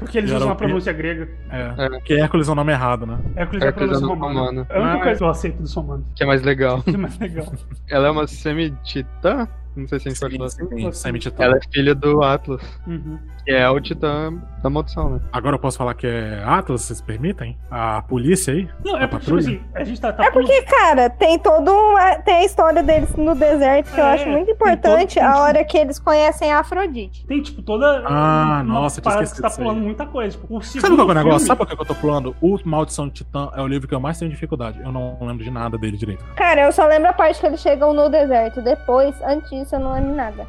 Porque eles usam
o
a pronúncia grega.
É, porque Hércules é o nome errado, né?
Hércules é a
Hércules
pronúncia
é nome
romana.
romano.
É a única
Ah.
coisa que eu aceito dos romanos.
Que é mais legal.
Que é mais legal.
Ela é uma semi-titã? Não sei se a gente pode falar assim.
Sim, semi-titã.
Ela é filha do Atlas,
Uhum.
que é o titã da maldição, né?
Agora eu posso falar que é Atlas, vocês permitem? A polícia aí?
Não,
a
é porque, tipo
patrulha?
assim, a gente tá... tá
É porque, cara, tem todo uma, tem a história deles no deserto que eu
É,
acho muito importante,
todo-
a hora que eles conhecem a Afrodite.
Tem, tipo, toda.
Ah, nossa, tinha esquecido
que tá pulando muita coisa. Tipo, o
Sabe qual é o negócio? Sabe por que que eu tô pulando? O Maldição de Titã é o livro que eu mais tenho dificuldade. Eu não lembro de nada dele direito.
Cara, eu só lembro a parte que eles chegam no deserto. Depois, antes disso, eu não lembro nada.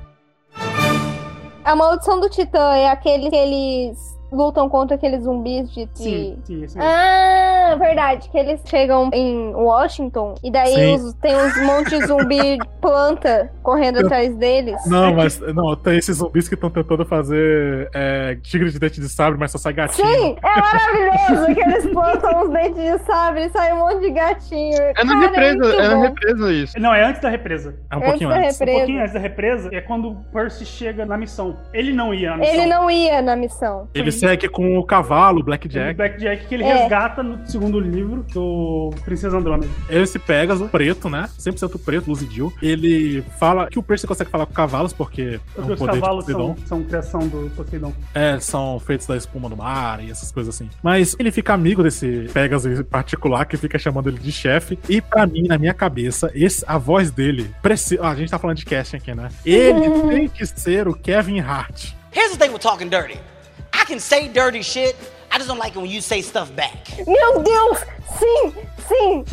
A maldição do Titã é aquele que eles lutam contra aqueles zumbis de. de-
Sim, sim, mesmo.
Ah, verdade. Que eles chegam em Washington e daí
Sim.
os- tem uns monte de zumbi planta correndo atrás deles.
Não, mas não, tem esses zumbis que estão tentando fazer é, tigre de dente de sabre, mas só sai gatinho.
Sim, é maravilhoso que eles plantam os dentes de sabre e sai um monte de gatinho.
É na
Cara,
represa,
muito
é na represa isso.
Não, é antes da represa.
É um
Antes
pouquinho antes.
Um
represa.
pouquinho antes da represa é quando o Percy chega na missão. Ele não ia na missão.
Ele não ia na missão.
Ele segue com o cavalo, o
O
Blackjack.
Blackjack que ele
É.
resgata no segundo livro do Princesa Andrômeda.
Esse Pegasus, preto, né? 100% preto, luzidio. Ele fala que o Percy consegue falar com cavalos, porque é um
os
poder de
cavalos
Poseidon.
são, são criação do Poseidon.
É, são feitos da espuma do mar e essas coisas assim. Mas ele fica amigo desse Pegasus em particular, que fica chamando ele de chefe. E pra mim, na minha cabeça, esse, a voz dele precisa. Ah, a gente tá falando de casting aqui, né? Ele tem que ser o Kevin Hart.
Here's the thing with talking dirty. I can say dirty shit. I just don't like it when you say stuff back.
Meu Deus! Sim! Sim!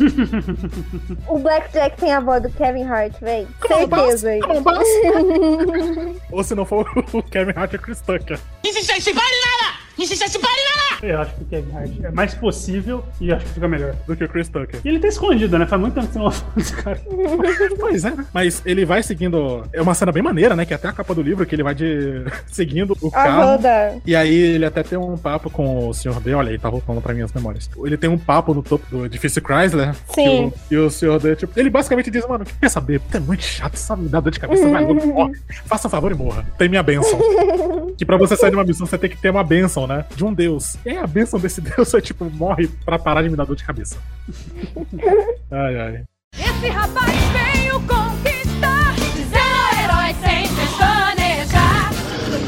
o Blackjack tem a voz do Kevin Hart, véi. Certeza aí.
Ou se não for o Kevin Hart, é o Chris Tucker.
Eu acho que o Kevin Hart é mais possível e acho que fica melhor.
Do que o Chris Tucker.
E ele tá escondido, né? Faz muito tempo que você não fala desse cara.
Pois é, né? Mas ele vai seguindo. É uma cena bem maneira, né? Que é até a capa do livro, que ele vai de... seguindo o
A
carro.
roda.
E aí ele até tem um papo com o Sr. D, olha aí, tá voltando pra minhas memórias. Ele tem um papo no topo do edifício Chrysler.
Sim.
que o- E o, Sr. D, tipo, ele basicamente diz, mano, quer saber? É muito chato, sabe? Me dá dor de cabeça, vai logo, morre. Faça um favor e morra. Tem minha bênção. que pra você sair de uma missão, você tem que ter uma bênção, né? De um deus. E a bênção desse deus é tipo, morre pra parar de me dar dor de cabeça. ai, ai.
Esse rapaz veio conquistar, Zero herói sem pestanejar.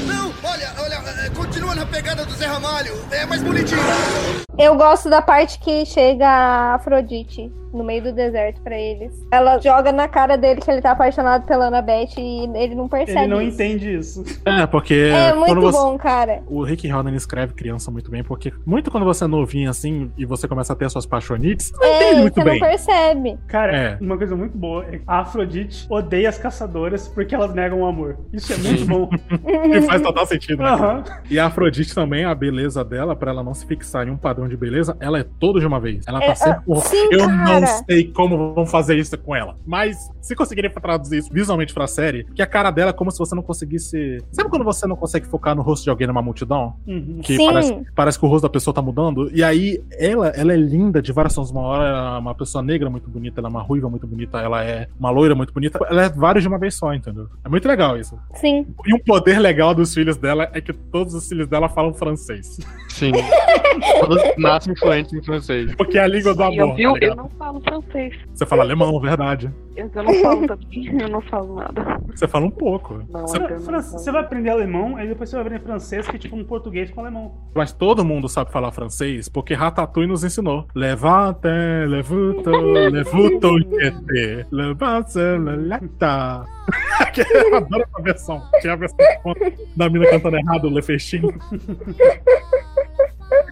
Não, olha, olha, eh, continua na pegada do Zé Ramalho, é mais bonitinho.
Eu gosto da parte que chega a Afrodite no meio do deserto pra eles. Ela joga na cara dele que ele tá apaixonado pela Annabeth e ele não percebe.
Ele não
isso.
entende isso.
É, porque.
É muito
quando você-
bom, cara.
O Rick Riordan escreve criança muito bem, porque muito quando você é novinho assim e você começa a ter as suas paixonites, você não
É,
entende muito
você
bem.
não percebe.
Cara,
É.
uma coisa muito boa é que a Afrodite odeia as caçadoras porque elas negam o amor. Isso é muito bom.
E faz total sentido, né? Cara? E a Afrodite também, a beleza dela, pra ela não se fixar em um padrão de beleza, ela é toda de uma vez. Ela tá
É,
sempre.
ah, sim,
eu
cara.
não sei como vão fazer isso com ela. Mas se conseguirem traduzir isso visualmente pra série, que a cara dela é como se você não conseguisse. Sabe quando você não consegue focar no rosto de alguém numa multidão?
Uhum.
Que
Sim.
parece, parece que o rosto da pessoa tá mudando. E aí, ela, ela é linda de várias formas. Uma hora ela é uma pessoa negra muito bonita, ela é uma ruiva muito bonita, ela é uma loira muito bonita. Ela é vários de uma vez só, entendeu? É muito legal isso.
Sim.
E um poder legal dos filhos dela é que todos os filhos dela falam francês.
Sim. Todos nascem fluentes em francês.
Porque é a língua do
E eu,
amor.
viu?
tá
eu não falo francês.
Você fala alemão, verdade.
Eu, eu não falo também. Eu não falo nada.
Você fala um pouco.
Não,
Você-
eu falo.
Você vai aprender alemão, aí depois você vai aprender francês, que é tipo um português com alemão.
Mas todo mundo sabe falar francês porque Ratatouille nos ensinou. Levante, levuto, levuto, levante, leleta. Eu adoro essa versão. Tinha a versão da mina cantando errado, o Le Festin.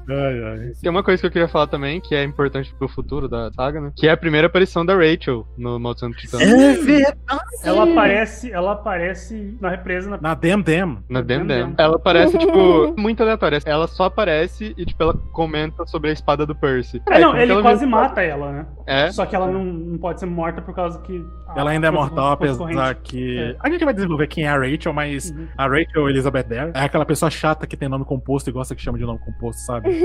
Ai, ai.
Tem uma coisa que eu queria falar também, que é importante pro futuro da saga, né? Que é a primeira aparição da Rachel no Maldição do Titã.
É verdade.
Ela aparece, ela aparece na represa na
Na Dem Dem.
Na Dem
Dem.
Ela aparece, tipo, muito aleatória. Ela só aparece e, tipo, ela comenta sobre a espada do Percy.
É, não,
como que
ele quase mata ela, né?
É?
Só que ela não, não pode ser morta por causa que. a-
Ela ainda é mortal, apesar que.
É.
A gente vai desenvolver quem é a Rachel, mas
Uhum.
a Rachel Elizabeth Dare é aquela pessoa chata que tem nome composto e gosta que chama de nome composto, sabe?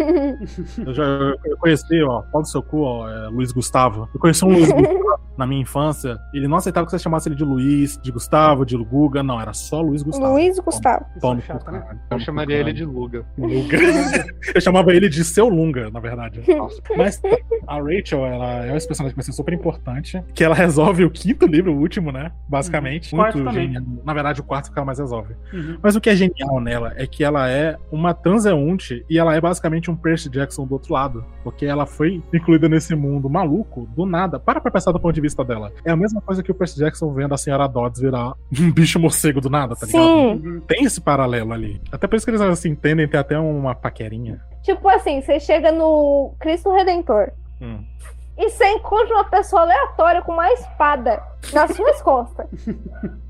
Eu já eu conheci, ó, pau do seu cu, ó, é, Luiz Gustavo. Eu conheci um Luiz Gustavo na minha infância. Ele não aceitava que você chamasse ele de Luiz, de Gustavo, de Guga. Não, era só Luiz Gustavo.
Luiz Gustavo.
Isso é chato, né?
Eu chamaria ele de Luga.
Luga. Eu chamava ele de seu Lunga, na verdade. Mas a Rachel, ela é uma personagem que vai ser super importante. Que ela resolve o quinto livro, o último, né? Basicamente.
Uhum. Quarto
Muito
também.
genial. Na verdade, o quarto que ela mais resolve.
Uhum.
Mas o que é genial nela é que ela é uma transeunte e ela é basicamente um Percy Jackson do outro lado. Porque ela foi incluída nesse mundo maluco, do nada. Para pra pensar do ponto de vista dela. É a mesma coisa que o Percy Jackson vendo a senhora Dodds virar um bicho morcego do nada, tá ligado?
Sim.
Tem esse paralelo ali. Até por isso que eles se entendem, tem até uma paquerinha.
Tipo assim, você chega no Cristo Redentor
Hum.
e você encontra uma pessoa aleatória com uma espada nas suas costas.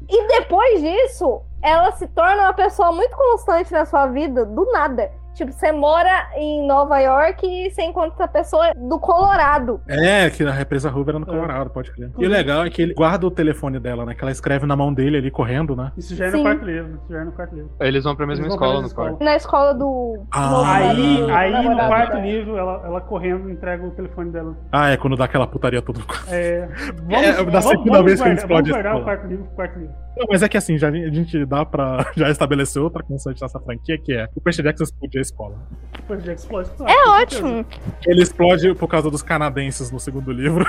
E depois disso, ela se torna uma pessoa muito constante na sua vida, do nada. Tipo, você mora em Nova York e você encontra essa pessoa do Colorado.
É, que na represa Hoover era no
É.
Colorado, pode crer. E o legal é que ele guarda o telefone dela, né? Que ela escreve na mão dele ali correndo, né?
Isso já é no
Sim.
quarto livro. Isso já é no quarto livro.
Aí Eles vão pra mesma
Eles vão pra
escola
mesma
no quarto.
escola.
Na escola do.
Ah.
Aí, aí no quarto livro, ela, ela correndo entrega o telefone dela.
Ah, é quando dá aquela putaria toda.
É,
É, da segunda vez que ele explode
Vamos
a
guardar o
escola.
quarto livro pro quarto livro.
Não, mas é que assim, já, a gente dá pra já estabelecer outra constante nessa franquia, que é o Percy Jackson explodir a escola.
Depois de explode. claro,
É
com
ótimo.
Ele explode por causa dos canadenses no segundo livro.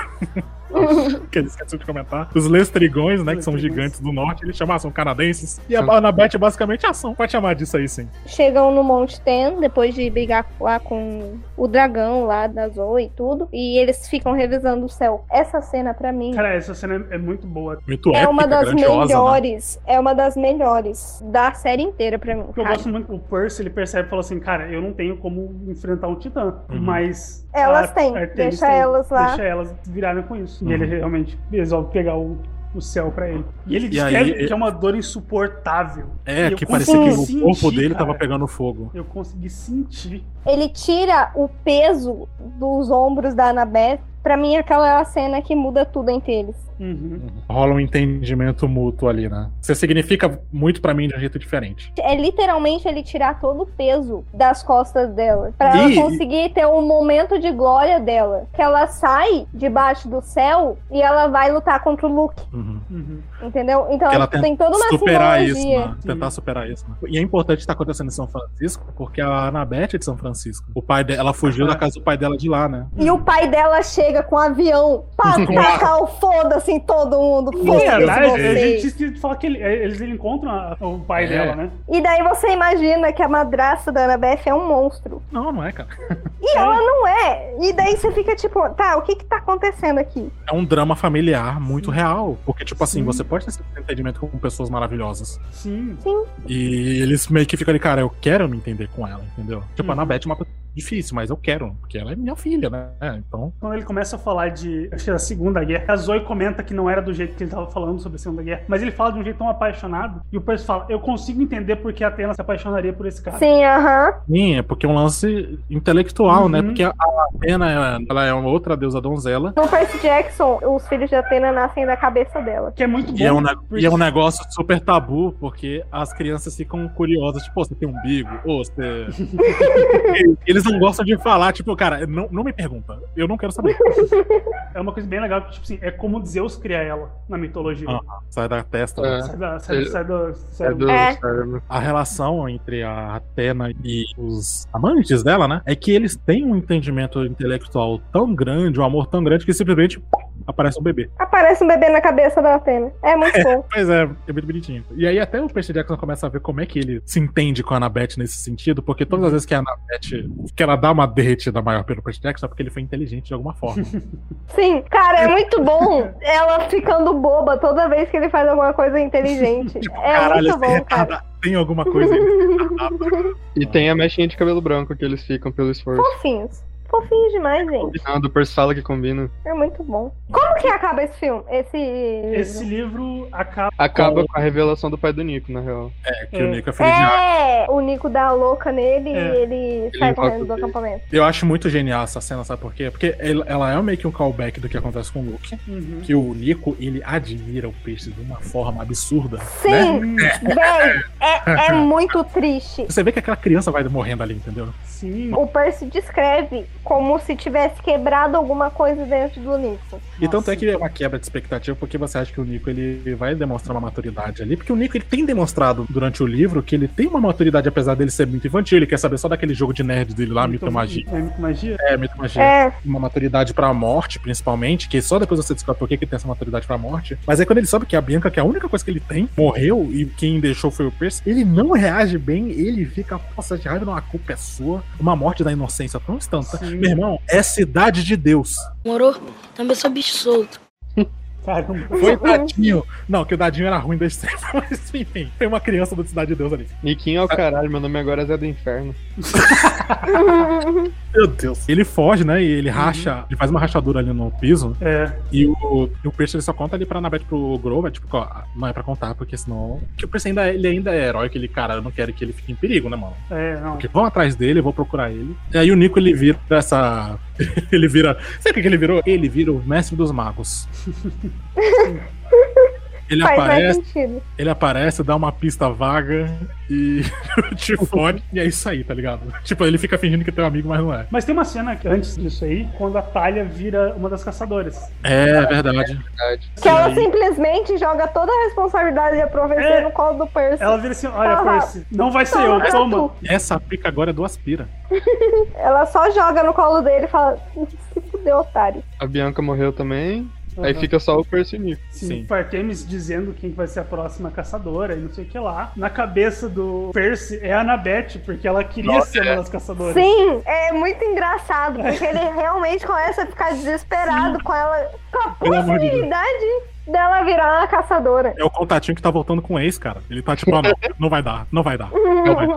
que ele esqueceu de comentar. Os lestrigões, né? Que são gigantes do norte, ele chama, ah, são canadenses. E a Annabeth é basicamente ação. Pode chamar disso aí, sim.
Chegam no Monte Ten, depois de brigar lá com o dragão lá da Zoe e tudo. E eles ficam revisando o céu. Essa cena, pra mim,
Cara, essa cena é muito boa.
Muito
é
épica,
uma das
grandiosa, né?
Melhores. É uma das melhores da série inteira pra mim.
Porque eu
cara.
gosto muito, o Percy, ele percebe e fala assim, cara, eu não tenho como enfrentar um titã,
Uhum.
mas...
Elas
a
têm, deixa
tem,
elas lá.
Deixa elas virarem com isso.
Uhum.
E ele realmente resolve pegar o, o céu pra ele. E ele
E
descreve
aí-
que é uma dor insuportável.
É, que parecia que o corpo dele
cara.
tava pegando fogo.
Eu consegui sentir.
Ele tira o peso dos ombros da Annabeth. Pra mim, aquela é a cena que muda tudo entre eles.
Uhum.
Rola um entendimento mútuo ali, né? Você significa muito pra mim de um jeito diferente.
É literalmente ele tirar todo o peso das costas dela. Pra
E-
ela conseguir ter um momento de glória dela. Que ela sai debaixo do céu e ela vai lutar contra o Luke.
Uhum.
Uhum.
Entendeu? Então
ela
tem,
tenta
toda uma
superar isso,
simbologia.
né? Tentar superar isso. Né? E é importante estar acontecendo em São Francisco, porque a Anabeth é de São Francisco. O pai dela, ela fugiu da casa do pai dela de lá, né?
E o pai dela chega com um avião pra tacar o foda-se em todo mundo.
Sim,
Foda-se
a, gente falar que ele- eles encontram a- o pai
É.
dela, né?
E daí você imagina que a madrasta da Annabeth é um monstro.
Não, não é, cara.
E ela não é. E daí você fica tipo, tá, o que que tá acontecendo aqui?
É um drama familiar muito real. Porque, tipo assim,
Sim.
você pode ter esse entendimento com pessoas maravilhosas.
Sim.
Sim.
E eles meio que ficam ali, cara, eu quero me entender com ela, entendeu? Tipo,
Uhum.
a Anabeth é uma pessoa difícil, mas eu quero, porque ela é minha filha, né? Então.
Quando ele começa a falar de acho que é da Segunda Guerra, a Zoe comenta que não era do jeito que ele tava falando sobre a Segunda Guerra, mas ele fala de um jeito tão apaixonado, e o Percy fala, eu consigo entender porque a Atena se apaixonaria por esse cara.
Sim, aham.
Sim, é porque é um lance intelectual, né?
Uhum.
Porque a a Atena, ela- é uma outra deusa donzela.
No Percy Jackson, os filhos de Atena nascem da cabeça dela.
Que é muito bom.
E é, um,
porque-
e é um negócio super tabu, porque as crianças ficam curiosas, tipo, "Ô, você tem umbigo, ou você. E Eles não gostam de falar, tipo, cara, não, não me pergunta, eu não quero saber.
É uma coisa bem legal que, tipo assim, é como Zeus cria ela na mitologia.
Ah, sai da testa.
É.
Sai, da, sai,
Ele-
sai do. Sai
É do
É.
cérebro.
A relação entre a Atena e os amantes dela, né? É que eles têm um entendimento intelectual tão grande, um amor tão grande, que simplesmente aparece um bebê.
Aparece um bebê na cabeça da Atena. É muito bom.
Pois é, é muito bonitinho. E aí até o Percy Jackson começa a ver como é que ele se entende com a Annabeth nesse sentido, porque todas as vezes que a Annabeth, que ela dá uma derretida maior pelo Percy Jackson, é porque ele foi inteligente de alguma forma.
Sim, cara, é muito bom ela ficando boba toda vez que ele faz alguma coisa inteligente. É
Caralho,
muito bom, cara.
tem alguma coisa aí.
E tem a mechinha de cabelo branco que eles ficam pelo esforço.
Fofinhos. Fofinhos demais, gente.
Combinando, o Percy fala que combina.
É muito bom. Como que acaba esse filme? Esse.
Esse livro acaba.
Acaba com a revelação do pai do Nico, na real.
É, que o Nico é filho.
É, o Nico dá a louca nele
É.
e ele sai
invoca
correndo do acampamento.
Eu acho muito genial essa cena, sabe por quê? Porque ele- ela é meio que um callback do que acontece com o Luke.
Uhum.
Que o Nico, ele admira o peixe de uma forma absurda.
Sim,
Né?
véi, é, é muito triste.
Você vê que aquela criança vai morrendo ali, entendeu?
Sim.
O Percy descreve como se tivesse quebrado alguma coisa dentro do Nico.
E tanto é que é uma quebra de expectativa, porque você acha que o Nico ele vai demonstrar uma maturidade ali, porque o Nico ele tem demonstrado durante o livro que ele tem uma maturidade, apesar dele ser muito infantil, ele quer saber só daquele jogo de nerd dele lá, Mito Magia.
É mito magia?
É, Mito e Magia.
É.
Uma maturidade pra morte, principalmente, que só depois você descobre por que que ele tem essa maturidade pra morte. Mas aí quando ele sabe que a Bianca, que é a única coisa que ele tem, morreu e quem deixou foi o Percy, ele não reage bem, ele fica, nossa, de raiva, não, a culpa é sua. Uma morte da inocência tão instantânea. Meu irmão, é cidade de Deus.
Morou? Também sou bicho solto.
Caramba.
Foi Dadinho. Não, que o Dadinho era ruim desde sempre, mas enfim, tem uma criança do Cidade de Deus ali.
Niquinho é o caralho, meu nome agora é Zé do Inferno.
Meu Deus. Ele foge, né? E ele racha, ele faz uma rachadura ali no piso.
É.
E o, e o Percy ele só conta ali pra Annabeth pro Grover, tipo, ó, não é pra contar, porque senão. Que o Percy ainda, é- ele ainda é herói, que ele, cara, eu não quero que ele fique em perigo, né, mano?
É, não.
Porque vão atrás dele, eu vou procurar ele. E aí o Nico ele vira essa. ele vira. Sabe o que que ele virou? Ele vira o mestre dos magos. Ele
Faz mais
aparece,
sentido.
ele aparece, dá uma pista vaga e te fode, e é isso aí, tá ligado? Tipo, ele fica fingindo que é teu amigo, mas não é.
Mas tem uma cena que, antes disso aí, quando a Talha vira uma das caçadoras.
É verdade.
Que ela simplesmente joga toda a responsabilidade da profecia
É.
no colo do Percy.
Ela vira assim: olha. Percy, não vai ser
Toma,
eu, toma.
Essa pica agora é do Aspira.
Ela só joga no colo dele e fala: se fudeu, otário.
A Bianca morreu também. Aí
Aham.
fica só o Percy e o Nico.
Sim, Fartemis dizendo quem vai ser a próxima caçadora e não sei o que lá. Na cabeça do Percy é a Annabeth, porque ela queria
Nossa,
ser
é.
uma das caçadoras.
Sim, é muito engraçado, porque ele realmente começa a ficar desesperado com ela, com a possibilidade dela virar uma caçadora.
É o contatinho que tá voltando com o ex, cara. Ele tá tipo, ah, não, não vai dar, não vai dar. Não vai,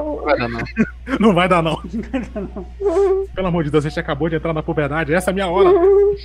Não vai dar, não.
não vai dar, não. Pelo amor de Deus, a gente acabou de entrar na puberdade, essa é a minha hora.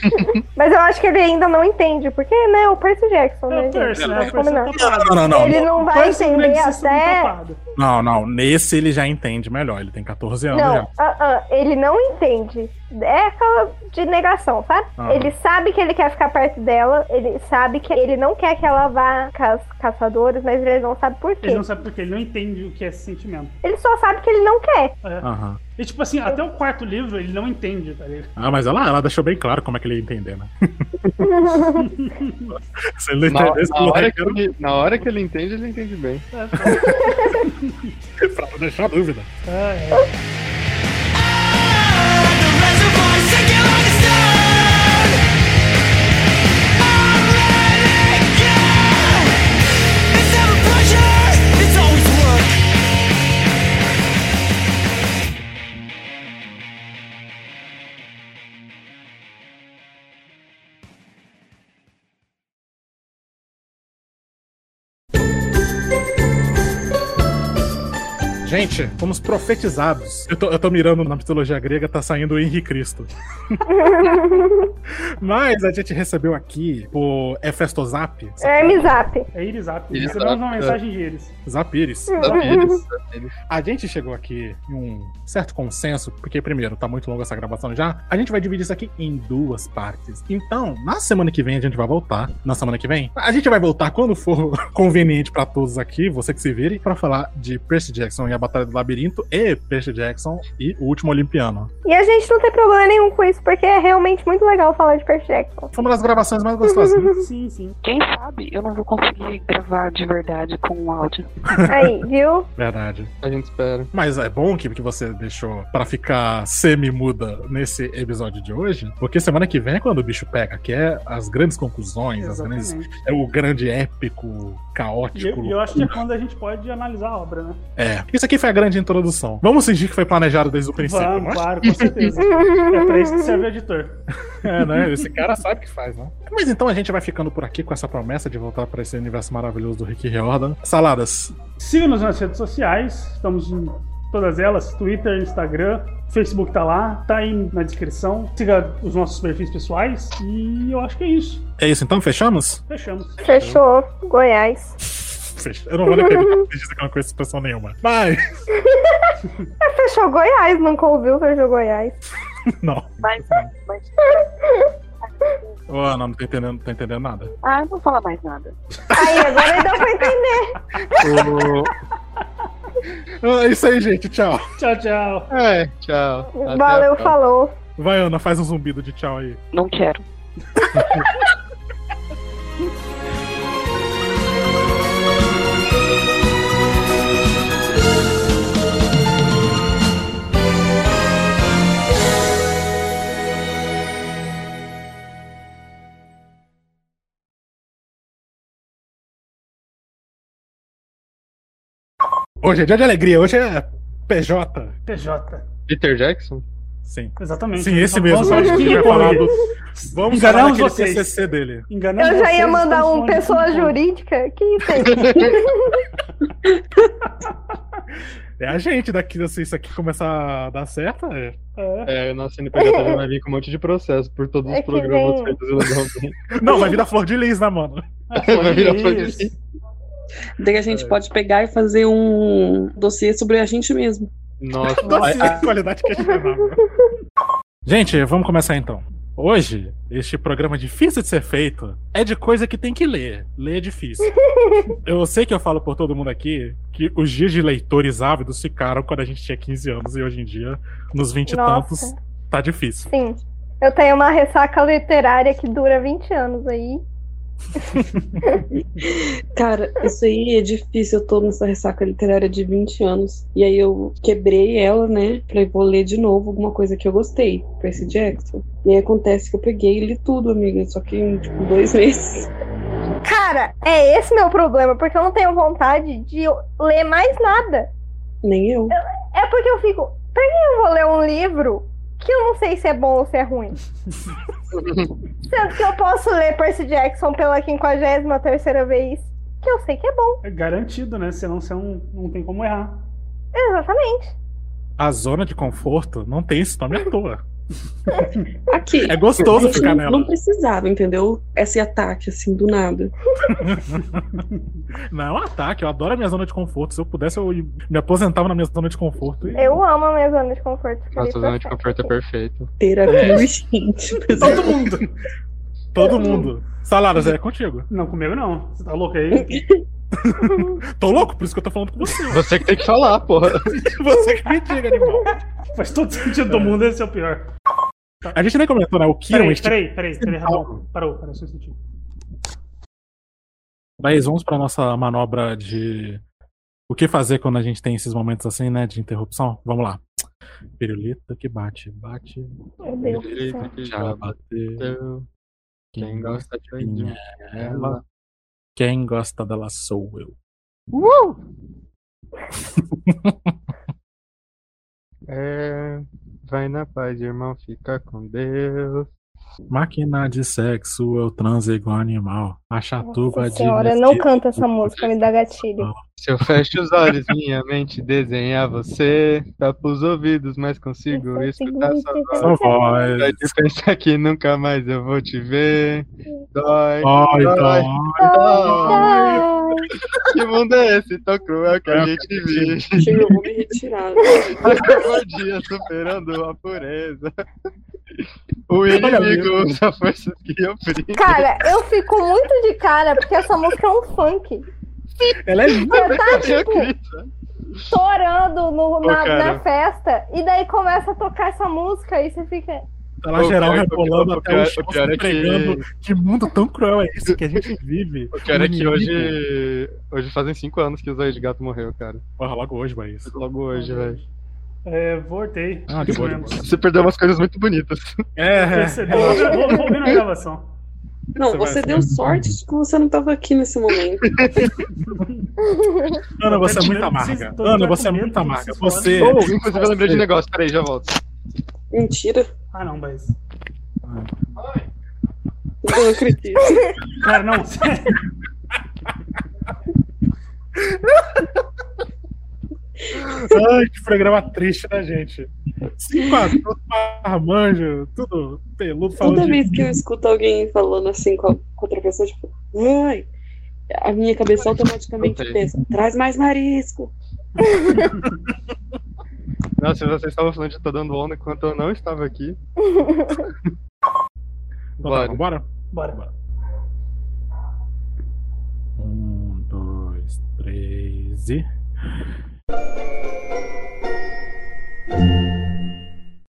Mas eu acho que ele ainda não entende, porque, né, o Percy Jackson, né,
É o
gente?
Percy, né? Tá tapado.
Não, não, não.
Ele não vai
é
entender até...
Não, não, nesse ele já entende melhor. Ele tem 14 anos
Não,
já.
ah, ah, ele não entende. É aquela de negação, sabe?
Ah.
Ele sabe que ele quer ficar perto dela, ele sabe que ele não quer que ela vá com as caçadores, mas ele não sabe por quê.
Ele não sabe por quê, ele não entende o que é esse sentimento.
Ele só sabe que ele não quer.
É.
Aham.
E tipo assim, até o quarto livro ele não entende, tá ligado?
Ah, mas ela, ela deixou bem claro como é que ele ia entender, né? Se ele não
Na,
entendesse,
na hora que ele, na hora que ele entende, ele entende bem.
pra não deixar dúvida.
É, é.
Gente, fomos profetizados. Eu tô, eu tô mirando na mitologia grega, tá saindo o Henri Cristo. Mas a gente recebeu aqui por Efestozap.
É Irizap.
Irizap,
Recebemos uma
é.
mensagem de Iris.
Zapires.
Zapires,
A gente chegou aqui em um certo consenso, porque, primeiro, tá muito longa essa gravação já. A gente vai dividir isso aqui em duas partes. Então, na semana que vem, a gente vai voltar. Na semana que vem, a gente vai voltar quando for conveniente pra todos aqui, você que se vire, pra falar de Percy Jackson e a Batalha do Labirinto e Percy Jackson e o Último Olimpiano.
E a gente não tem problema nenhum com isso, porque é realmente muito legal falar de Percy Jackson.
Foi uma das gravações mais gostosas. né?
Sim, sim.
Quem sabe eu não vou conseguir gravar de verdade com o áudio.
Aí, viu?
Verdade.
A gente espera.
Mas é bom que, que você deixou pra ficar semi-muda nesse episódio de hoje, porque semana que vem é quando o bicho pega, que é as grandes conclusões, as grandes, é o grande épico, caótico.
eu, e eu acho que é quando a gente pode analisar a obra, né?
É. Isso aqui foi a grande introdução. Vamos fingir que foi planejado desde o princípio,
Vamos,
né?
claro, com certeza. é pra isso que serve o editor.
É, né? Esse cara sabe o que faz, né? Mas então a gente vai ficando por aqui com essa promessa de voltar para esse universo maravilhoso do Rick Riordan. Saladas.
Siga-nos nas redes sociais, estamos em todas elas, Twitter, Instagram, Facebook tá lá, tá aí na descrição. Siga os nossos perfis pessoais e eu acho que é isso.
É isso então? Fechamos?
Fechamos.
Fechou. Goiás.
Eu não vou nem perguntar dizer que eu não conheço expressão nenhuma. Mas.
É, fechou Goiás, nunca ouviu Fechou Goiás.
Não.
Mas, mas...
Ô, Ana, não tô entendendo, tô entendendo nada.
Ah, eu não vou falar mais nada.
Aí, agora deu pra entender.
É isso aí, gente. Tchau.
Tchau, tchau.
É, tchau. Até
Valeu,
a próxima.
falou.
Vai, Ana, faz um zumbido de tchau aí.
Não quero.
Hoje é dia de alegria, hoje é PJ.
PJ.
Peter Jackson?
Sim.
Exatamente.
Sim, esse
Vamos
mesmo.
falar de
A gente
King
vai
Kong.
falar do- Vamos falar
Enganamos
daquele
vocês.
TCC dele.
Enganamos
Eu já ia mandar um pessoa jurídica. Que isso aí?
É a gente daqui, se isso aqui começar a dar certo, é.
É, o nosso CNPJ vai vir com um monte de processo por todos
É
os
que
programas
vem-
feitos ilegalmente.
Não, vai virar flor de lis, né, mano?
vai virar flor de lis.
Daí a gente pode pegar e fazer um dossiê sobre a gente mesmo.
Nossa,
Dossiê de qualidade questionável. Gente, vamos começar então. Hoje, este programa difícil de ser feito é de coisa que tem que ler. Ler é difícil. Eu sei que eu falo por todo mundo aqui que os dias de leitores ávidos ficaram quando a gente tinha 15 anos e hoje em dia, nos 20 e
Nossa.
tantos, tá difícil.
Sim. Eu tenho uma ressaca literária que dura 20 anos aí.
Cara, isso aí é difícil. Eu tô nessa ressaca literária de 20 anos. E aí eu quebrei ela, né? Falei, vou ler de novo alguma coisa que eu gostei. Percy Jackson. E aí acontece que eu peguei e li tudo, amiga. Só que em, tipo, dois meses.
Cara, é esse meu problema, porque eu não tenho vontade de ler mais nada.
Nem eu.
É porque eu fico, pra que eu vou ler um livro que eu não sei se é bom ou se é ruim? Sendo que eu posso ler Percy Jackson pela 53 vez, que eu sei que é bom.
É garantido, né? Senão você não, não tem como errar.
Exatamente.
A zona de conforto não tem esse nome à toa.
Aqui.
É gostoso
gente
ficar
não,
nela.
não precisava, entendeu? Esse ataque, assim, do nada.
Não é um ataque, eu adoro a minha zona de conforto. Se eu pudesse, eu me aposentava na minha zona de conforto. e-
Eu amo a minha zona de conforto.
Nossa, zona de conforto é perfeito.
Terapia urgente.
Todo mundo. Todo mundo. Saladas, é contigo.
Não, comigo não. Você tá louco aí?
Tô louco, por isso que eu tô falando com você.
Você que tem que falar, porra.
Você que me diga, animal.
Faz todo sentido do mundo, esse é o pior.
A gente nem comentou, né? O Kiron.
Peraí, peraí, peraí, peraí, Ramon. Parou, parou só um instantinho.
Mas vamos pra nossa manobra de o que fazer quando a gente tem esses momentos assim, né? De interrupção. Vamos lá. Pirulita que bate, bate.
Meu Deus céu.
que
Já bateu.
Quem gosta de
mim é
é.
Quem gosta dela sou eu.
É, vai na paz, irmão, fica com Deus.
Máquina de sexo, eu transo igual animal. A chatuba
Nossa
de.
senhora, não canta essa música, me dá gatilho.
Se eu fecho os olhos, minha mente desenha você. Tapa os ouvidos, mas consigo escutar sua
Sua
voz.
voz.
Dói de pensar que nunca mais eu vou te ver. Dói,
Dói,
dói,
dói.
Que mundo é esse tão cruel que a gente vive?
Chega, eu vou me retirar.
Cada dia superando a pureza. O inimigo usa forças que oprimem.
Cara, eu fico muito de cara porque essa música é um funk.
Ela é linda.
Você tá, tipo, torando no- na, na festa e daí começa a tocar essa música e você fica.
Tá lá geral
pior-
rebolando até o chão,
é que-.
Que mundo tão cruel é esse que a gente vive?
O pior é que hoje, hoje fazem 5 anos que o Zóio de Gato morreu, cara.
Porra, logo hoje, mas.
Logo hoje, velho.
É, voltei.
Ah, de boa, de boa.
Você perdeu umas coisas muito bonitas.
É,
Percebeu? Vou, vou ouvir na gravação.
Não,
Você
você deu sorte de que você não tava aqui nesse momento.
Ana, você é muito amarga. Ana, você é muito amarga. Você.
Oh, inclusive eu lembrei de negócio, peraí, já volto.
Mentira.
Ah, não, mas.
Não acredito.
Cara, não, sério.
Ai, que programa triste, né, gente? Cinco adultos, marmanjo, tudo peludo, falando
Toda
de...
vez que eu escuto alguém falando assim com, a, com outra pessoa, tipo, ai, a minha cabeça automaticamente pensa, traz mais marisco.
Nossa, vocês estavam falando de tô dando onda enquanto eu não estava aqui.
Então tá,
Bora.
bora?
Bora.
Um, dois, três e. Thank you.